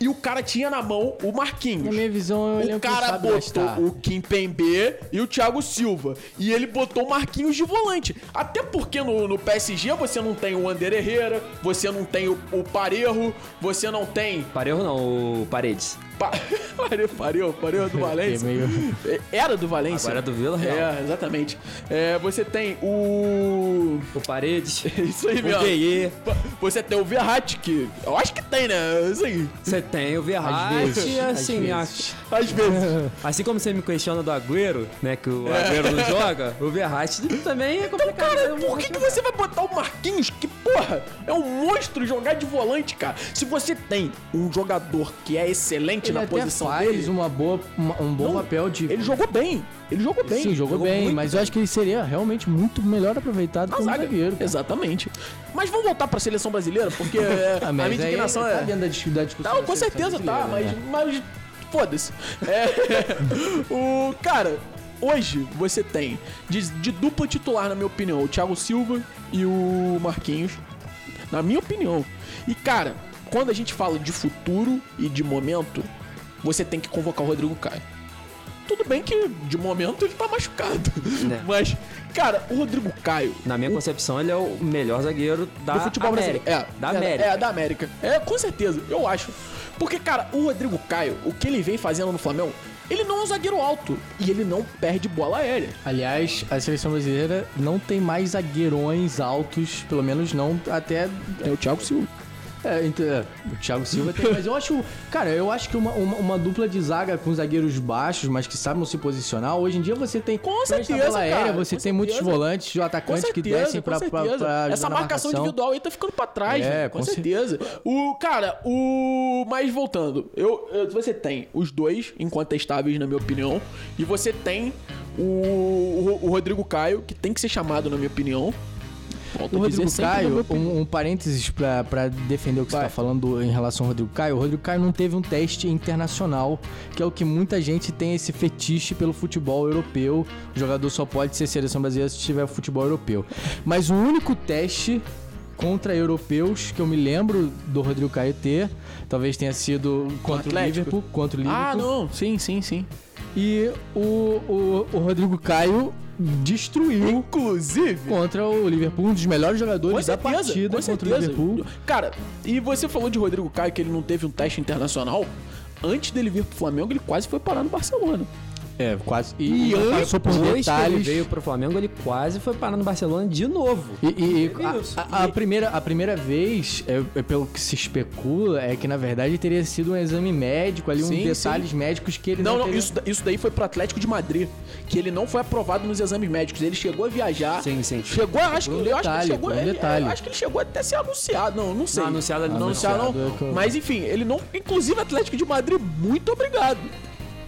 E o cara tinha na mão o Marquinhos. Na minha visão, O ele cara botou gastar. o Kim Pembe e o Thiago Silva. E ele botou o Marquinhos de volante. Até porque no, no PSG você não tem o Ander Herrera, você não tem o, o Parejo, você não tem. Parejo não, o Paredes. Pa... Parejo, Parejo, Parejo do Valência. meio- Era do Valência. Agora é do Vila Real. É, exatamente. É, você tem o. O Paredes. Isso aí o mesmo. Gueye. Você tem o Verratti, que eu acho que tem, né? Isso aí. Você tem o Às Verratti, vezes, às assim, a- vezes. Às vezes. assim como você me questiona do Agüero, né, que o Agüero não joga, o Verratti também é complicado. Cara, né? por que, que você vai botar o Marquinhos, que porra, é um monstro jogar de volante, cara? Se você tem um jogador que é excelente Ele na posição faz dele, uma boa, uma- um bom Não, papel de. ele jogou bem. Ele jogou bem. Sim, jogou, bem, muito mas eu acho que ele seria realmente muito melhor aproveitado na como zaga. zagueiro. cara. Exatamente. Mas vamos voltar pra seleção brasileira, porque é, Ah, a minha indignação tá é. dentro da, dis- da discussão. Não, com certeza tá, mas, né? mas foda-se. É, o cara, hoje você tem de, de dupla titular, na minha opinião, o Thiago Silva e o Marquinhos. Na minha opinião. E cara, quando a gente fala de futuro e de momento, você tem que convocar o Rodrigo Caio. Tudo bem que de momento ele tá machucado. Né. Mas, cara, o Rodrigo Caio. Na minha concepção, ele é o melhor zagueiro da do futebol América. brasileiro. É, da é, América. É, da América. É, com certeza, eu acho. Porque, cara, o Rodrigo Caio, o que ele vem fazendo no Flamengo, ele não é um zagueiro alto e ele não perde bola aérea. Aliás, a seleção brasileira não tem mais zagueirões altos, pelo menos não até. É o Thiago Silva. É, então, é, o Thiago Silva tem, mas eu acho. Cara, eu acho que uma, uma, uma dupla de zaga com zagueiros baixos, mas que sabem se posicionar. Hoje em dia você tem. Com certeza, bola aérea, cara, você tem muitos certeza. volantes, Com atacantes que certeza, descem com pra, pra, certeza. pra ajudar Essa marcação individual aí tá ficando pra trás, É, com, com cer- certeza. O, cara, o... Mas voltando, eu, eu- você tem os dois incontestáveis, na minha opinião, e você tem o, o, o Rodrigo Caio, que tem que ser chamado, na minha opinião. Volto O Rodrigo Caio, um, um parênteses pra, pra defender o que você tá falando em relação ao Rodrigo Caio. O Rodrigo Caio não teve um teste internacional, que é o que muita gente tem esse fetiche pelo futebol europeu. O jogador só pode ser seleção brasileira se tiver futebol europeu. Mas o único teste contra europeus que eu me lembro do Rodrigo Caio ter, talvez tenha sido contra o? Liverpool, contra o Liverpool. Ah, não, sim, sim, sim. E o, o, o Rodrigo Caio destruiu Inclusive, contra o Liverpool, um dos melhores jogadores da partida contra o certeza. Liverpool. Cara, e você falou de Rodrigo Caio que ele não teve um teste internacional. Antes dele vir pro Flamengo, ele quase foi parar no Barcelona. É, quase. E E, antes- passou por Depois que ele detalhes. veio pro Flamengo, ele quase foi parar no Barcelona de novo. E, e- e a- a, a primeira, a primeira vez, é, é pelo que se especula, é que na verdade teria sido um exame médico ali, Sim, uns detalhes médicos que ele não, Não, não, teria- isso, isso daí foi pro Atlético de Madrid, que ele não foi aprovado nos exames médicos. Ele chegou a viajar. Sim, sim. Chegou, acho que, um eu acho que chegou, um ele- detalhe. eu acho que ele chegou até a ser anunciado. Não, não sei. Não, anunciado ele não. Anunciado não. é que Mas enfim, ele não. Inclusive, Atlético de Madrid, muito obrigado.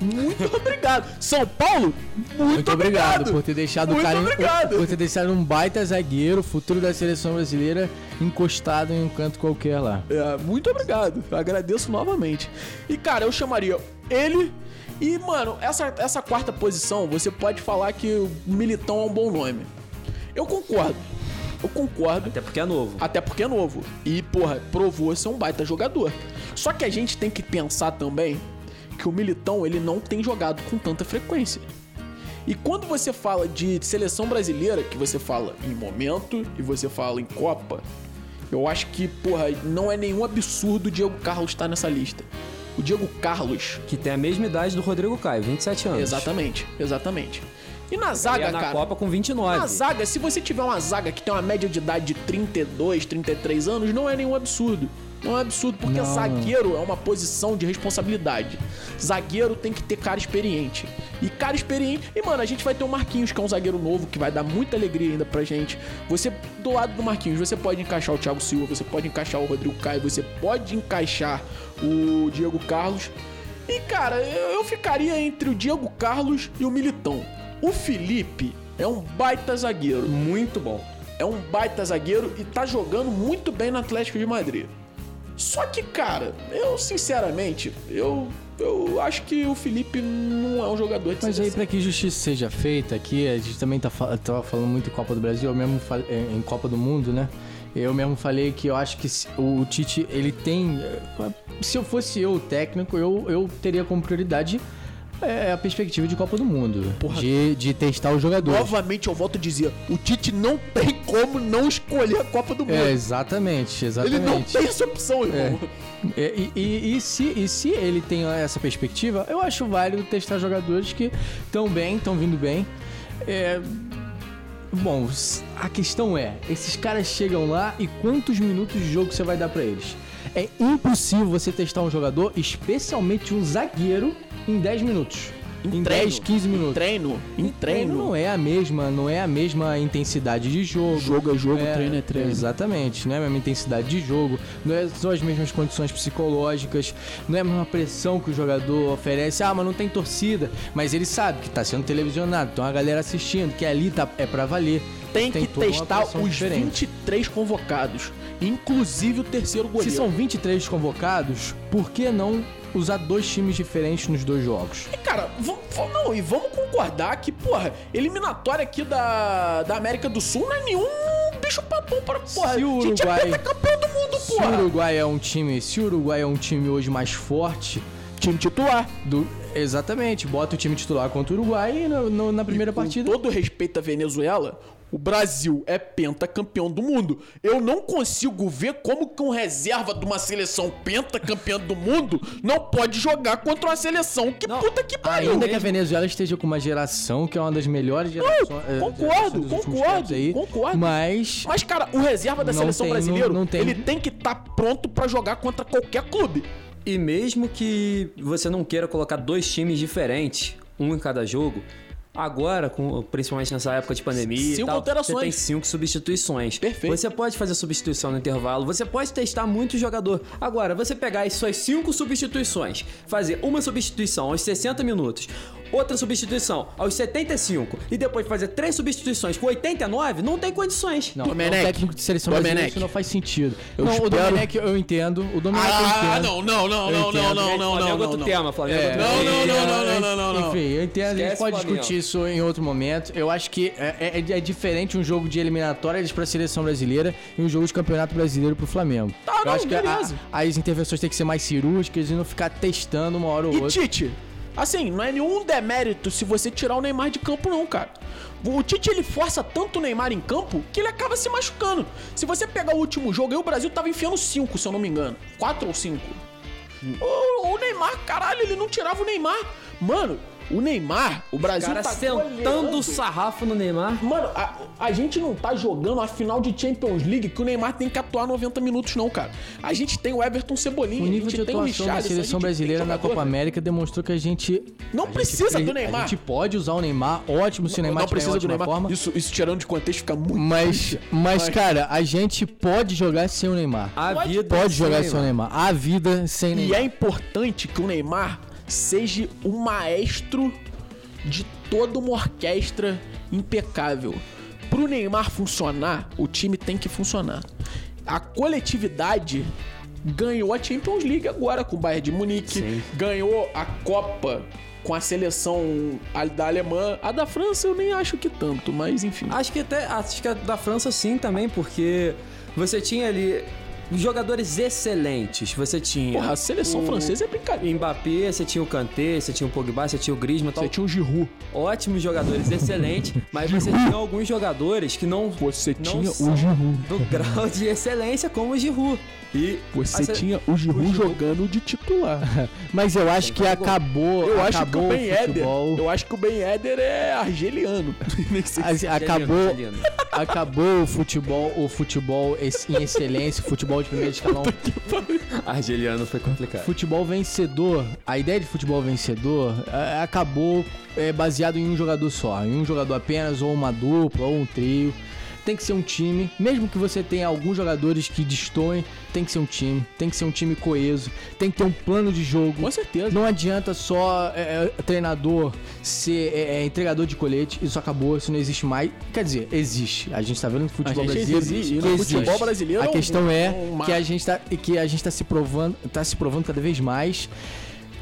Muito obrigado. São Paulo, muito, Muito obrigado, por ter deixado Muito o cara em- obrigado. por ter deixado um baita zagueiro, futuro da seleção brasileira, encostado em um canto qualquer lá. É, muito obrigado. Eu agradeço novamente. E, cara, eu chamaria ele. E, mano, essa, essa quarta posição, você pode falar que o Militão é um bom nome. Eu concordo. Eu concordo. Até porque é novo. Até porque é novo. E, porra, provou ser um baita jogador. Só que a gente tem que pensar também que o Militão, ele não tem jogado com tanta frequência. E quando você fala de seleção brasileira, que você fala em momento e você fala em Copa, eu acho que, porra, não é nenhum absurdo o Diego Carlos estar nessa lista. O Diego Carlos. Que tem a mesma idade do Rodrigo Caio, 27 anos. Exatamente, exatamente. E na E zaga, é na cara. Copa com 29. Na zaga, se você tiver uma zaga que tem uma média de idade de 32, 33 anos, não é nenhum absurdo. Não é absurdo, porque Não. zagueiro é uma posição de responsabilidade. Zagueiro tem que ter cara experiente. E cara experiente. E, mano, a gente vai ter o Marquinhos, que é um zagueiro novo, que vai dar muita alegria ainda pra gente. Você, do lado do Marquinhos, você pode encaixar o Thiago Silva, você pode encaixar o Rodrigo Caio, você pode encaixar o Diego Carlos. E, cara, eu, eu ficaria entre o Diego Carlos e o Militão. O Felipe é um baita zagueiro. Muito bom. É um baita zagueiro e tá jogando muito bem no Atlético de Madrid. Só que, cara, eu sinceramente, eu, eu acho que o Felipe não é um jogador de Mas aí, pra que justiça seja feita aqui, a gente também tá, tava falando muito em Copa do Brasil, eu mesmo é, em Copa do Mundo, né? Eu mesmo falei que eu acho que o Tite, ele tem. é, Se eu fosse eu o técnico, eu, eu teria como prioridade é, a perspectiva de Copa do Mundo. De, de testar os jogadores. Novamente eu volto a dizer, o Tite não tem como não escolher a Copa do Mundo. É, exatamente, Ele exatamente. não tem essa opção, irmão. É, e, e- e se, e se ele tem essa perspectiva, eu acho válido testar jogadores que estão bem, estão vindo bem. É, bom, a questão é: esses caras chegam lá e quantos minutos de jogo você vai dar pra eles? É impossível você testar um jogador, especialmente um zagueiro, em 10 minutos. Em, 10, 15 minutos. Treino, em Treino não é a mesma, não é a mesma intensidade de jogo. Jogo é jogo, treino é treino. Exatamente, não é a mesma intensidade de jogo, não é, são as mesmas condições psicológicas, não é a mesma pressão que o jogador oferece. Ah, mas não tem torcida, mas ele sabe que tá sendo televisionado, então a galera assistindo, que ali tá, é pra valer. Tem, que toda uma testar os diferente. 23 convocados, inclusive o terceiro Se goleiro. são 23 convocados, por que não usar dois times diferentes nos dois jogos? E, cara, vamos, não, e vamos concordar que, porra, eliminatória aqui da, da América do Sul não é nenhum bicho papão para, porra. Se o a gente é Uruguai- campeão do mundo, Se o porra. Uruguai é um time, se o Uruguai é um time hoje mais forte, Time titular. do, exatamente, bota o time titular contra o Uruguai no- no- na primeira Com partida. todo respeito à Venezuela, o Brasil é pentacampeão do mundo. Eu não consigo ver como que um reserva de uma seleção pentacampeã do mundo não pode jogar contra uma seleção que Não, puta que pariu. Ainda que a Venezuela esteja com uma geração que é uma das melhores gerações. eh, concordo, gerações concordo, aí, concordo. Mas Mas, cara, o reserva da Não seleção tem, brasileira, não- não tem. ele tem que estar pronto pra jogar contra qualquer clube. E mesmo que você não queira colocar dois times diferentes, um em cada jogo, agora, com, principalmente nessa época de pandemia Cinco tal, alterações. você tem cinco substituições. Perfeito. Você pode fazer substituição no intervalo, você pode testar muito jogador. Agora, você pegar as suas cinco substituições, fazer uma substituição aos 60 minutos, outra substituição aos 75 e depois fazer três substituições com 89, não tem condições. não, Domenech. o técnico de seleção brasileira isso não faz sentido. Eu não, o espero- Domenech eu entendo, o Domenech eu Ah, entendo. não, não, não, Eu não, não, entendo. não, não, Flamengo não, é não, outro não. tema, Flamengo é É, outro Não, tema. não, não, não, não, não, não, não. Enfim, eu entendo, a gente Esquece pode Flamengo. discutir isso em outro momento. Eu acho que é, é- é diferente um jogo de eliminatórias pra seleção brasileira e um jogo de campeonato brasileiro pro Flamengo. Tá, eu não, acho que a- as intervenções têm que ser mais cirúrgicas e não ficar testando uma hora ou E outra. Tite, assim, não é nenhum demérito se você tirar o Neymar de campo, não, cara. O Tite ele força tanto o Neymar em campo que ele acaba se machucando. Se você pegar o último jogo, aí o Brasil tava enfiando 5, se eu não me engano. 4 ou 5. O, o Neymar, caralho, ele não tirava o Neymar. Mano, o Neymar, o Brasil Cara tá sentando o sarrafo no Neymar. Mano, a, a gente não tá jogando a final de Champions League que o Neymar tem que atuar 90 minutos, não, cara. A gente tem o Everton Cebolinha, O a nível gente de tem o atuação da Richarlison, a gente seleção brasileira na Copa. América demonstrou que a gente. Não a gente precisa pre- do Neymar. A gente pode usar o Neymar, ótimo se o Neymar não precisa do ótima Neymar. forma. Isso, isso tirando de contexto fica muito. Mas, mas, Mas- cara, a gente pode jogar sem o Neymar. A Pode- vida Pode jogar sem o Neymar. A vida sem E Neymar. é importante que o Neymar seja o maestro de toda uma orquestra impecável. Pro Neymar funcionar, o time tem que funcionar. A coletividade ganhou a Champions League agora com o Bayern de Munique, Sim. ganhou a Copa com a seleção da Alemanha. A da França eu nem acho que tanto, mas enfim. Acho que até acho que a da França sim também, porque você tinha ali jogadores excelentes. Você tinha Porra, a seleção o francesa é brincadeira. Mbappé, você tinha o Kanté, você tinha o Pogba, você tinha o Griezmann, tal. Você tinha o Giroud. ótimos jogadores, excelentes, mas você tinha alguns jogadores que não Você não tinha o Giroud. do grau de excelência como o Giroud. E Você se- tinha o Giroud o Giroud- jogando de titular. Mas eu acho que acabou. Eu acho que acabou o Ben Eder. futebol. Eu acho que o Ben Eder é argeliano. Nem sei se- acabou, argelino. acabou o futebol, o futebol em excelência, futebol de primeiro escalão. Argeliano foi complicado. Futebol vencedor, a ideia de futebol vencedor é, acabou é, baseado em um jogador só, em um jogador apenas, ou uma dupla, ou um trio. Tem que ser um time, mesmo que você tenha alguns jogadores que destoem, tem que ser um time, tem que ser um time coeso, tem que ter um plano de jogo. Com certeza. Não adianta só é, é, treinador ser é, é, entregador de colete, isso acabou, isso não existe mais. Quer dizer, existe. A gente tá vendo no futebol brasileiro existe, que no existe. futebol brasileiro A é questão é um que a gente tá que a gente tá se provando, tá se provando cada vez mais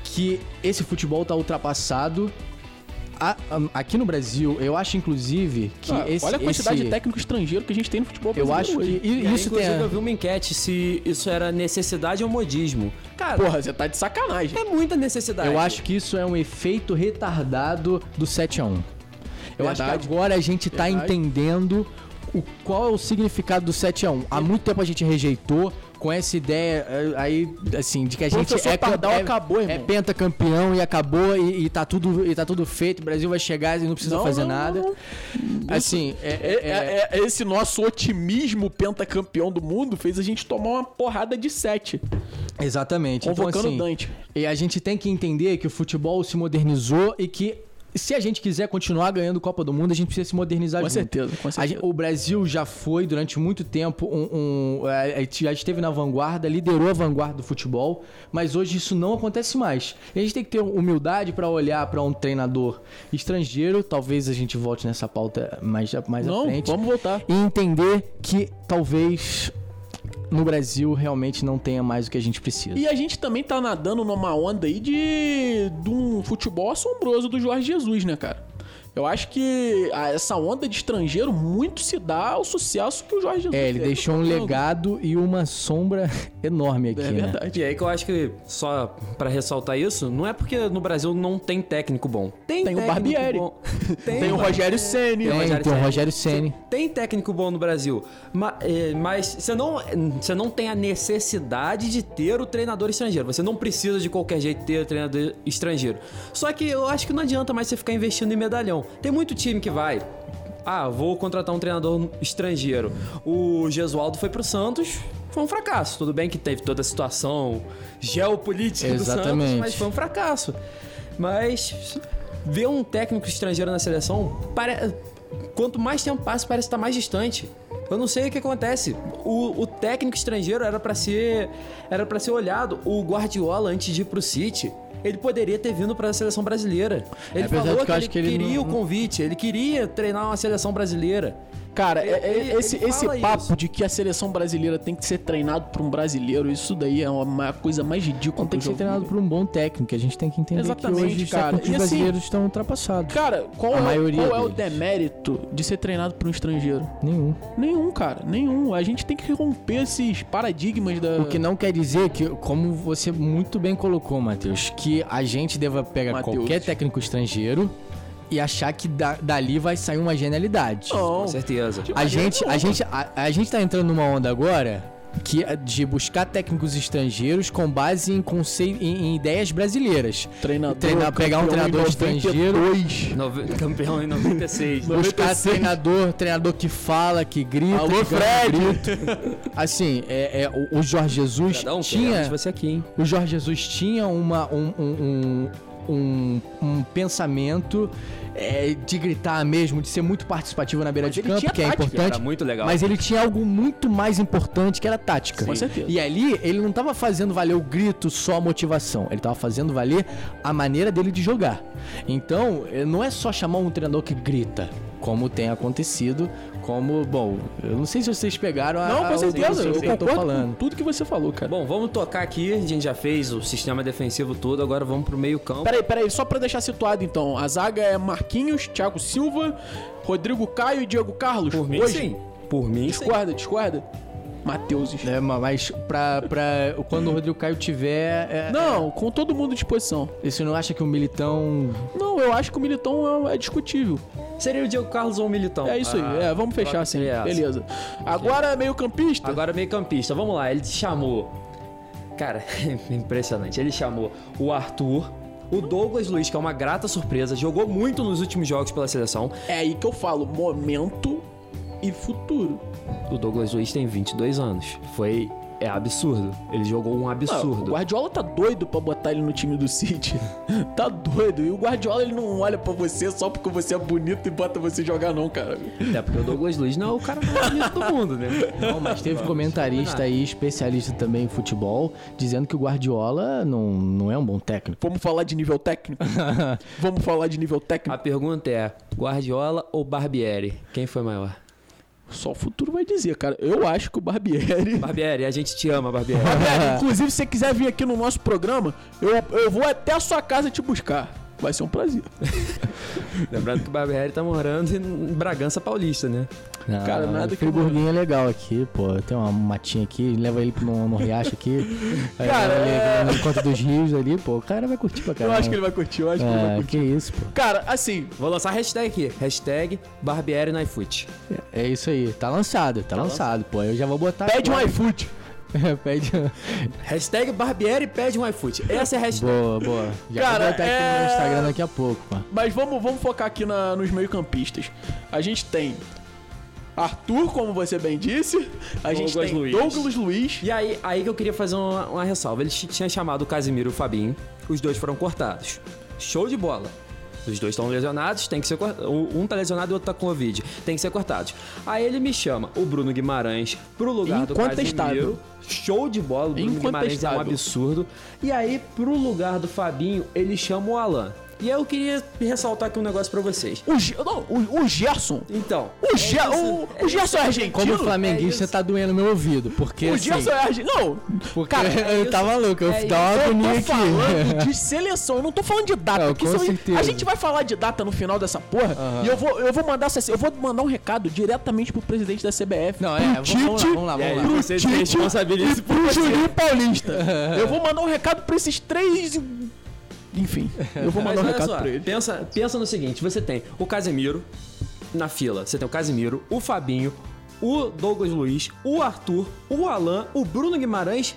que esse futebol tá ultrapassado. A- a- aqui no Brasil, eu acho inclusive que Ah, esse olha a quantidade esse- de técnico estrangeiro que a gente tem no futebol eu brasileiro acho hoje. que e- E isso tem inclusive, a- eu vi uma enquete se isso era necessidade ou modismo. Cara, Porra, você tá de sacanagem. é muita necessidade. Eu acho que isso é um efeito retardado do 7 a 1 Eu acho Verdade. que agora a gente tá Verdade. entendendo o, qual é o significado do 7 a 1 Há muito tempo a gente rejeitou com essa ideia eh, aí, assim, de que a gente é, Pardal é, acabou, irmão. é pentacampeão e acabou e, e tá tudo, e tá tudo feito. O Brasil vai chegar e não precisa Não, fazer não, nada. não, Assim, é, É, é- é- esse nosso otimismo pentacampeão do mundo fez a gente tomar uma porrada de sete, Exatamente. convocando então, assim, Dante. E a gente tem que entender que o futebol se modernizou e que se a gente quiser continuar ganhando Copa do Mundo, a gente precisa se modernizar Com junto. certeza, com certeza. gente- o Brasil já foi durante muito tempo um, um- já esteve na vanguarda, liderou a vanguarda do futebol, mas hoje isso não acontece mais. E a gente tem que ter humildade para olhar para um treinador estrangeiro, talvez a gente volte nessa pauta mais, mais à Não, frente, vamos voltar. e entender que talvez no Brasil realmente não tenha mais o que a gente precisa. E a gente também tá nadando numa onda aí de, de um futebol assombroso do Jorge Jesus, né, cara? Eu acho que essa onda de estrangeiro muito se dá ao sucesso que o Jorge Jesus É, ele deixou um legado e uma sombra enorme aqui, É né? verdade. E aí que eu acho que, só pra ressaltar isso, não é porque no Brasil não tem técnico bom. Tem, Tem o Barbieri. bom. Tem o Rogério Ceni. Tem, Rogério tem o. Rogério Ceni. Tem técnico bom no Brasil, é, mas você não, você não tem a necessidade de ter o treinador estrangeiro. Você não precisa de qualquer jeito ter o treinador estrangeiro. Só que eu acho que não adianta mais você ficar investindo em medalhão. Tem muito time que vai. Ah, vou contratar um treinador estrangeiro. O Gesualdo foi pro Santos, foi um fracasso. Tudo bem que teve toda a situação geopolítica do Santos, Exatamente. mas foi um fracasso. Mas ver um técnico estrangeiro na seleção, quanto mais tempo passa, parece estar mais distante. Eu não sei o que acontece. O, o técnico estrangeiro era pra ser era para ser olhado. O Guardiola antes de ir pro City, ele poderia ter vindo pra seleção brasileira. Ele Apesar falou que ele que ele queria não- o convite, ele queria treinar uma seleção brasileira. Cara, é- é- Ele- esse, ele esse papo isso. de que a seleção brasileira tem que ser treinado por um brasileiro, isso daí é uma coisa mais ridícula. Não tem que ser treinado por um bom técnico. A gente tem que entender Exatamente, que hoje os cara. E assim, brasileiros estão ultrapassados. Cara, qual, A é, qual é o demérito de ser treinado por um estrangeiro? Nenhum. Nenhum, cara, nenhum. A gente tem que romper esses paradigmas da. O que não quer dizer que, como você muito bem colocou, Matheus, que a gente deva pegar Matheus. qualquer técnico estrangeiro e achar que da- dali vai sair uma genialidade. Não. Com certeza. A gente, a, gente, a, a gente tá entrando numa onda agora que é de buscar técnicos estrangeiros com base em, concei- em, em ideias brasileiras. Treinador, Treinar- pegar um treinador estrangeiro. 92. Nove- Campeão em 96. Buscar 96. treinador, treinador que fala, que grita. Alô, que Fred! grito. Assim, é, é, o, o Jorge Jesus Cidadão, tinha. você aqui, hein? O Jorge Jesus tinha uma, um, um, um, um- um pensamento é, de gritar mesmo, de ser muito participativo na beira Mas de campo, que é tática, importante. Muito legal. Mas ele tinha algo muito mais importante que era tática. Com certeza. E ali ele não tava fazendo valer o grito, só a motivação. Ele tava fazendo valer a maneira dele de jogar. Então, eh, não é só chamar um treinador que grita, como tem acontecido, como, bom, eu não sei se vocês pegaram a Não, com o certeza. Eu que eu tô falando. com tudo que você falou, cara. Bom, vamos tocar aqui. A gente já fez o sistema defensivo todo, agora vamos pro meio campo. Peraí, peraí, só pra deixar situado então. A zaga é Marquinhos, Thiago Silva, Rodrigo Caio e Diego Carlos. Por mim, Hoje. sim. Por mim, sim. Discorda, discorda. Matheus. É, ma- mas pra, pra quando o Rodrigo Caio tiver. é- Não, com todo mundo à disposição. é, Você não acha que o Militão. Não, eu acho que o Militão é, é discutível. Seria o Diego Carlos ou o Militão? É isso aí. Ah, É, vamos fechar assim. Beleza. Agora meio campista. Agora meio campista, vamos lá, ele chamou. Cara, impressionante. Ele chamou o Arthur, o Douglas Luiz, que é uma grata surpresa, jogou muito nos últimos jogos pela seleção. É aí que eu falo, momento e futuro. O Douglas Luiz tem 22 anos. Foi é absurdo. Ele jogou um Não, o absurdo. Guardiola tá doido pra botar ele no time do City. tá doido. E o Guardiola ele não olha pra você só porque você é bonito e bota você jogar, não, cara. Até porque o Douglas Luiz não é o cara mais bonito do mundo, né? Não, mas teve comentarista aí, especialista também em futebol, dizendo que o Guardiola não, não é um bom técnico. Vamos falar de nível técnico? Vamos falar de nível A técnico? pergunta é: Guardiola ou Barbieri? Quem foi maior? Só o futuro vai dizer, cara. Eu acho que o Barbieri. Barbieri, a gente te ama, Barbieri. Barbieri, inclusive, se você quiser vir aqui no nosso programa, eu, eu vou até a sua casa te buscar. Vai ser um prazer. Lembrando que o Barbieri tá morando em Bragança Paulista, né? Não, Cara, nada o que eu Friburguinho é legal aqui, pô. Tem uma matinha aqui, leva ele no, no riacho aqui. Cara, é- no encontro dos rios ali, pô. O cara vai curtir pra Eu caramba. acho que ele vai curtir, eu acho que ele vai É, curtir. que isso, pô. Cara, assim, Vou lançar a hashtag aqui. Hashtag Barbieri no iFoot. É isso aí. Tá lançado, tá, lançado, pô. Eu já vou botar. pede um agora. iFood. pede. Hashtag Barbieri pede um iFoot. Essa é a hashtag. Boa, boa. Já Cara, vou botar aqui é- no meu Instagram daqui a pouco, pô. Mas vamos, vamos focar aqui na- nos meio-campistas. A gente tem Arthur, como você bem disse. A gente Douglas tem Luiz. Douglas Luiz. E aí, aí que eu queria fazer uma, uma ressalva. Ele tinha chamado o Casimiro e o Fabinho. Os dois foram cortados. Show de bola. Os dois estão lesionados, tem que ser cortado. Um tá lesionado e o outro tá com Covid. Tem que ser cortados. Aí ele me chama o Bruno Guimarães pro lugar do Incontestável. Casimiro. Show de bola. O Bruno Guimarães é um absurdo. E aí, pro lugar do Fabinho, ele chama o Alan. E aí eu queria ressaltar aqui um negócio pra vocês. O, Ge- não, o, o Gerson. Então. O, Ge é isso- o, é o Gerson é argentino. Como flamenguista é tá doendo meu ouvido, porque O assim, Gerson é argentino. Não, porque cara, eu isso. tava louco, eu É dava uma eu agonia tô aqui. falando de seleção, eu não tô falando de data. Não, porque com certeza. a gente vai falar de data no final dessa porra. E eu vou, eu vou mandar essa- eu vou mandar um recado diretamente pro presidente da CBF. Não, pro é, vamos, vamos lá, vamos lá, vamos lá. você se Tite responsabiliza e por pro. Juninho Paulista. eu vou mandar um recado pra esses três. Enfim, eu vou mandar um recado só, pra ele. Pensa, pensa no seguinte: você tem o Casemiro na fila, você tem o Casemiro, o Fabinho, o Douglas Luiz, o Arthur, o Alan, o Bruno Guimarães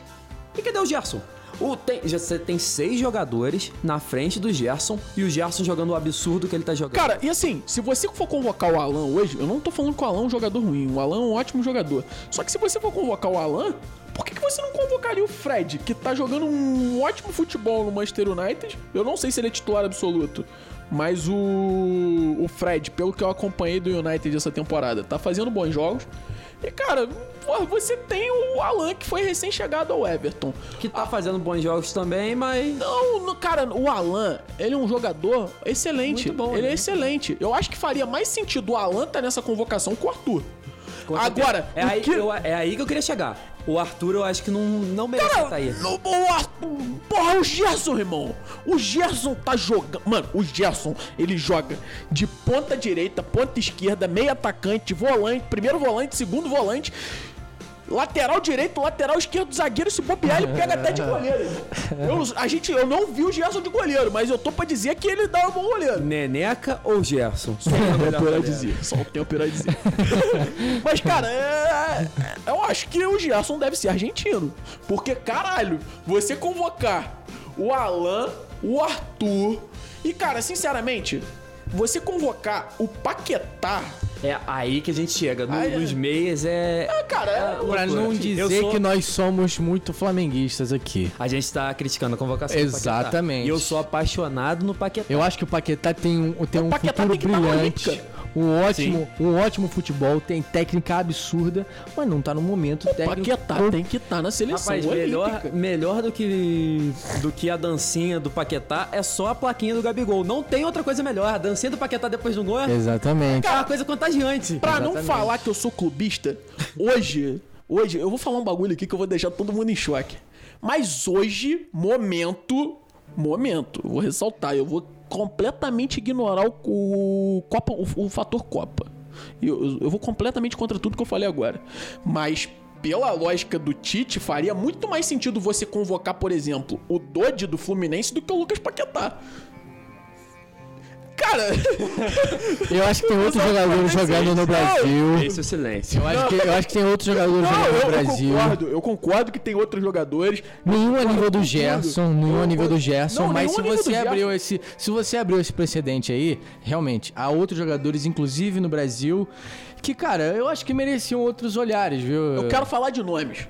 e cadê o Gerson? O, tem, você tem seis jogadores na frente do Gerson e o Gerson jogando o absurdo que ele tá jogando. Cara, e assim, se você for convocar o Alan hoje, eu não tô falando que o Alan é um jogador ruim, o Alan é um ótimo jogador. Só que se você for convocar o Alan, por que, que você não convocaria o Fred, que tá jogando um ótimo futebol no Manchester United? Eu não sei se ele é titular absoluto, mas o, o Fred, pelo que eu acompanhei do United essa temporada, tá fazendo bons jogos. E cara, você tem o Alan que foi recém-chegado ao Everton. que tá fazendo bons jogos também, mas. Não, cara, o Alan, ele é um jogador excelente. Muito bom, Ele né? é excelente. Eu acho que faria mais sentido o Alan estar nessa convocação que o Arthur. com. Agora, é aí, que- eu- é aí que eu queria chegar. O Arthur, eu acho que não, não merece estar aí. no- o Arthur, porra, o Gerson, irmão. O Gerson tá jogando. Mano, o Gerson, ele joga de ponta direita, ponta esquerda, meio atacante, volante, primeiro volante, segundo volante. Lateral direito, lateral esquerdo, zagueiro, se bobear, ele pega até de goleiro. Eu, a gente, eu não vi o Gerson de goleiro, mas eu tô pra dizer que ele dá um bom goleiro. Neneca ou Gerson? Só o tempo irá dizer. Só o tempo irá dizer. Mas, cara, é- é- eu acho que o Gerson deve ser argentino. Porque, caralho, você convocar o Alan, o Arthur. E, cara, sinceramente, você convocar o Paquetá. É aí que a gente chega. No- Aí é- nos meias é. Ah, cara, é, Pra loucura. não dizer sou- que nós somos muito flamenguistas aqui. A gente tá criticando a convocação do Exatamente. Paquetá. E eu sou apaixonado no Paquetá. Eu acho que o Paquetá tem um, tem O um Paquetá futuro tem na brilhante. Um ótimo, um ótimo futebol, tem técnica absurda, mas não tá no momento o técnico. Paquetá tem que estar na seleção Rapaz, melhor, melhor do que do que a dancinha do Paquetá é só a plaquinha do Gabigol. Não tem outra coisa melhor. A dancinha do Paquetá depois do gol é Exatamente. uma coisa contagiante. Pra não falar que eu sou clubista, hoje, hoje, eu vou falar um bagulho aqui que eu vou deixar todo mundo em choque. Mas hoje, momento, momento, eu vou ressaltar, eu vou completamente ignorar o, o Copa, o, o fator Copa. Eu, eu- vou completamente contra tudo que eu falei agora. Mas pela lógica do Tite, faria muito mais sentido você convocar, por exemplo, o Dodge do Fluminense do que o Lucas Paquetá. Cara, Eu acho que tem outros jogadores jogando no Brasil. Esse é o silêncio. Eu acho, que, eu acho que tem outros jogadores não, jogando eu, no eu Brasil. concordo, eu concordo que tem outros jogadores. Nenhum a nível do. Gerson, nenhum a nível do Gerson, Não, mas se você abriu esse, se você abriu esse precedente aí, realmente há outros jogadores inclusive no Brasil que, cara, eu acho que mereciam outros olhares, viu? Eu quero falar de nomes.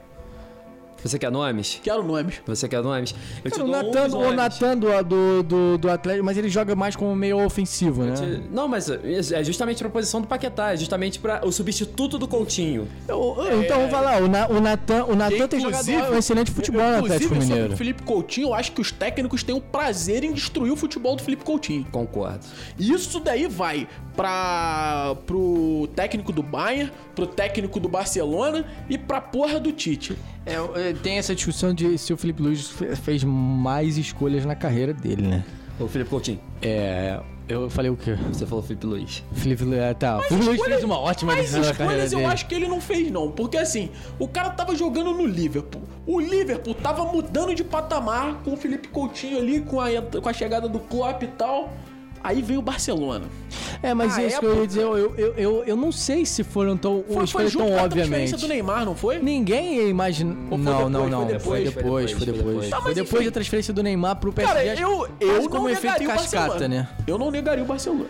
Você quer nomes? Quero nomes. Você quer nomes? Eu te o dou Natan, uns o nomes. Natan do, do, do, do Atlético, mas ele joga mais como meio ofensivo, né? Te- Não, mas é justamente pra posição do Paquetá, é justamente para o substituto do Coutinho. Eu- eu- então, vai lá, o, Na- o Natan, o Natan tem Inclusive- jogado um excelente futebol no Inclusive, Atlético sobre Mineiro. o Felipe Coutinho, eu acho que os técnicos têm o prazer em destruir o futebol do Felipe Coutinho. Concordo. Isso daí vai para pro técnico do Bayern, pro técnico do Barcelona e pra porra do Tite. É, é, tem essa discussão de se o Felipe Luiz fe- fez mais escolhas na carreira dele, né? O Felipe Coutinho. É. Eu falei o quê? Você falou Felipe Luiz. Felipe Luiz. é, Tá, o Felipe Luiz escolhas- fez uma ótima Mas decisão na carreira escolhas eu dele. acho que ele não fez, não. Porque assim, o cara tava jogando no Liverpool. O Liverpool tava mudando de patamar com o Felipe Coutinho ali, com a, com a chegada do Klopp e tal. Aí veio o Barcelona. É, mas Na isso que eu ia dizer, eu, eu, eu, eu não sei se foram tão. Foi, foi tão com a transferência obviamente. do Neymar, não foi? Ninguém foi Não, depois, não, foi não. depois, Foi foi depois, depois, foi foi depois. depois. Tá, Foi depois da transferência do Neymar pro PSG. Cara, eu, eu não como efeito negaria o cascata, Barcelona. né? Eu não negaria o Barcelona.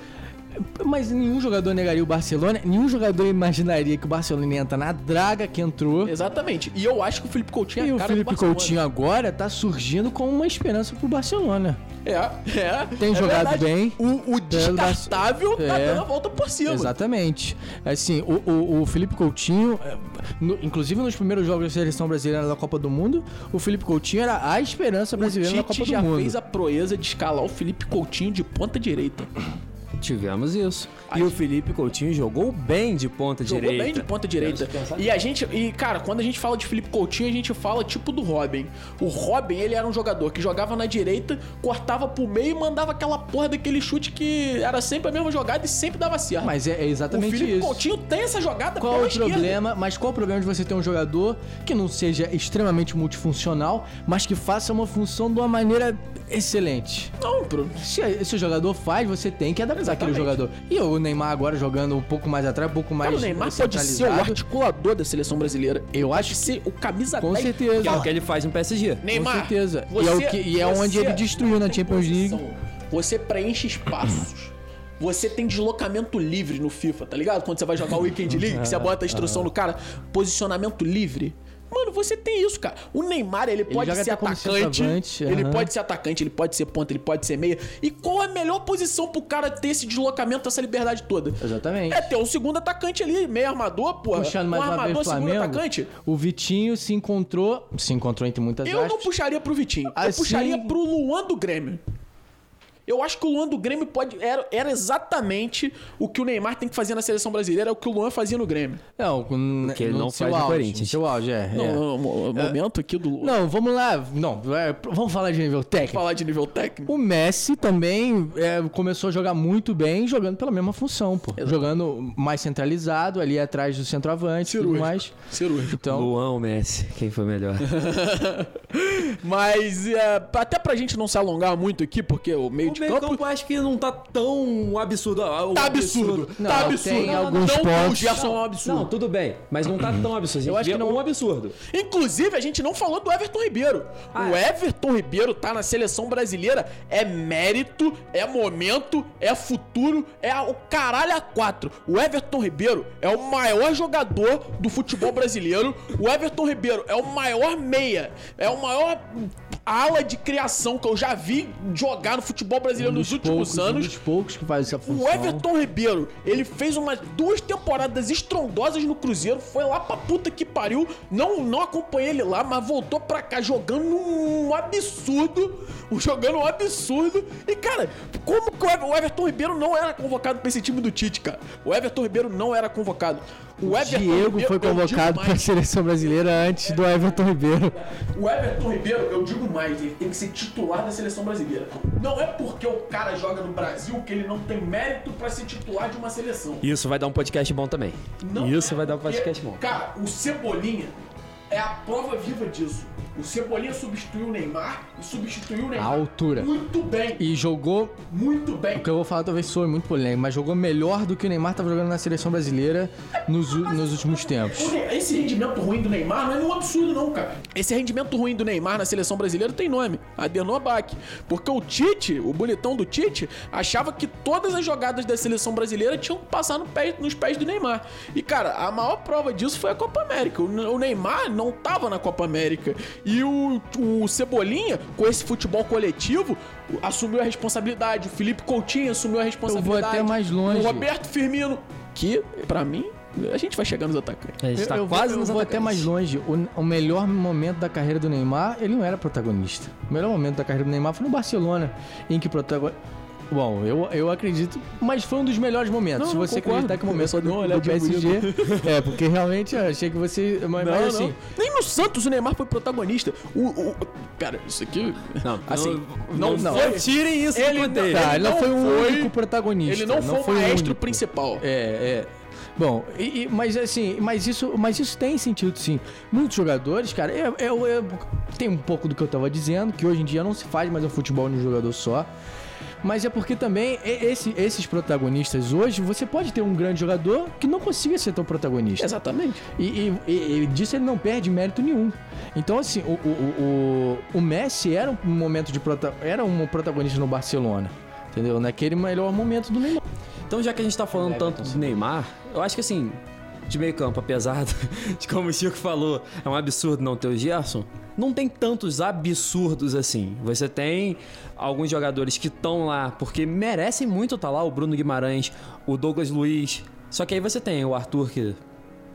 Mas nenhum jogador negaria o Barcelona, nenhum jogador imaginaria que o Barcelona entra na draga que entrou. Exatamente. E eu acho que o Felipe Coutinho é E a o cara Felipe do Barcelona. Coutinho agora tá surgindo como uma esperança pro Barcelona. É, é. Tem é jogado verdade. bem. O, o descartável tá É. dando a volta por cima. Exatamente. Assim, o, o, o Felipe Coutinho, é, no- inclusive nos primeiros jogos da seleção brasileira da Copa do Mundo, o Felipe Coutinho era a esperança O brasileira na Copa Tite do já Mundo. fez a proeza de escalar o Felipe Coutinho de ponta direita. Tivemos isso. E o Felipe Coutinho jogou bem de ponta Jogou direita. bem de ponta direita. E a gente, e cara, quando a gente fala de Felipe Coutinho, a gente fala tipo do Robin. O Robin, ele era um jogador que jogava na direita, cortava pro meio e mandava aquela porra daquele chute que era sempre a mesma jogada e sempre dava certo. Mas é, é o exatamente Felipe isso. Coutinho tem essa jogada Qual pela o esquerda. problema? Mas qual o problema de você ter um jogador que não seja extremamente multifuncional, mas que faça uma função de uma maneira excelente? Não, pro... Se, se o jogador faz, você tem que adaptar aquele jogador. E o Neymar agora jogando um pouco mais atrás, um pouco mais Cara, o Neymar pode ser o articulador da seleção brasileira. Eu acho Pode ser o camisa Com 10. certeza. Que é o que ele faz no PSG. Neymar, Com certeza. E você- é o que- e é onde ele destruiu na Champions League. Você preenche espaços. Você tem deslocamento livre no FIFA, tá ligado? Quando você vai jogar o Weekend League, que você bota a instrução no cara, posicionamento livre. Mano, você tem isso, cara. O Neymar, ele pode joga ser atacante. centroavante, Ele pode ser atacante, ele pode ser ponta, ele pode ser meia. E qual é a melhor posição pro cara ter esse deslocamento, essa liberdade toda? Exatamente. É ter um segundo atacante ali, meio armador, pô. Puxando um mais uma armador, vez segundo Flamengo, atacante. o Vitinho se encontrou, se encontrou entre muitas Eu não puxaria pro Vitinho. Eu Assim- puxaria pro Luan do Grêmio. Eu acho que o Luan do Grêmio pode era, era exatamente o que o Neymar tem que fazer na seleção brasileira, é o que o Luan fazia no Grêmio. Não, o que ele não faz no Corinthians. Seu auge, é. Não, é. não, o momento aqui do Luan. Não, vamos lá. Não, é, vamos falar de nível técnico. Falar de nível técnico. O Messi também é, começou a jogar muito bem, jogando pela mesma função, pô. Jogando mais centralizado, ali atrás do centroavante e tudo Cirúrgico. mais. Cirúrgico. Então, Luan ou Messi? Quem foi melhor? Mas é, até pra gente não se alongar muito aqui, porque o meio de meio campo acho que não tá tão absurdo. ah, o tá absurdo. Não, tá tem absurdo. alguns não, pontos. Gerson é um absurdo. Não, tudo bem, mas não tá tão absurdo. Eu acho que não- um absurdo. Inclusive, a gente não falou do Everton Ribeiro. Ah, o é? Everton Ribeiro tá na seleção brasileira. É mérito, é momento, é futuro, é o caralho a quatro. O Everton Ribeiro é o maior jogador do futebol brasileiro. O Everton Ribeiro é o maior meia, é o maior ala de criação que eu já vi jogar no futebol brasileiro um nos últimos poucos, anos. Um dos poucos que faz essa função. O Everton Ribeiro, ele fez umas duas temporadas estrondosas no Cruzeiro, foi lá pra puta que pariu, não, não acompanhei ele lá, mas voltou pra cá jogando um absurdo, jogando um absurdo. E cara, como que o Ever- o Everton Ribeiro não era convocado pra esse time do Tite, cara? O Everton Ribeiro não era convocado. O Everton Diego Ribeiro, foi convocado mais. para a seleção brasileira antes do Everton Ribeiro. O Everton Ribeiro, eu digo mais, ele tem que ser titular da seleção brasileira. Não é porque o cara joga no Brasil que ele não tem mérito pra ser titular de uma seleção. Isso vai dar um podcast bom também. Não Isso é vai dar um podcast bom. Cara, o Cebolinha é a prova viva disso. O Cebolinha substituiu o Neymar e substituiu o A Neymar altura. muito bem. E jogou Muito bem. O que eu vou falar talvez soe muito polêmico, mas jogou melhor do que o Neymar estava jogando na seleção brasileira nos, nos últimos tempos. Esse rendimento ruim do Neymar não é nenhum absurdo, não, cara. Esse rendimento ruim do Neymar na seleção brasileira tem nome: Adenobach. Porque o Tite, o bonitão do Tite, achava que todas as jogadas da seleção brasileira tinham que passar no pé- nos pés do Neymar. E, cara, a maior prova disso foi a Copa América. O, o Neymar não tava na Copa América. E o, o Cebolinha, com esse futebol coletivo, assumiu a responsabilidade. O Felipe Coutinho assumiu a responsabilidade. até mais longe. O Roberto Firmino, que, pra mim, a gente vai chegar nos atacantes. A gente tá eu, eu quase vou, eu nos vou até mais longe. O, o melhor momento da carreira do Neymar, ele não era protagonista. O melhor momento da carreira do Neymar foi no Barcelona, em que protagonista. Bom, eu, eu acredito, mas foi um dos melhores momentos. Não, Se não, você concordo. acreditar que o Eu momento só do, olhadinha PSG. é, porque realmente eu achei que você. Mas, Não, mas não. assim. Nem no Santos o Neymar foi protagonista. O, o- pera, isso aqui. Não, assim, não, não, não, foi. tirem isso Ele do contexto. Tá, ele não não foi o foi- único protagonista. Ele não, foi o o maestro principal. É, é. Bom, e- e- mas assim, mas isso, mas isso tem sentido sim. Muitos jogadores, cara, é, é- é- tem um pouco do que eu tava dizendo, que hoje em dia não se faz mais um futebol de um jogador só. Mas é porque também esse- esses protagonistas hoje, você pode ter um grande jogador que não consiga ser tão protagonista. Exatamente. E, e- e- e disso ele não perde mérito nenhum. Então, assim, o, o, o, o Messi era um momento de prota era um protagonista no Barcelona. Entendeu? Naquele melhor momento do Neymar. Então, já que a gente tá falando tanto do Neymar, eu acho que assim, de meio campo, apesar de como o Chico falou, é um absurdo não ter o Gerson, não tem tantos absurdos assim. Você tem alguns jogadores que estão lá porque merecem muito estar lá, o Bruno Guimarães, o Douglas Luiz. Só que aí você tem o Arthur que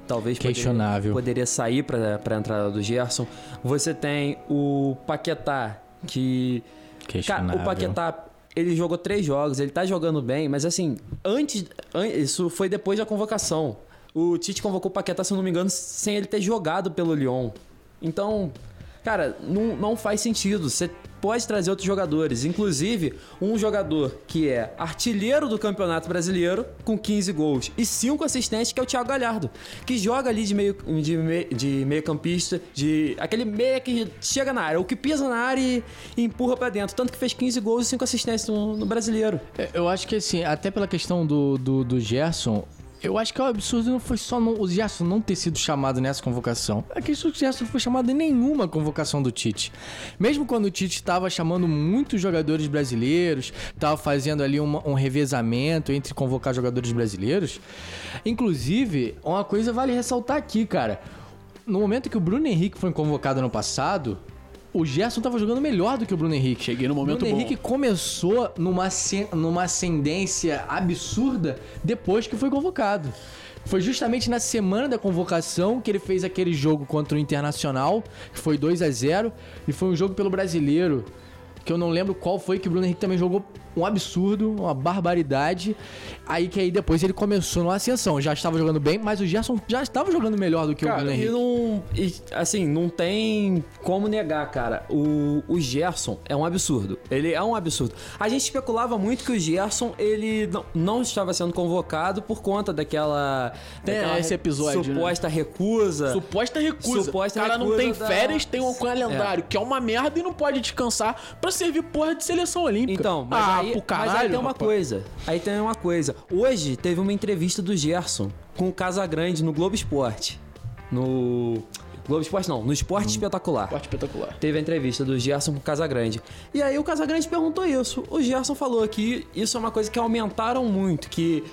talvez poderia- Questionável. poderia sair pra, pra entrada do Gerson. Você tem o Paquetá que Cara, Questionável. o Paquetá, ele jogou três jogos, ele tá jogando bem, mas assim, antes. an- Isso foi depois da convocação. O Tite convocou o Paquetá, se eu não me engano, sem ele ter jogado pelo Lyon. Então, cara, não, não faz sentido. Você pode trazer outros jogadores. Inclusive, um jogador que é artilheiro do Campeonato Brasileiro, com 15 gols e 5 assistentes, que é o Thiago Galhardo. Que joga ali de meio, de meio, de meio campista, de aquele meia que chega na área, ou que pisa na área e, e empurra pra dentro. Tanto que fez 15 gols e 5 assistências no, no Brasileiro. É, Eu acho que assim, até pela questão do, do, do Gerson, eu acho que o absurdo não foi só não- o Gerson não ter sido chamado nessa convocação. É que o Gerson não foi chamado em nenhuma convocação do Tite. Mesmo quando o Tite estava chamando muitos jogadores brasileiros, estava fazendo ali uma- um revezamento entre convocar jogadores brasileiros. Inclusive, uma coisa vale ressaltar aqui, cara. No momento que o Bruno Henrique foi convocado no passado, o Gerson estava jogando melhor do que o Bruno Henrique. Cheguei no momento Bruno bom. Henrique começou numa, numa ascendência absurda depois que foi convocado. Foi justamente na semana da convocação que ele fez aquele jogo contra o Internacional, que foi 2 a 0 e foi um jogo pelo Brasileiro, que eu não lembro qual foi, que o Bruno Henrique também jogou um absurdo, uma barbaridade. Aí que aí depois ele começou numa ascensão. Já estava jogando bem, mas o Gerson já estava jogando melhor do que o Cara, Bruno e Henrique. não. e, assim, não tem como negar, cara. O, o Gerson é um absurdo. Ele é um absurdo. A gente especulava muito que o Gerson, ele não, não estava sendo convocado por conta daquela. Tem daquela esse episódio, né? Suposta recusa. Suposta recusa. Suposta o cara não recusa tem da- férias, tem um calendário que é uma merda e não pode descansar pra servir porra de seleção olímpica. Então, mas, ah, aí, pro caralho, mas aí tem uma rapaz. coisa. Aí tem uma coisa. Hoje teve uma entrevista do Gerson com o Casagrande no Globo Esporte. No. Globo Esporte não, no Esporte Espetacular. Esporte espetacular. Teve a entrevista do Gerson com o Casagrande. E aí o Casagrande perguntou isso. O Gerson falou que isso é uma coisa que aumentaram muito, que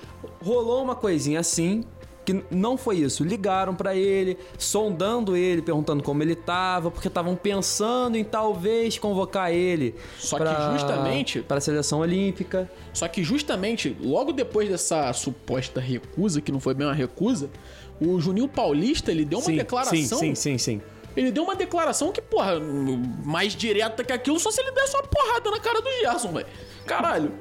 rolou uma coisinha assim, que não foi isso. Ligaram pra ele, sondando ele, perguntando como ele tava, porque estavam pensando em talvez convocar ele. Só que pra- justamente- para a seleção olímpica. Só que justamente, logo depois dessa suposta recusa, que não foi bem uma recusa, o Juninho Paulista, ele deu uma declaração. Sim, sim, sim, sim. Ele deu uma declaração que, porra, mais direta que aquilo, só se ele desse uma porrada na cara do Gerson, velho. Caralho.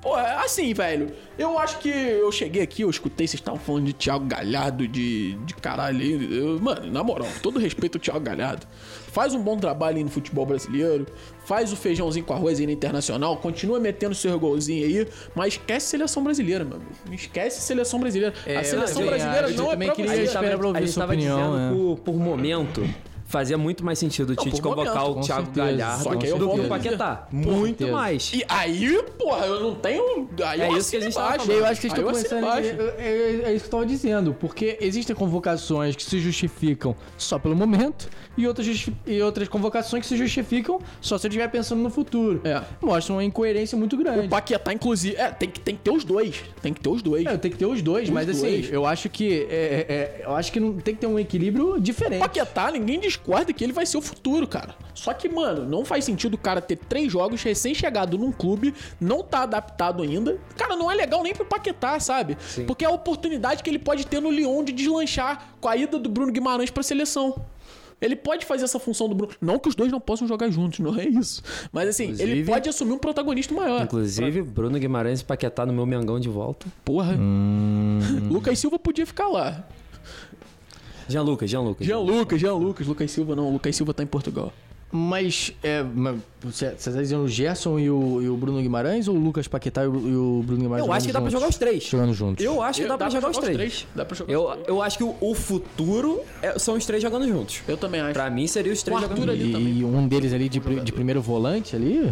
Pô, é assim, velho. Eu acho que eu cheguei aqui, eu escutei, vocês estavam falando de Thiago Galhardo, de, de caralho. Eu- mano, na moral, todo respeito ao Thiago Galhardo. Faz um bom trabalho aí no futebol brasileiro, faz o feijãozinho com arroz aí na internacional, continua metendo seu golzinho aí, mas esquece seleção brasileira, mano. Esquece seleção brasileira. É, a seleção brasileira não eu é também pra queria ouvir a gente sua tava opinião, dizendo né? por, por momento. Fazia muito mais sentido o Tite convocar momento, o com Thiago certeza. Galhardo Só que aí eu do que o. Paquetá. Muito certeza. mais. E aí, porra, eu não tenho. Aí É eu isso que a gente tava falando. Eu acho que eles estão começando. É, é- é isso que eu tava dizendo. Porque existem convocações que se justificam só pelo momento e outras, e outras convocações que se justificam só se eu estiver pensando no futuro. É. Mostra uma incoerência muito grande. O Paquetá, inclusive. É, tem que, tem que ter os dois. Tem que ter os dois. É, tem que ter os dois, Os mas dois. assim, eu acho que. é, é, é, eu acho que não, tem que ter um equilíbrio diferente. Paquetá, ninguém discorda que ele vai ser o futuro, cara. Só que, mano, não faz sentido o cara ter três jogos recém-chegado num clube, não tá adaptado ainda. Cara, não é legal nem pro Paquetá, sabe? Porque é a oportunidade que ele pode ter no Lyon de deslanchar com a ida do Bruno Guimarães pra seleção. Ele pode fazer essa função do Bruno. Não que os dois não possam jogar juntos, não é isso. Mas assim, ele Inclusive- pode assumir um protagonista maior. Inclusive, Bruno Guimarães Paquetá no meu Mengão de volta. Porra. Lucas Silva podia ficar lá. Jean Lucas, Jean Lucas. Jean Lucas, Jean Lucas. Lucas Silva não. Lucas Silva tá em Portugal. Mas, é, mas você, você tá dizendo o Gerson e o, e o Bruno Guimarães ou o Lucas Paquetá e o, e o Bruno Guimarães? Eu acho que dá pra jogando jogar os três. juntos? Jogando juntos. Eu acho que dá, pra jogar os três. Dá pra jogar Eu, os três. eu acho que o, o futuro é- são os três jogando juntos. Eu também acho. Pra mim, seria os três O jogando ali juntos. também. E, um deles ali de, de primeiro volante ali?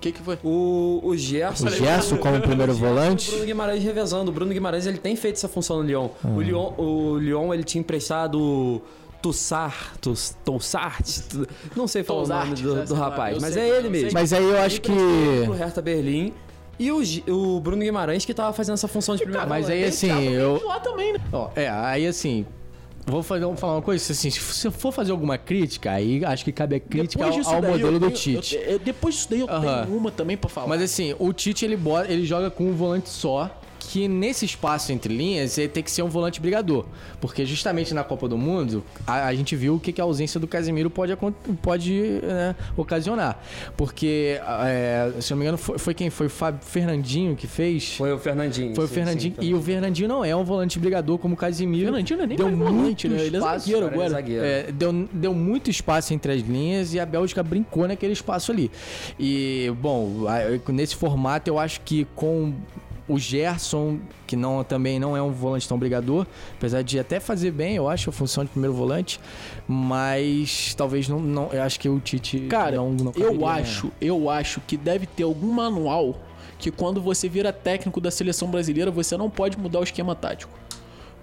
O que que foi? O, o Gerson... O Gerson como primeiro O volante? Bruno Guimarães revezando. O Bruno Guimarães ele tem feito essa função no Lyon. O Lyon, o Lyon ele tinha emprestado Tussar, Tus- Toussart, tu- não sei falar o Tousart, nome do, do rapaz, mas sei, é ele mesmo. Mas aí eu acho que. Pro Hertha Berlim e o, o Bruno Guimarães que tava fazendo essa função de primeiro Mas aí assim, eu. lá também, né? Ó, é, aí assim. Vou fazer, vou falar uma coisa, assim, se você for fazer alguma crítica, aí acho que cabe a crítica ao, ao modelo do tenho- Tite. eu- eu- depois disso daí eu tenho uma também pra falar. Mas assim, o Tite ele, ele joga com um volante só, que nesse espaço entre linhas ele tem que ser um volante brigador. Porque justamente na Copa do Mundo, a, a gente viu o que, que a ausência do Casemiro pode, pode né, ocasionar. Porque, é, se eu não me engano, foi, foi quem? Foi o Fábio Fernandinho que fez? Foi o Fernandinho. Foi o sim, Fernandinho. sim, e o Fernandinho não é um volante brigador como o Casemiro. Fernandinho não é nem deu mais muito volante, né? Ele é espaço, zagueiro Agora ele é zagueiro. é, deu, deu muito espaço entre as linhas e a Bélgica brincou naquele espaço ali. E, bom, nesse formato eu acho que com o Gerson, que não, também não é um volante tão brigador, apesar de até fazer bem, eu acho, a função de primeiro volante, mas talvez não, não eu acho que o Tite Cara, não, não caberia, eu né? acho, eu acho que deve ter algum manual que quando você vira técnico da seleção brasileira, você não pode mudar o esquema tático.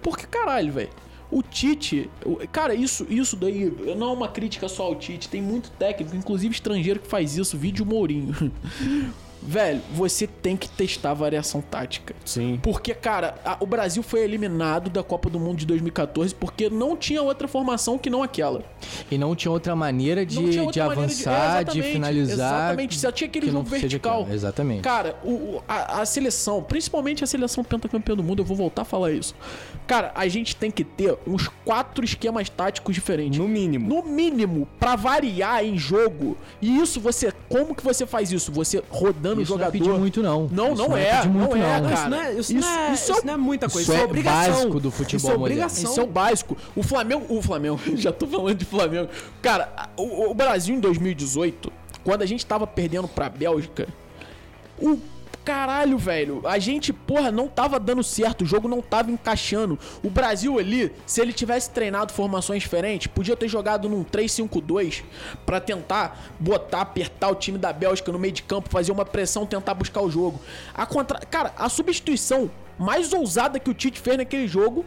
Porque, caralho, velho. O Tite, cara, isso, isso daí não é uma crítica só ao Tite. Tem muito técnico, inclusive estrangeiro, que faz isso. Vídeo Mourinho. Velho, você tem que testar a variação tática. Sim. Porque, cara, a- o Brasil foi eliminado da Copa do Mundo de 2014 porque não tinha outra formação que não aquela. E não tinha outra maneira de, tinha de outra maneira avançar, é, de, finalizar. Exatamente, só tinha aquele que não jogo seja vertical. Exatamente. Cara, o, a, a seleção, principalmente a seleção pentacampeã do mundo, eu vou voltar a falar isso. Cara, a gente tem que ter uns quatro esquemas táticos diferentes. No mínimo. No mínimo, pra variar em jogo. E isso você, como que você faz isso? Você rodando Isso o não é jogador. muito, não. Não, Isso não, não é é, pedir muito, não é, não. cara. Isso não é, isso, Isso- não é, isso é não é muita coisa. isso Isso, é é obrigação. básico do futebol Isso é moderno. obrigação. Isso é o básico. O Flamengo. O Flamengo, já tô falando de Flamengo. Cara, o, o Brasil em 2018, quando a gente tava perdendo pra Bélgica, o. Caralho, velho. A gente, porra, não tava dando certo. O jogo não tava encaixando. O Brasil ali, se ele tivesse treinado formações diferentes, podia ter jogado num 3-5-2 pra tentar botar, apertar o time da Bélgica no meio de campo, fazer uma pressão, tentar buscar o jogo. A contra... Cara, a substituição mais ousada que o Tite fez naquele jogo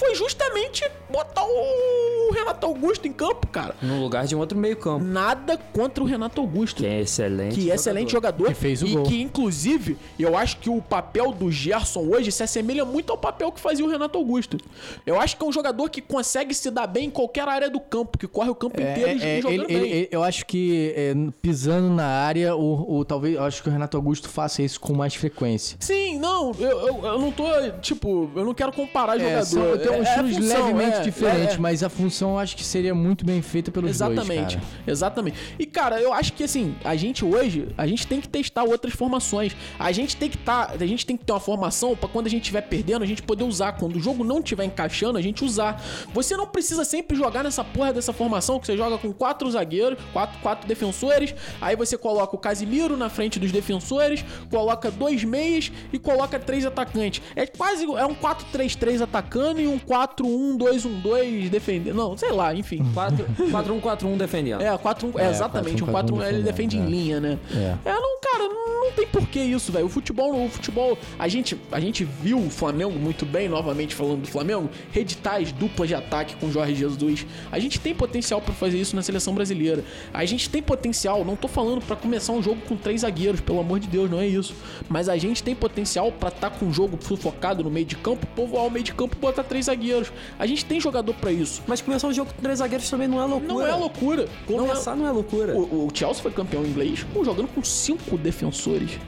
foi justamente botar o Renato Augusto em campo, cara. No lugar de um outro meio campo. Nada contra o Renato Augusto. Que é excelente. Que é excelente jogador. Que fez o e gol. que, inclusive, eu acho que o papel do Gerson hoje se assemelha muito ao papel que fazia o Renato Augusto. Eu acho que é um jogador que consegue se dar bem em qualquer área do campo, que corre o campo inteiro e É, é, jogando ele- bem. ele- eu acho que é, pisando na área, o, o- talvez eu acho que o Renato Augusto faça isso com mais frequência. Sim, não, eu, eu, eu não tô, tipo, eu não quero comparar É, jogador. É- é estilos função, levemente é, diferentes, é, é. mas a função eu acho que seria muito bem feita pelos Exatamente, dois, exatamente. E cara, eu acho que assim, a gente hoje, a gente tem que testar outras formações. A gente tem que tá, a gente tem que ter uma formação pra quando a gente estiver perdendo, a gente poder usar. Quando o jogo não estiver encaixando, a gente usar. Você não precisa sempre jogar nessa porra dessa formação que você joga com quatro zagueiros, quatro, quatro defensores, aí você coloca o Casimiro na frente dos defensores, coloca dois meias e coloca três atacantes. É quase é um 4-3-3 atacando em um 4-1-2-1-2 defendendo. Não, sei lá, enfim. 4-1-4-1 defendendo. É, 4 é, É, exatamente, um 4-1-4-1 4 ele defende em é. linha, né? É. É, não, cara, não, tem porquê isso, velho. O futebol, o futebol, a gente, a gente viu o Flamengo muito bem, novamente falando do Flamengo, reeditar as duplas de ataque com o Jorge Jesus. A gente tem potencial pra fazer isso na seleção brasileira. A gente tem potencial, não tô falando pra começar um jogo com três zagueiros, pelo amor de Deus, não é isso. Mas a gente tem potencial pra estar com um jogo sufocado no meio de campo, povoar o meio de campo e botar três zagueiros. A gente tem jogador pra isso. Mas começar um jogo com três zagueiros também não é loucura. Não é loucura. Não é- Começar não é loucura. o, o Chelsea foi campeão inglês jogando com cinco defensores.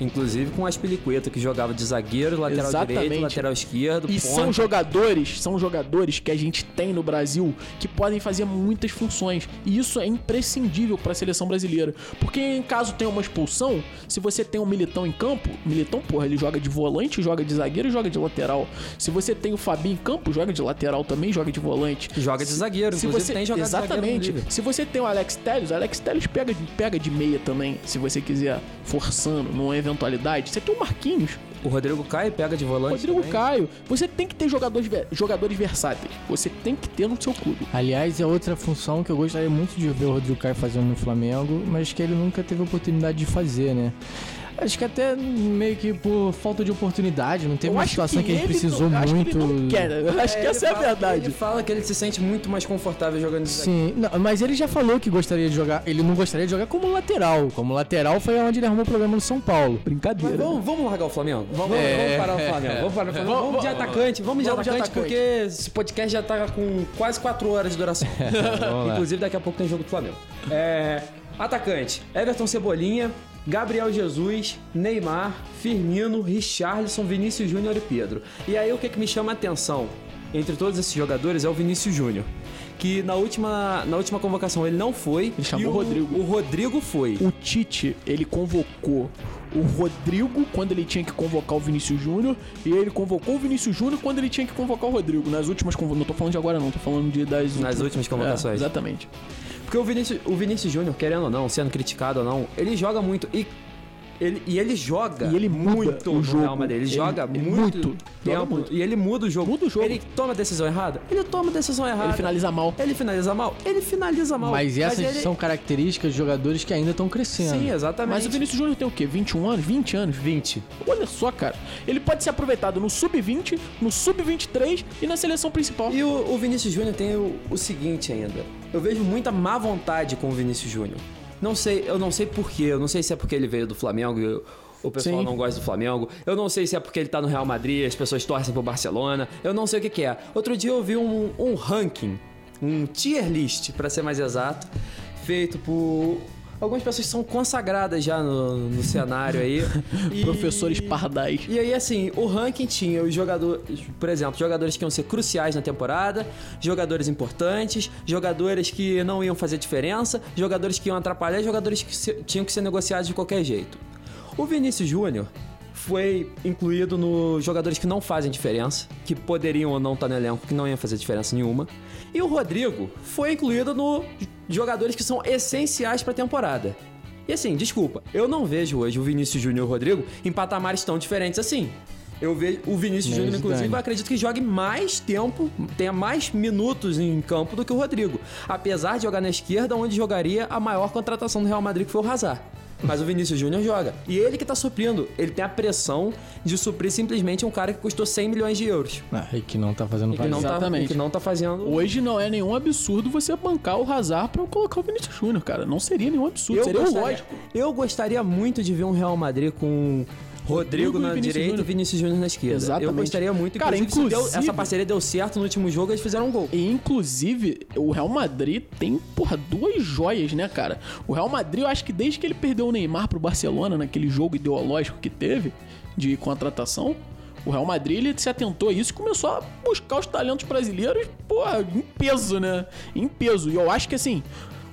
Inclusive com as Peliqueta, que jogava de zagueiro, lateral Exatamente. direito, lateral esquerdo, E ponta. são jogadores, são jogadores que a gente tem no Brasil que podem fazer muitas funções. E isso é imprescindível para a seleção brasileira. Porque em caso tenha uma expulsão, se você tem um militão em campo, militão, porra, ele joga de volante, joga de zagueiro e joga de lateral. Se você tem o Fabinho em campo, joga de lateral também, joga de volante. Joga de zagueiro, Se você tem jogado exatamente. Se você tem o Alex Telles, o Alex Telles pega, pega de meia também, se você quiser forçando numa eventualidade. Você tem o Marquinhos, O Rodrigo Caio pega de volante Rodrigo também. Caio. Você tem que ter jogadores, jogadores versáteis. Você tem que ter no seu clube. Aliás, é outra função que eu gostaria muito de ver o Rodrigo Caio fazendo no Flamengo, mas que ele nunca teve oportunidade de fazer, né? Acho que até meio que por falta de oportunidade, não teve Eu uma situação que, ele precisou não, acho muito. Que ele. Eu acho que ele essa é a verdade. Ele fala que ele se sente muito mais confortável jogando zagueiro. Sim, não, mas ele já falou que gostaria de jogar. Ele não gostaria de jogar como lateral. Como lateral foi onde ele arrumou problema no São Paulo. Mas Brincadeira. vamos, vamos largar o Flamengo? Vamos, É. vamos parar o Flamengo. Vamos parar o Flamengo. Vamos, Vamos- de atacante. Vamos de vamos de atacante, atacante. porque esse podcast já tá com quase 4 horas de duração. Inclusive, daqui a pouco tem jogo do Flamengo. É, atacante: Everton Cebolinha, Gabriel Jesus, Neymar, Firmino, Richarlison, Vinícius Júnior e Pedro. E aí, o que, que me chama a atenção entre todos esses jogadores é o Vinícius Júnior. Que na última, na última convocação ele não foi. Ele chamou e o Rodrigo. O Rodrigo foi. O Tite, ele convocou o Rodrigo quando ele tinha que convocar o Vinícius Júnior e ele convocou o Vinícius Júnior quando ele tinha que convocar o Rodrigo. Nas últimas convocações. Não tô falando de agora, não. Tô falando de, das Nas últimas convocações. É, exatamente. Porque o Vinícius, o Vinícius Júnior, querendo ou não, sendo criticado ou não, ele joga muito. E ele, e ele joga E ele muito o jogo. Real Madrid. Ele, Ele- joga ele muito, muito. tempo. Joga muito. E ele muda o jogo. Muda o jogo. Ele toma a decisão errada? Ele toma a decisão errada. Ele finaliza mal. Ele finaliza mal? Ele finaliza mal. Mas essas ele... são características de jogadores que ainda estão crescendo. Sim, exatamente. Mas o Vinícius Júnior tem o quê? 21 anos? 20 anos? 20. Olha só, cara. Ele pode ser aproveitado no sub-20, no sub-23 e na seleção principal. E o, o Vinícius Júnior tem o, o seguinte ainda. Eu vejo muita má vontade com o Vinícius Júnior. Não sei, eu não sei porquê. Eu não sei se é porque ele veio do Flamengo e o pessoal Sim. não gosta do Flamengo. Eu não sei se é porque ele tá no Real Madrid, as pessoas torcem pro Barcelona. Eu não sei o que, que é. Outro dia eu vi um, um ranking, um tier list, pra ser mais exato, feito por algumas pessoas são consagradas já no, no cenário aí. E- Professores pardais. e aí, assim, o ranking tinha os jogadores, por exemplo, jogadores que iam ser cruciais na temporada, jogadores importantes, jogadores que não iam fazer diferença, jogadores que iam atrapalhar, jogadores que se- tinham que ser negociados de qualquer jeito. O Vinícius Júnior foi incluído nos jogadores que não fazem diferença, que poderiam ou não estar no elenco, que não iam fazer diferença nenhuma. E o Rodrigo foi incluído no jogadores que são essenciais para a temporada. E assim, desculpa, eu não vejo hoje o Vinícius Júnior e o Rodrigo em patamares tão diferentes assim. Eu vejo o Vinícius Júnior, inclusive, acredito que jogue mais tempo, tenha mais minutos em campo do que o Rodrigo. Apesar de jogar na esquerda, onde jogaria a maior contratação do Real Madrid, que foi o Hazard. Mas o Vinícius Júnior joga. E ele que tá suprindo. Ele tem a pressão de suprir simplesmente um cara que custou 100 milhões de euros. Ah, e que não tá fazendo que não, tá, Exatamente. e que não tá fazendo. Hoje não é nenhum absurdo você bancar o Hazard pra colocar o Vinícius Júnior, cara. Não seria nenhum absurdo, seria o gostaria, lógico. eu gostaria muito de ver um Real Madrid com Rodrigo, Rodrigo e na Vinícius direita e Vinícius Júnior na esquerda. Exatamente. Eu gostaria muito. Cara, inclusive, deu- inclusive- essa parceria deu certo no último jogo, eles fizeram um gol. E, inclusive, o Real Madrid tem, porra, duas joias, né, cara? O Real Madrid, eu acho que desde que ele perdeu o Neymar pro Barcelona, naquele jogo ideológico que teve de contratação, o Real Madrid ele se atentou a isso e começou a buscar os talentos brasileiros, porra, em peso, né? Em peso. E eu acho que, assim,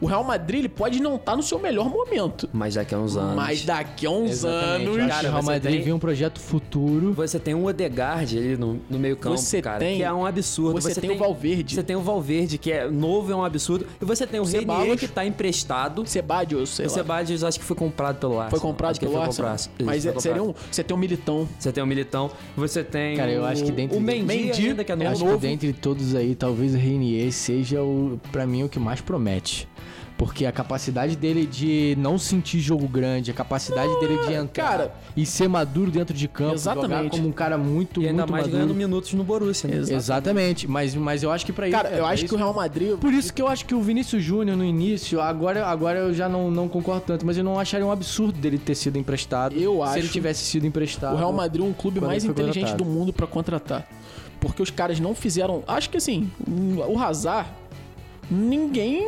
O Real Madrid ele pode não estar no seu melhor momento. Mas daqui a uns anos. Mas daqui a uns Exatamente. Eu anos. acho Cara, o Real você Madrid tem- viu um projeto futuro. Você tem um Odegaard ali no, no meio campo, Você cara, tem- que é um absurdo. você tem o Valverde. Você tem o Valverde, que é novo, é um absurdo. E você tem o. Renier, que tá emprestado. Sebadios, sei O lá. Sebadios acho que foi comprado pelo Arsenal. Foi comprado Acho que pelo foi Arsenal. comprado. Mas Isso, é, foi seria comprado. um, você tem um Militão. Você tem o Militão, você tem Cara, eu o, acho que dentre- o Mendy, Mendy ainda, que é é novo. Acho novo. que dentre todos aí, talvez o Reinier seja o, para mim o que mais promete. Porque a capacidade dele de não sentir jogo grande, a capacidade dele de entrar cara. e ser maduro dentro de campo, jogar Exatamente. como um cara muito, E ainda muito mais maduro. ganhando minutos no Borussia, né? Exatamente, mas, mas eu acho que pra isso. Cara, eu pra acho isso- que o Real Madrid. Por isso que eu acho que o Vinícius Júnior no início, agora, agora eu já não, não concordo tanto, mas eu não acharia um absurdo dele ter sido emprestado. Eu Se ele acho tivesse sido emprestado. O Real Madrid é um clube mais inteligente contratado. do mundo pra contratar. Porque os caras não fizeram. Acho que assim, o Hazard. Ninguém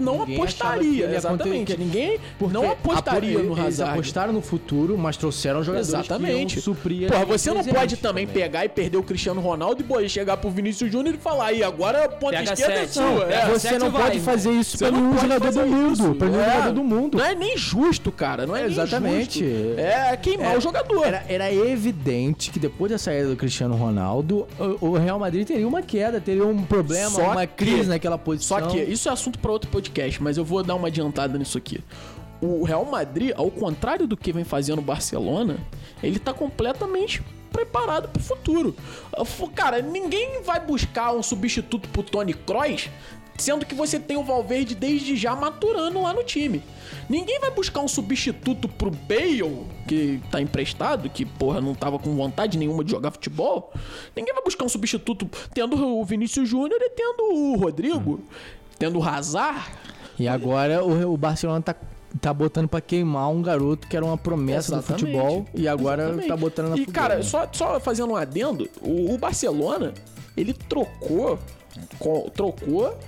não Ninguém que apostaria, ia exatamente. Ninguém Porque não apostaria apo- no Eles Hazard. apostaram no futuro, mas trouxeram jogadores Exatamente. que suprir Porra, você não pode também pegar e perder o Cristiano Ronaldo e pô, chegar pro Vinícius Júnior e falar aí, agora a ponta Pega esquerda é sua. É. Você não vai. pode fazer isso pra nenhum pode jogador do mundo. Pra nenhum É. jogador do mundo. Não é nem justo, cara. Não é, É, exatamente. justo. É queimar É, o jogador. Era, era evidente que depois da saída do Cristiano Ronaldo, o, o Real Madrid teria uma queda, teria um problema, Só uma que- crise naquela posição. Só que isso é assunto pra outro podcast, mas eu vou dar uma adiantada nisso aqui. O Real Madrid, ao contrário do que vem fazendo o Barcelona, ele tá completamente preparado pro futuro. Fu- Cara, ninguém vai buscar um substituto pro Tony Kroos, sendo que você tem o Valverde desde já maturando lá no time. Ninguém vai buscar um substituto pro Bale, que tá emprestado, que porra não tava com vontade nenhuma de jogar futebol. Ninguém vai buscar um substituto tendo o Vinícius Júnior e tendo o Rodrigo, tendo o Hazard. E agora o, o Barcelona tá, tá botando pra queimar um garoto que era uma promessa Exatamente. do futebol e agora Exatamente. tá botando na E fogueira. cara, só, só fazendo um adendo, o, o Barcelona, ele trocou, co- trocou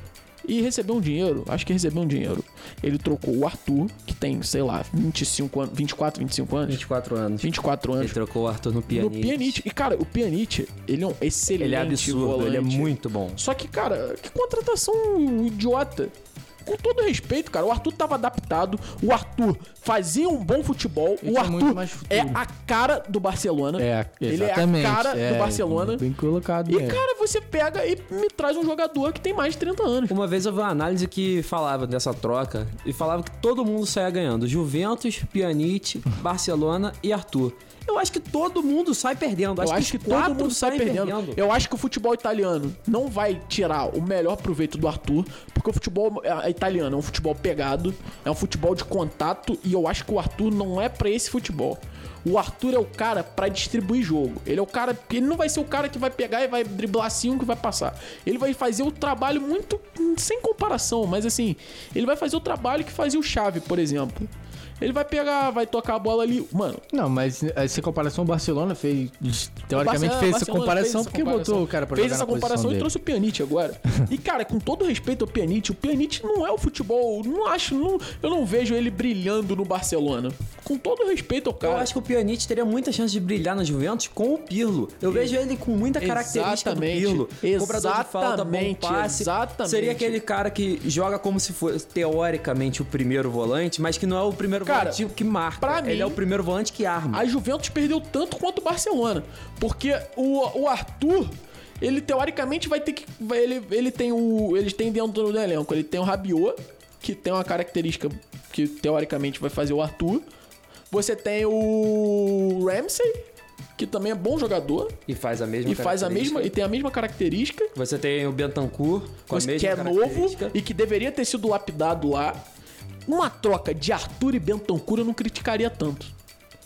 e recebeu um dinheiro. Acho que recebeu um dinheiro. Ele trocou o Arthur, que tem, sei lá, 25 anos, 24, 25 anos, 24 anos. 24 Ele anos. trocou o Arthur no No Pjanic. Pjanic. E cara, o Pjanic, ele é um excelente Ele é absurdo, volante. ele é muito bom. Só que, cara, que contratação idiota. Com todo respeito, cara, o Arthur tava adaptado, o Arthur fazia um bom futebol, Ele o Arthur é a cara do Barcelona. É, ele é a exatamente. cara é, do Barcelona. Bem colocado E, mesmo. cara, você pega e me traz um jogador que tem mais de 30 anos. Uma vez eu vi uma análise que falava dessa troca e falava que todo mundo saia ganhando. Juventus, Pjanic, Barcelona e Arthur. Eu acho que todo mundo sai perdendo. Eu acho que, os todo quatro mundo sai saem perdendo. Eu acho que o futebol italiano não vai tirar o melhor proveito do Arthur, porque o futebol italiano é um futebol pegado, é um futebol de contato, e eu acho que o Arthur não é pra esse futebol. O Arthur é o cara pra distribuir jogo. Ele é o cara. Ele não vai ser o cara que vai pegar e vai driblar cinco e vai passar. Ele vai fazer o trabalho muito. sem comparação, mas assim. Ele vai fazer o trabalho que fazia o Chave, por exemplo. Ele vai pegar, vai tocar a bola ali. Mano, Não, mas essa comparação o Barcelona fez. Teoricamente Barcelona- fez essa comparação fez essa porque comparação. botou o cara pra Fez essa comparação e trouxe o Pjanic agora. e, cara, com todo respeito ao Pjanic, o Pjanic não é o futebol. Não acho. Não, eu não vejo ele brilhando no Barcelona. Com todo respeito ao cara. Eu acho que o Pjanic teria muita chance de brilhar na Juventus com o Pirlo. Eu vejo ele com muita característica Exatamente. do Pirlo. Cobrador de falta, bom Exatamente, passe. exatamente. Seria aquele cara que joga como se fosse, teoricamente, o primeiro volante, mas que não é o primeiro Cara, volante que marca. pra ele mim- é o primeiro volante que arma. A Juventus perdeu tanto quanto o Barcelona. Porque o, o Arthur, ele teoricamente vai ter que. vai- Ele, ele tem o. Eles têm dentro do elenco. Ele tem o Rabiot, que tem uma característica que teoricamente vai fazer o Arthur. Você tem o Ramsey, que também é bom jogador. E faz a mesma E faz a mesma. E tem a mesma característica. Você tem o Bentancur com a Você- mesma que é novo e que deveria ter sido lapidado lá. Uma troca de Arthur e Bentancur eu não criticaria tanto.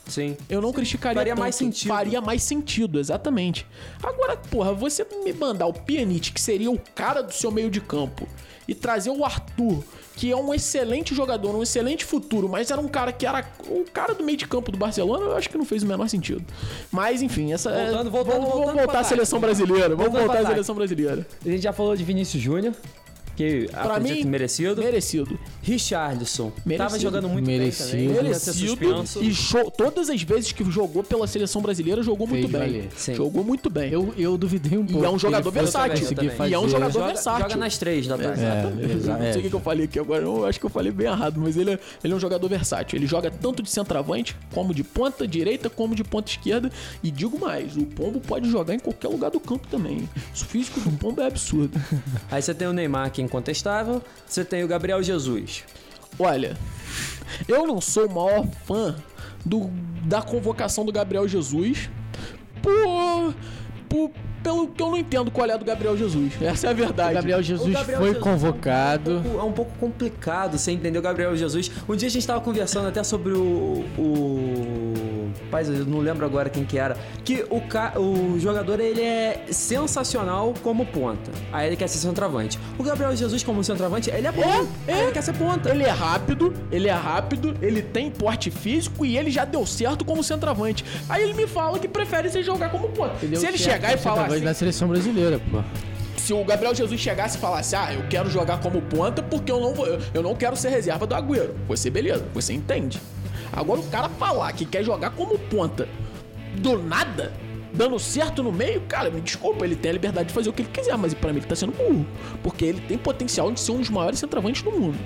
Sim. Eu não criticaria Faria tanto. mais sentido. Faria mais sentido, exatamente. Agora, porra, você me mandar o Pjanic, que seria o cara do seu meio de campo, e trazer o Arthur, que é um excelente jogador, um excelente futuro, mas era um cara que era o cara do meio de campo do Barcelona, eu acho que não fez o menor sentido. Mas, enfim, essa é- Voltando, voltando, vamos, vamos voltando voltar pra à seleção brasileira. Vamos Voltando voltar à seleção brasileira. A gente já falou de Vinícius Júnior. Que Pra acredito mim, merecido. Merecido. Richarlison. Merecido. Tava jogando muito Merecido. bem também. Merecido. suspenso. E show, todas as vezes que jogou pela seleção brasileira, jogou muito Fez bem. valer. Sim. Jogou muito bem. Eu, eu duvidei um pouco. é um que jogador ele fosse versátil. E é um jogador joga, versátil. joga nas três da. Exatamente. É, exa- não sei o é. que eu falei aqui agora. Eu acho que eu falei bem errado, mas ele é, ele é um jogador versátil. Ele joga tanto de centroavante, como de ponta direita, como de ponta esquerda. E digo mais, o Pombo pode jogar em qualquer lugar do campo também. O físico do Pombo é absurdo. Aí você tem o Neymar, que é incontestável. Você tem o Gabriel Jesus. Olha, eu não sou o maior fã do, da convocação do Gabriel Jesus por, por- pelo que eu não entendo qual é do Gabriel Jesus. Essa é a verdade. O Gabriel Jesus O Gabriel foi Jesus convocado. É um, pouco, é um pouco complicado você entender o Gabriel Jesus. Um dia a gente tava conversando até sobre o. o Paz, eu não lembro agora quem que era. Que o, ca, o jogador ele é sensacional como ponta. Aí ele quer ser centroavante. O Gabriel Jesus, como centroavante, ele é ponta. É, Aí ele quer ser ponta. Ele é rápido, ele é rápido, ele tem porte físico e ele já deu certo como centroavante. Aí ele me fala que prefere se jogar como ponta. Deu Se ele chegar e falar na seleção brasileira, pô. se o Gabriel Jesus chegasse e falasse, ah, eu quero jogar como ponta porque eu não vou, eu não quero ser reserva do Agüero. Você, beleza, você entende. Agora o cara falar que quer jogar como ponta do nada, dando certo no meio, cara, me desculpa, ele tem a liberdade de fazer o que ele quiser, mas pra mim ele tá sendo burro. Porque ele tem potencial de ser um dos maiores centroavantes do mundo.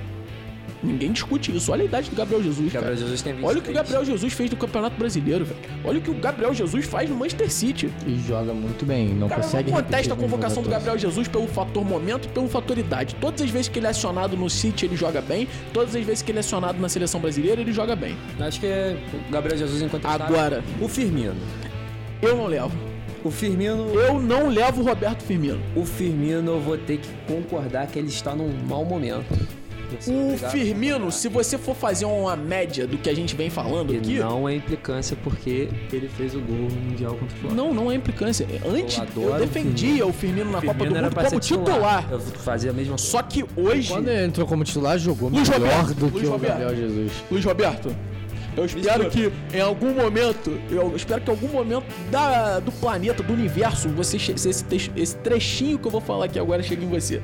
Ninguém discute isso. Olha a idade do Gabriel Jesus, Gabriel cara. Jesus tem 23. Olha o que o Gabriel Jesus fez no Campeonato Brasileiro, velho. Olha o que o Gabriel Jesus faz no Manchester City. E joga muito bem. Não Cara, eu consegue não contesto a convocação do Gabriel Jesus pelo fator momento e pelo fator idade. Todas as vezes que ele é acionado no City, ele joga bem. Todas as vezes que ele é acionado na seleção brasileira, ele joga bem. Acho que é o Gabriel Jesus incontestável. Agora, O Firmino. eu não levo. O Firmino. Eu não levo o Roberto Firmino. O Firmino, eu vou ter que concordar que ele está num mau momento. O Firmino, se você for fazer uma média do que a gente vem falando E aqui. não é implicância porque ele fez o gol no Mundial contra o Flamengo. Não, não é implicância. Antes, Eu eu, adoro o defendia o Firmino na Copa do Firmino era Mundo como titular. Eu fazia a mesma coisa. Só que hoje. Quando ele entrou como titular, jogou Luiz melhor Roberto, do Luiz que o Roberto. Gabriel Jesus. Luiz Roberto, eu espero que em algum momento, eu espero que em algum momento da, do planeta, do universo, você esse, esse trechinho que eu vou falar aqui agora chegue em você.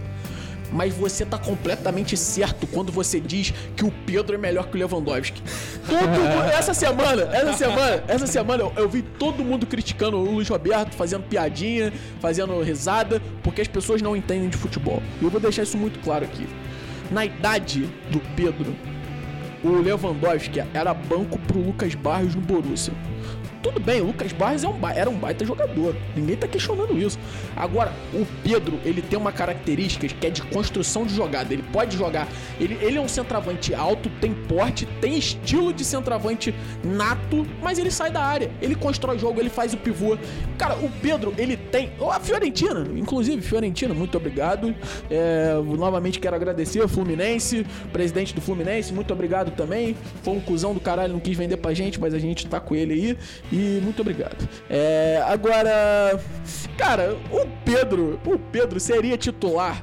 Mas você tá completamente certo quando você diz que o Pedro é melhor que o Lewandowski. Todo mundo, essa semana, essa semana, essa semana eu, eu vi todo mundo criticando o Luiz Roberto, fazendo piadinha, fazendo risada, porque as pessoas não entendem de futebol. E eu vou deixar isso muito claro aqui. Na idade do Pedro, o Lewandowski era banco pro Lucas Barros no Borussia. Tudo bem, o Lucas Barros é um era um baita jogador. Ninguém tá questionando isso. Agora, o Pedro, ele tem uma característica que é de construção de jogada. Ele pode jogar. Ele, ele é um centroavante alto, tem porte, tem estilo de centroavante nato, mas ele sai da área. Ele constrói jogo, ele faz o pivô. Cara, o Pedro, ele tem. Oh, A Fiorentina, inclusive, Fiorentina, muito obrigado. É, novamente quero agradecer ao Fluminense, presidente do Fluminense, muito obrigado também. Foi um cuzão do caralho, não quis vender pra gente, mas a gente tá com ele aí. E muito obrigado. É, agora, cara, o Pedro, o Pedro seria titular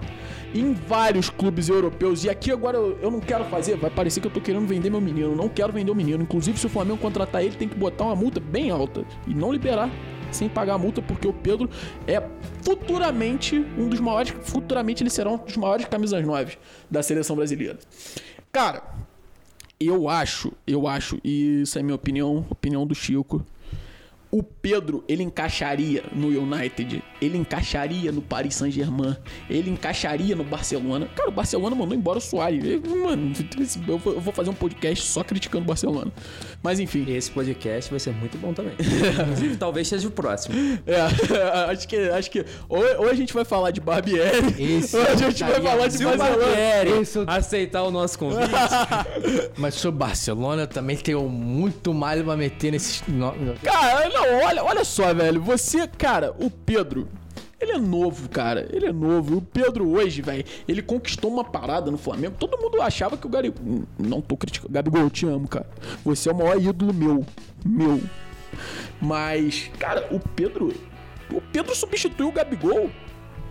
em vários clubes europeus. E aqui agora eu, eu não quero fazer, vai parecer que eu tô querendo vender meu menino. Não quero vender o menino. Inclusive, se o Flamengo contratar ele, tem que botar uma multa bem alta e não liberar sem pagar a multa, porque o Pedro é futuramente um dos maiores. Futuramente ele será um dos maiores camisas 9 da seleção brasileira. Cara, eu acho, eu acho, e isso é minha opinião, opinião do Chico. O Pedro, ele encaixaria no United, ele encaixaria no Paris Saint-Germain, ele encaixaria no Barcelona. Cara, o Barcelona mandou embora o Soares. Mano, eu vou fazer um podcast só criticando o Barcelona. Mas enfim. Esse podcast vai ser muito bom também. Inclusive, talvez seja o próximo. É, acho que, acho que ou, ou a gente vai falar de Barbieri, Esse ou a gente vai falar de. Barbieri Esse eu- aceitar o nosso convite, Mas sobre o Barcelona, também tenho muito mais pra meter nesses. Cara, não, olha, olha só, velho. Você, cara, o Pedro. Ele é novo, cara. Ele é novo. O Pedro hoje, velho, ele conquistou uma parada no Flamengo. Todo mundo achava que o Gabigol. Não tô criticando. Gabigol, eu te amo, cara. Você é o maior ídolo meu. Meu. Mas, cara, o Pedro. O Pedro substituiu o Gabigol.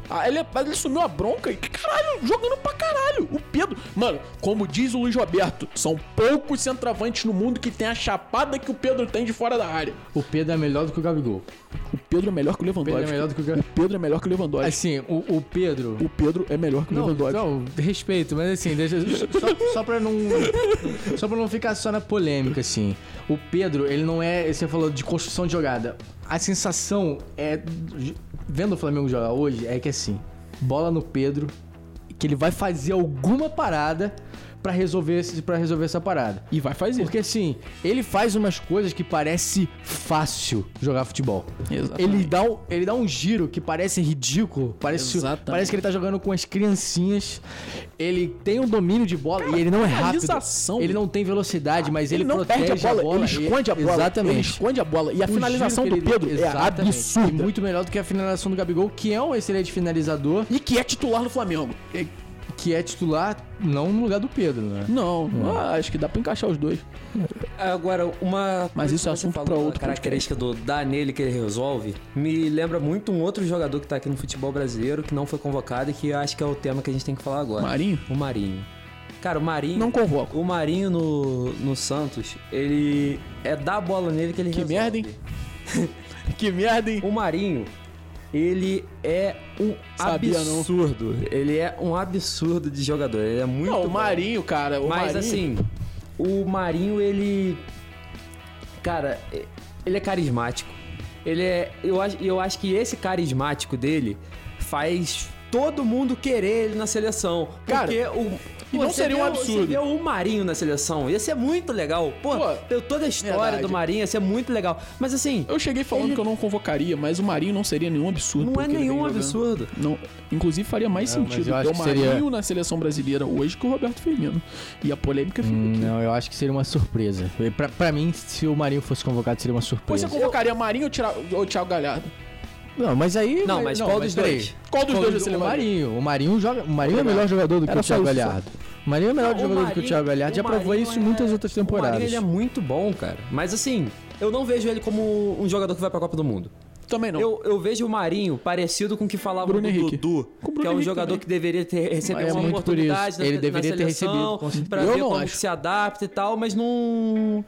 Ah, ele, ele assumiu a bronca e, caralho, jogando pra caralho. O Pedro, mano, como diz o Luiz Roberto, são poucos centroavantes no mundo que tem a chapada que o Pedro tem de fora da área. O Pedro é melhor do que o Gabigol. O Pedro é melhor que o O Lewandowski. Pedro é melhor do que o O Pedro é melhor que o Lewandowski. Assim, o, o Pedro. O Pedro é melhor que o Não, Lewandowski. não, respeito, mas assim, deixa, só, só pra não. Só pra não ficar só na polêmica, assim. O Pedro, ele não é. Você falou de construção de jogada. A sensação é. Vendo o Flamengo jogar hoje, é que assim, bola no Pedro, que ele vai fazer alguma parada pra resolver, esse- pra resolver essa parada. E vai fazer. Porque assim, ele faz umas coisas que parece fácil jogar futebol. Exatamente. Ele dá, um, ele dá um giro que parece ridículo. Parece, Exatamente. parece que ele tá jogando com as criancinhas. Ele tem um domínio de bola e ele não é rápido. Ele não tem velocidade, mas ele, ele não protege perde a bola, ele e- esconde a bola. Exatamente. Ele esconde a bola. E a O finalização do ele- Pedro é absurda. E muito melhor do que a finalização do Gabigol, que é um excelente finalizador, E que é titular no Flamengo. Que é titular não no lugar do Pedro, né? Não, ah, acho que dá pra encaixar os dois. Agora, uma. Mas isso é que assunto falou, pra outro a característica do dar nele que ele resolve me lembra muito um outro jogador que tá aqui no futebol brasileiro que não foi convocado e que eu acho que é o tema que a gente tem que falar agora. Marinho? O Marinho. Cara, o Marinho. Não convoco. O Marinho no, no Santos, ele é dar a bola nele que ele Que resolve. merda, hein? Que merda, hein? O Marinho, ele é um Sabia não. absurdo. Ele é um absurdo de jogador. Ele é muito Não, o bom. Marinho, cara. O Mas Marinho... assim, o Marinho, ele. Cara, ele é carismático. Ele é. Eu acho, eu acho que esse carismático dele faz todo mundo querer ele na seleção. Cara, porque o. e não você seria um absurdo. Você vê o Marinho na seleção. Ia ser muito legal. Pô, Pô, eu- toda a história verdade. do Marinho ia ser muito legal. Mas assim, Eu cheguei falando Ele- que eu não convocaria, mas o Marinho não seria nenhum absurdo. não é nenhum absurdo. Não, inclusive faria mais sentido eu ter acho o que seria- Marinho na seleção brasileira hoje que o Roberto Firmino. E a polêmica fica Hum. Não, eu acho que seria uma surpresa. Pra, pra mim, se o Marinho fosse convocado, seria uma Você surpresa. convocaria Marinho ou, tirar, ou Thiago Galhardo? Não, mas aí. Não, mas qual dos dois? Qual dos Qual dois do- você o levaria? Marinho. O Marinho joga. O Marinho é melhor jogador do que o Thiago Galhardo. O Marinho é melhor Não, jogador o do que o Thiago Galhardo. Já o provou isso em muitas é- outras O Marinho temporadas. ele é muito bom, cara. Mas assim, eu não vejo ele como um jogador que vai pra Copa do Mundo. Também não. Eu, eu vejo o Marinho parecido com o que falava Bruno do Henrique. Dudu, o Bruno que é um Henrique jogador também. que deveria ter recebido É uma muito por oportunidade na, Ele na deveria ter seleção, recebido, com certeza. pra Eu ver não como se adapta e tal, mas não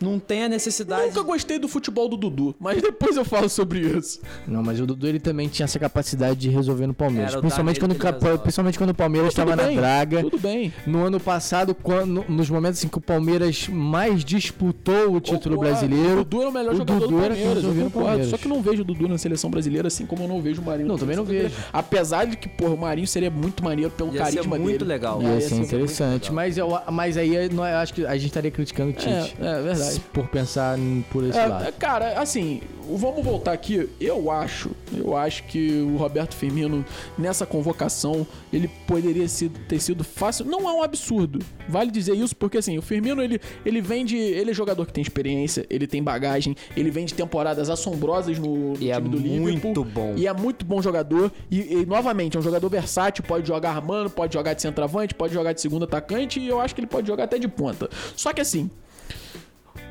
não tem a necessidade. Nunca gostei do futebol do Dudu, mas depois eu falo sobre isso. Não, mas o Dudu ele também tinha essa capacidade de resolver no Palmeiras. Era Principalmente quando, o principalmente quando o Palmeiras estava na draga. Tudo bem. No ano passado, quando, nos momentos em que o Palmeiras mais disputou o título brasileiro. O Dudu era o melhor o jogador Dudu do Palmeiras, eu concordo. Palmeiras. Só que não vejo o Dudu na seleção brasileira, assim como eu não vejo o Marinho. Não, também não seleção vejo. brasileira. Apesar de que, porra, o Marinho seria muito maneiro pelo Ia ser carisma muito dele. legal. Ia ia ser ser interessante. Mas, eu, mas aí eu acho que a gente estaria criticando o Tite. É, é verdade. Por pensar em- por esse É, lado. é, cara, assim, vamos voltar aqui. Eu acho, eu acho que o Roberto Firmino, nessa convocação, ele poderia ser- ter sido fácil. Não é um absurdo. Vale dizer isso, porque assim, o Firmino, ele, ele vem de. Ele é jogador que tem experiência, ele tem bagagem, ele vem de temporadas assombrosas no, no E é time do Liverpool. muito bom. E é muito bom jogador. E, e, novamente, é um jogador versátil, pode jogar armando, pode jogar de centroavante, pode jogar de segundo atacante, e eu acho que ele pode jogar até de ponta. Só que assim,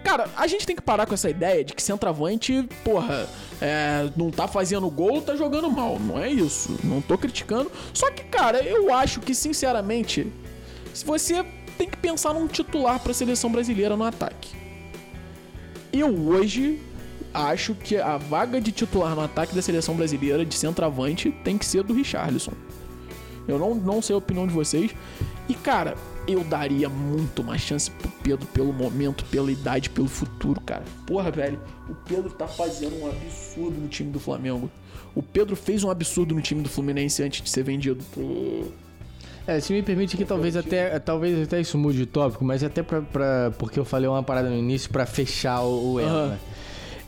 Cara, a gente tem que parar com essa ideia de que centroavante, porra, é, não tá fazendo gol, tá jogando mal. Não é isso. Não tô criticando. Só que, cara, eu acho que, sinceramente, se você tem que pensar num titular pra seleção brasileira no ataque. Eu hoje acho que a vaga de titular no ataque da seleção brasileira de centroavante tem que ser do Richarlison. Eu não, não sei a opinião de vocês. E, cara, eu daria muito mais chance pro Pedro pelo momento, pela idade, pelo futuro, cara. Porra, velho, o Pedro tá fazendo um absurdo no time do Flamengo. O Pedro fez um absurdo no time do Fluminense antes de ser vendido. É, se me permite que talvez até, talvez até isso mude de tópico, mas até pra, pra- porque eu falei uma parada no início pra fechar o, o Aham. né?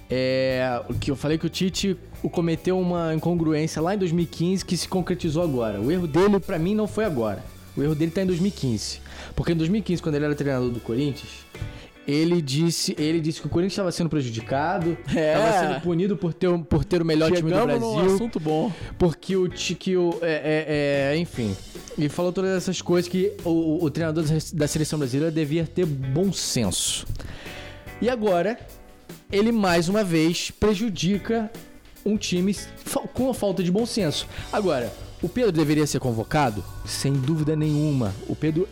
É, o que eu falei que o Tite cometeu uma incongruência lá em 2015 que se concretizou agora. O erro dele pra mim não foi agora. O erro dele tá em 2015. Porque em 2015, quando ele era treinador do Corinthians, ele disse, ele disse que o Corinthians estava sendo prejudicado, É. estava sendo punido por ter, por ter o melhor time do Chegamos num Brasil. assunto bom. Porque o Tiki, o, é, é, é, enfim, ele falou todas essas coisas que o, o treinador da seleção brasileira devia ter bom senso. E agora, ele mais uma vez prejudica um time com a falta de bom senso. Agora, o Pedro deveria ser convocado? Sem dúvida nenhuma. O Pedro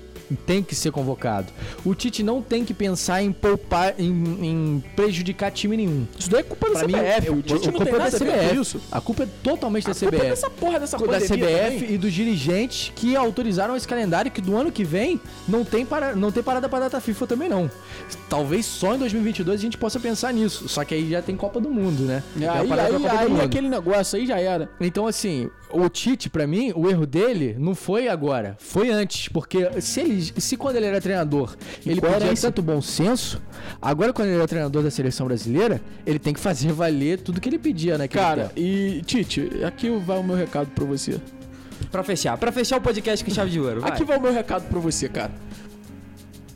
tem que ser convocado. O Tite não tem que pensar em poupar, em, em prejudicar time nenhum. Isso daí é culpa da Pra mim, CBF. é- o Tite a não culpa tem é nada da a CBF. isso. A culpa é totalmente da A culpa é CBF. dessa porra dessa da CBF também. e dos dirigentes que autorizaram esse calendário que do ano que vem não tem, para, não tem parada para data FIFA também não. Talvez só em 2022 a gente possa pensar nisso. Só que aí já tem Copa do Mundo, né? E a aí, da aí, do aí Mundo. aquele negócio aí já era. Então, assim, o Tite, pra mim, o erro dele não foi agora, foi antes. Porque se ele, se quando ele era treinador, ele podia Incoerência. tanto bom senso, agora quando ele é treinador da seleção brasileira, ele tem que fazer valer tudo que ele pedia, né? Cara, e Tite, aqui vai o meu recado pra você. Pra fechar. Pra fechar o podcast com chave de ouro. vai. Aqui vai o meu recado pra você, cara.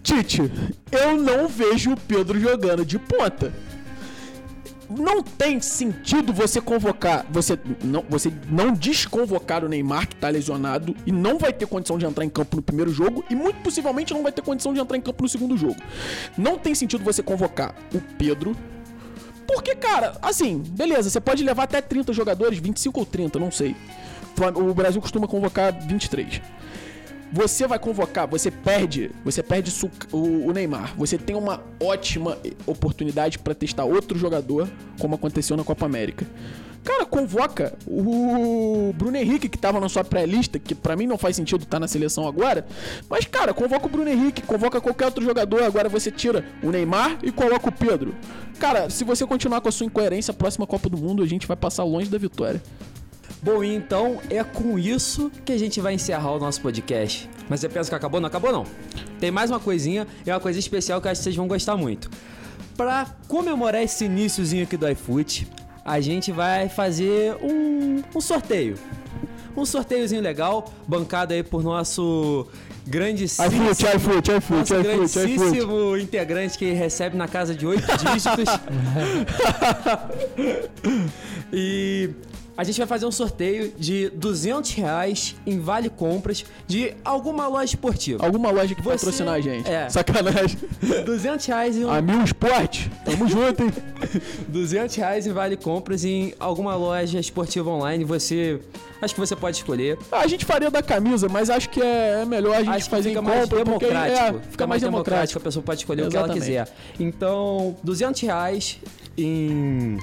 Tite, eu não vejo o Pedro jogando de ponta. Não tem sentido você convocar, você não, você não desconvocar o Neymar que tá lesionado e não vai ter condição de entrar em campo no primeiro jogo e muito possivelmente não vai ter condição de entrar em campo no segundo jogo. Não tem sentido você convocar o Pedro porque, cara, assim, beleza, você pode levar até 30 jogadores, 25 ou 30, não sei. O Brasil costuma convocar 23. Você vai convocar, você perde, você perde o, Neymar. Você tem uma ótima oportunidade pra testar outro jogador, como aconteceu na Copa América. Cara, convoca o Bruno Henrique, que tava na sua pré-lista, que pra mim não faz sentido estar na seleção agora. Mas, cara, convoca o Bruno Henrique, convoca qualquer outro jogador. Agora você tira o Neymar e coloca o Pedro. Cara, se você continuar com a sua incoerência, a próxima Copa do Mundo a gente vai passar longe da vitória. Bom, e então é com isso que a gente vai encerrar o nosso podcast. Mas você pensa que acabou? Não acabou não. Tem mais uma coisinha, é uma coisa especial que eu acho que vocês vão gostar muito. Pra comemorar esse iníciozinho aqui do iFoot, a gente vai fazer um, um sorteio. Um sorteiozinho legal, bancado aí por nosso grandíssimo... iFoot, iFoot, iFoot, iFoot. grandíssimo integrante que recebe na casa de oito dígitos. e a gente vai fazer um sorteio de 200 reais em vale compras de alguma loja esportiva. Alguma loja que Você- patrocinar a gente. é. Sacanagem. 200 reais em um A Mil Sport, tamo junto, hein? 200 reais em vale compras em alguma loja esportiva online. Você. Acho que você pode escolher. Ah, A gente faria da camisa, mas acho que é é melhor a gente Acho fazer fica em mais compra, porque democrático. é, fica mais democrático. A pessoa pode escolher o que ela Exatamente. quiser. Então, 200 reais em.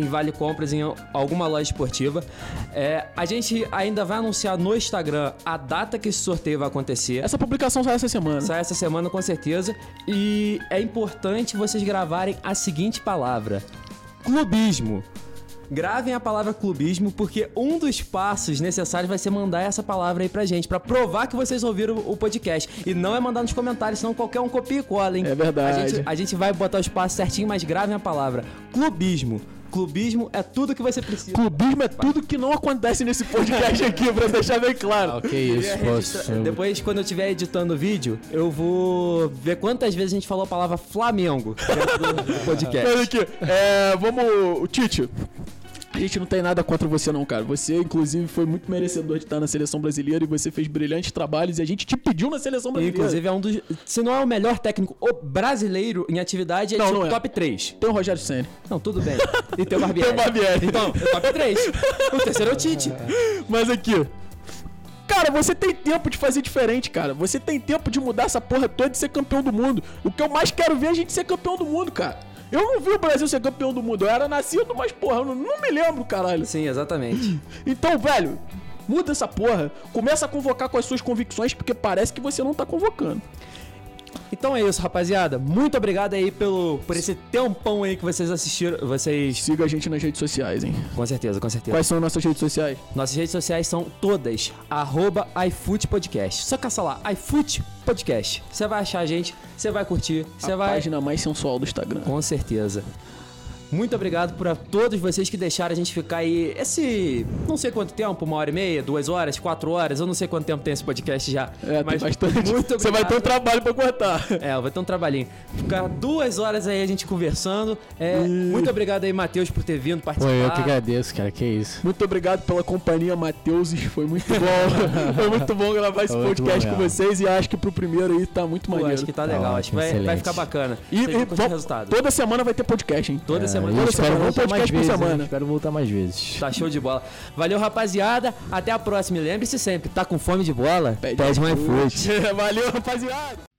Em vale compras em alguma loja esportiva. É, a gente ainda vai anunciar no Instagram a data que esse sorteio vai acontecer. Essa publicação sai essa semana. Sai essa semana com certeza. E é importante vocês gravarem a seguinte palavra: clubismo. Gravem a palavra clubismo, porque um dos passos necessários vai ser mandar essa palavra aí pra gente, pra provar que vocês ouviram o podcast. E não é mandar nos comentários, senão qualquer um copia e cola, hein? É verdade. A gente, a gente vai botar os passos certinho, mas gravem a palavra: clubismo. Clubismo é tudo que você precisa. Clubismo é tudo que não acontece nesse podcast aqui, pra deixar bem claro. Ah, que isso, posso... registrar- Depois, quando eu estiver editando o vídeo, eu vou ver quantas vezes a gente falou a palavra Flamengo dentro do do Olha podcast. aqui, é, vamos. Tite. A gente não tem nada contra você, não, cara. Você, inclusive, foi muito merecedor de estar na seleção brasileira e você fez brilhantes trabalhos e a gente te pediu na seleção brasileira. Inclusive, é um dos. Se não é o melhor técnico brasileiro em atividade, é Não, tipo não é. top 3. Tem o Rogério Senna. Não, tudo bem. E tem o Barbieri. Tem o Barbieri. Então, é top 3. O terceiro é o Tite. Mas aqui. Cara, você tem tempo de fazer diferente, cara. Você tem tempo de mudar essa porra toda e ser campeão do mundo. O que eu mais quero ver é a gente ser campeão do mundo, cara. Eu não vi o Brasil ser campeão do mundo. Eu era nascido, mas porra, eu não, não me lembro, caralho. Sim, exatamente. Então, velho, muda essa porra. Começa a convocar com as suas convicções, porque parece que você não tá convocando. Então é isso, rapaziada. Muito obrigado aí pelo, por esse tempão aí que vocês assistiram. Vocês. Siga a gente nas redes sociais, hein? Com certeza, com certeza. Quais são nossas redes sociais? Nossas redes sociais são todas arroba iFootPodcast. Só caça lá, iFoot Podcast. Você vai achar a gente, você vai curtir, você a vai. página mais sensual do Instagram. Com certeza. Muito obrigado por a todos vocês que deixaram a gente ficar aí esse. não sei quanto tempo, uma hora e meia, duas horas, quatro horas, eu não sei quanto tempo tem esse podcast já. É, mas tem bastante. Muito Você vai ter um obrigado. trabalho pra cortar. É, vai ter um trabalhinho. Ficar duas horas aí a gente conversando. É, muito obrigado aí, Matheus, por ter vindo participar. eu que agradeço, cara, que isso. Muito obrigado pela companhia, Matheus. Foi muito bom. Foi muito bom gravar esse Foi podcast bom com vocês e acho que pro primeiro aí tá muito Pô, maneiro. acho que tá Tá legal, ótimo, acho que vai, vai ficar bacana. E, e resultado. toda semana vai ter podcast, hein? Toda semana semana. Toda espero semana, voltar mais por vezes. semana. Espero voltar mais vezes. Tá show de bola. Valeu, rapaziada. Até a próxima. E lembre-se sempre, tá com fome de bola? Pede um iFood. Valeu, rapaziada.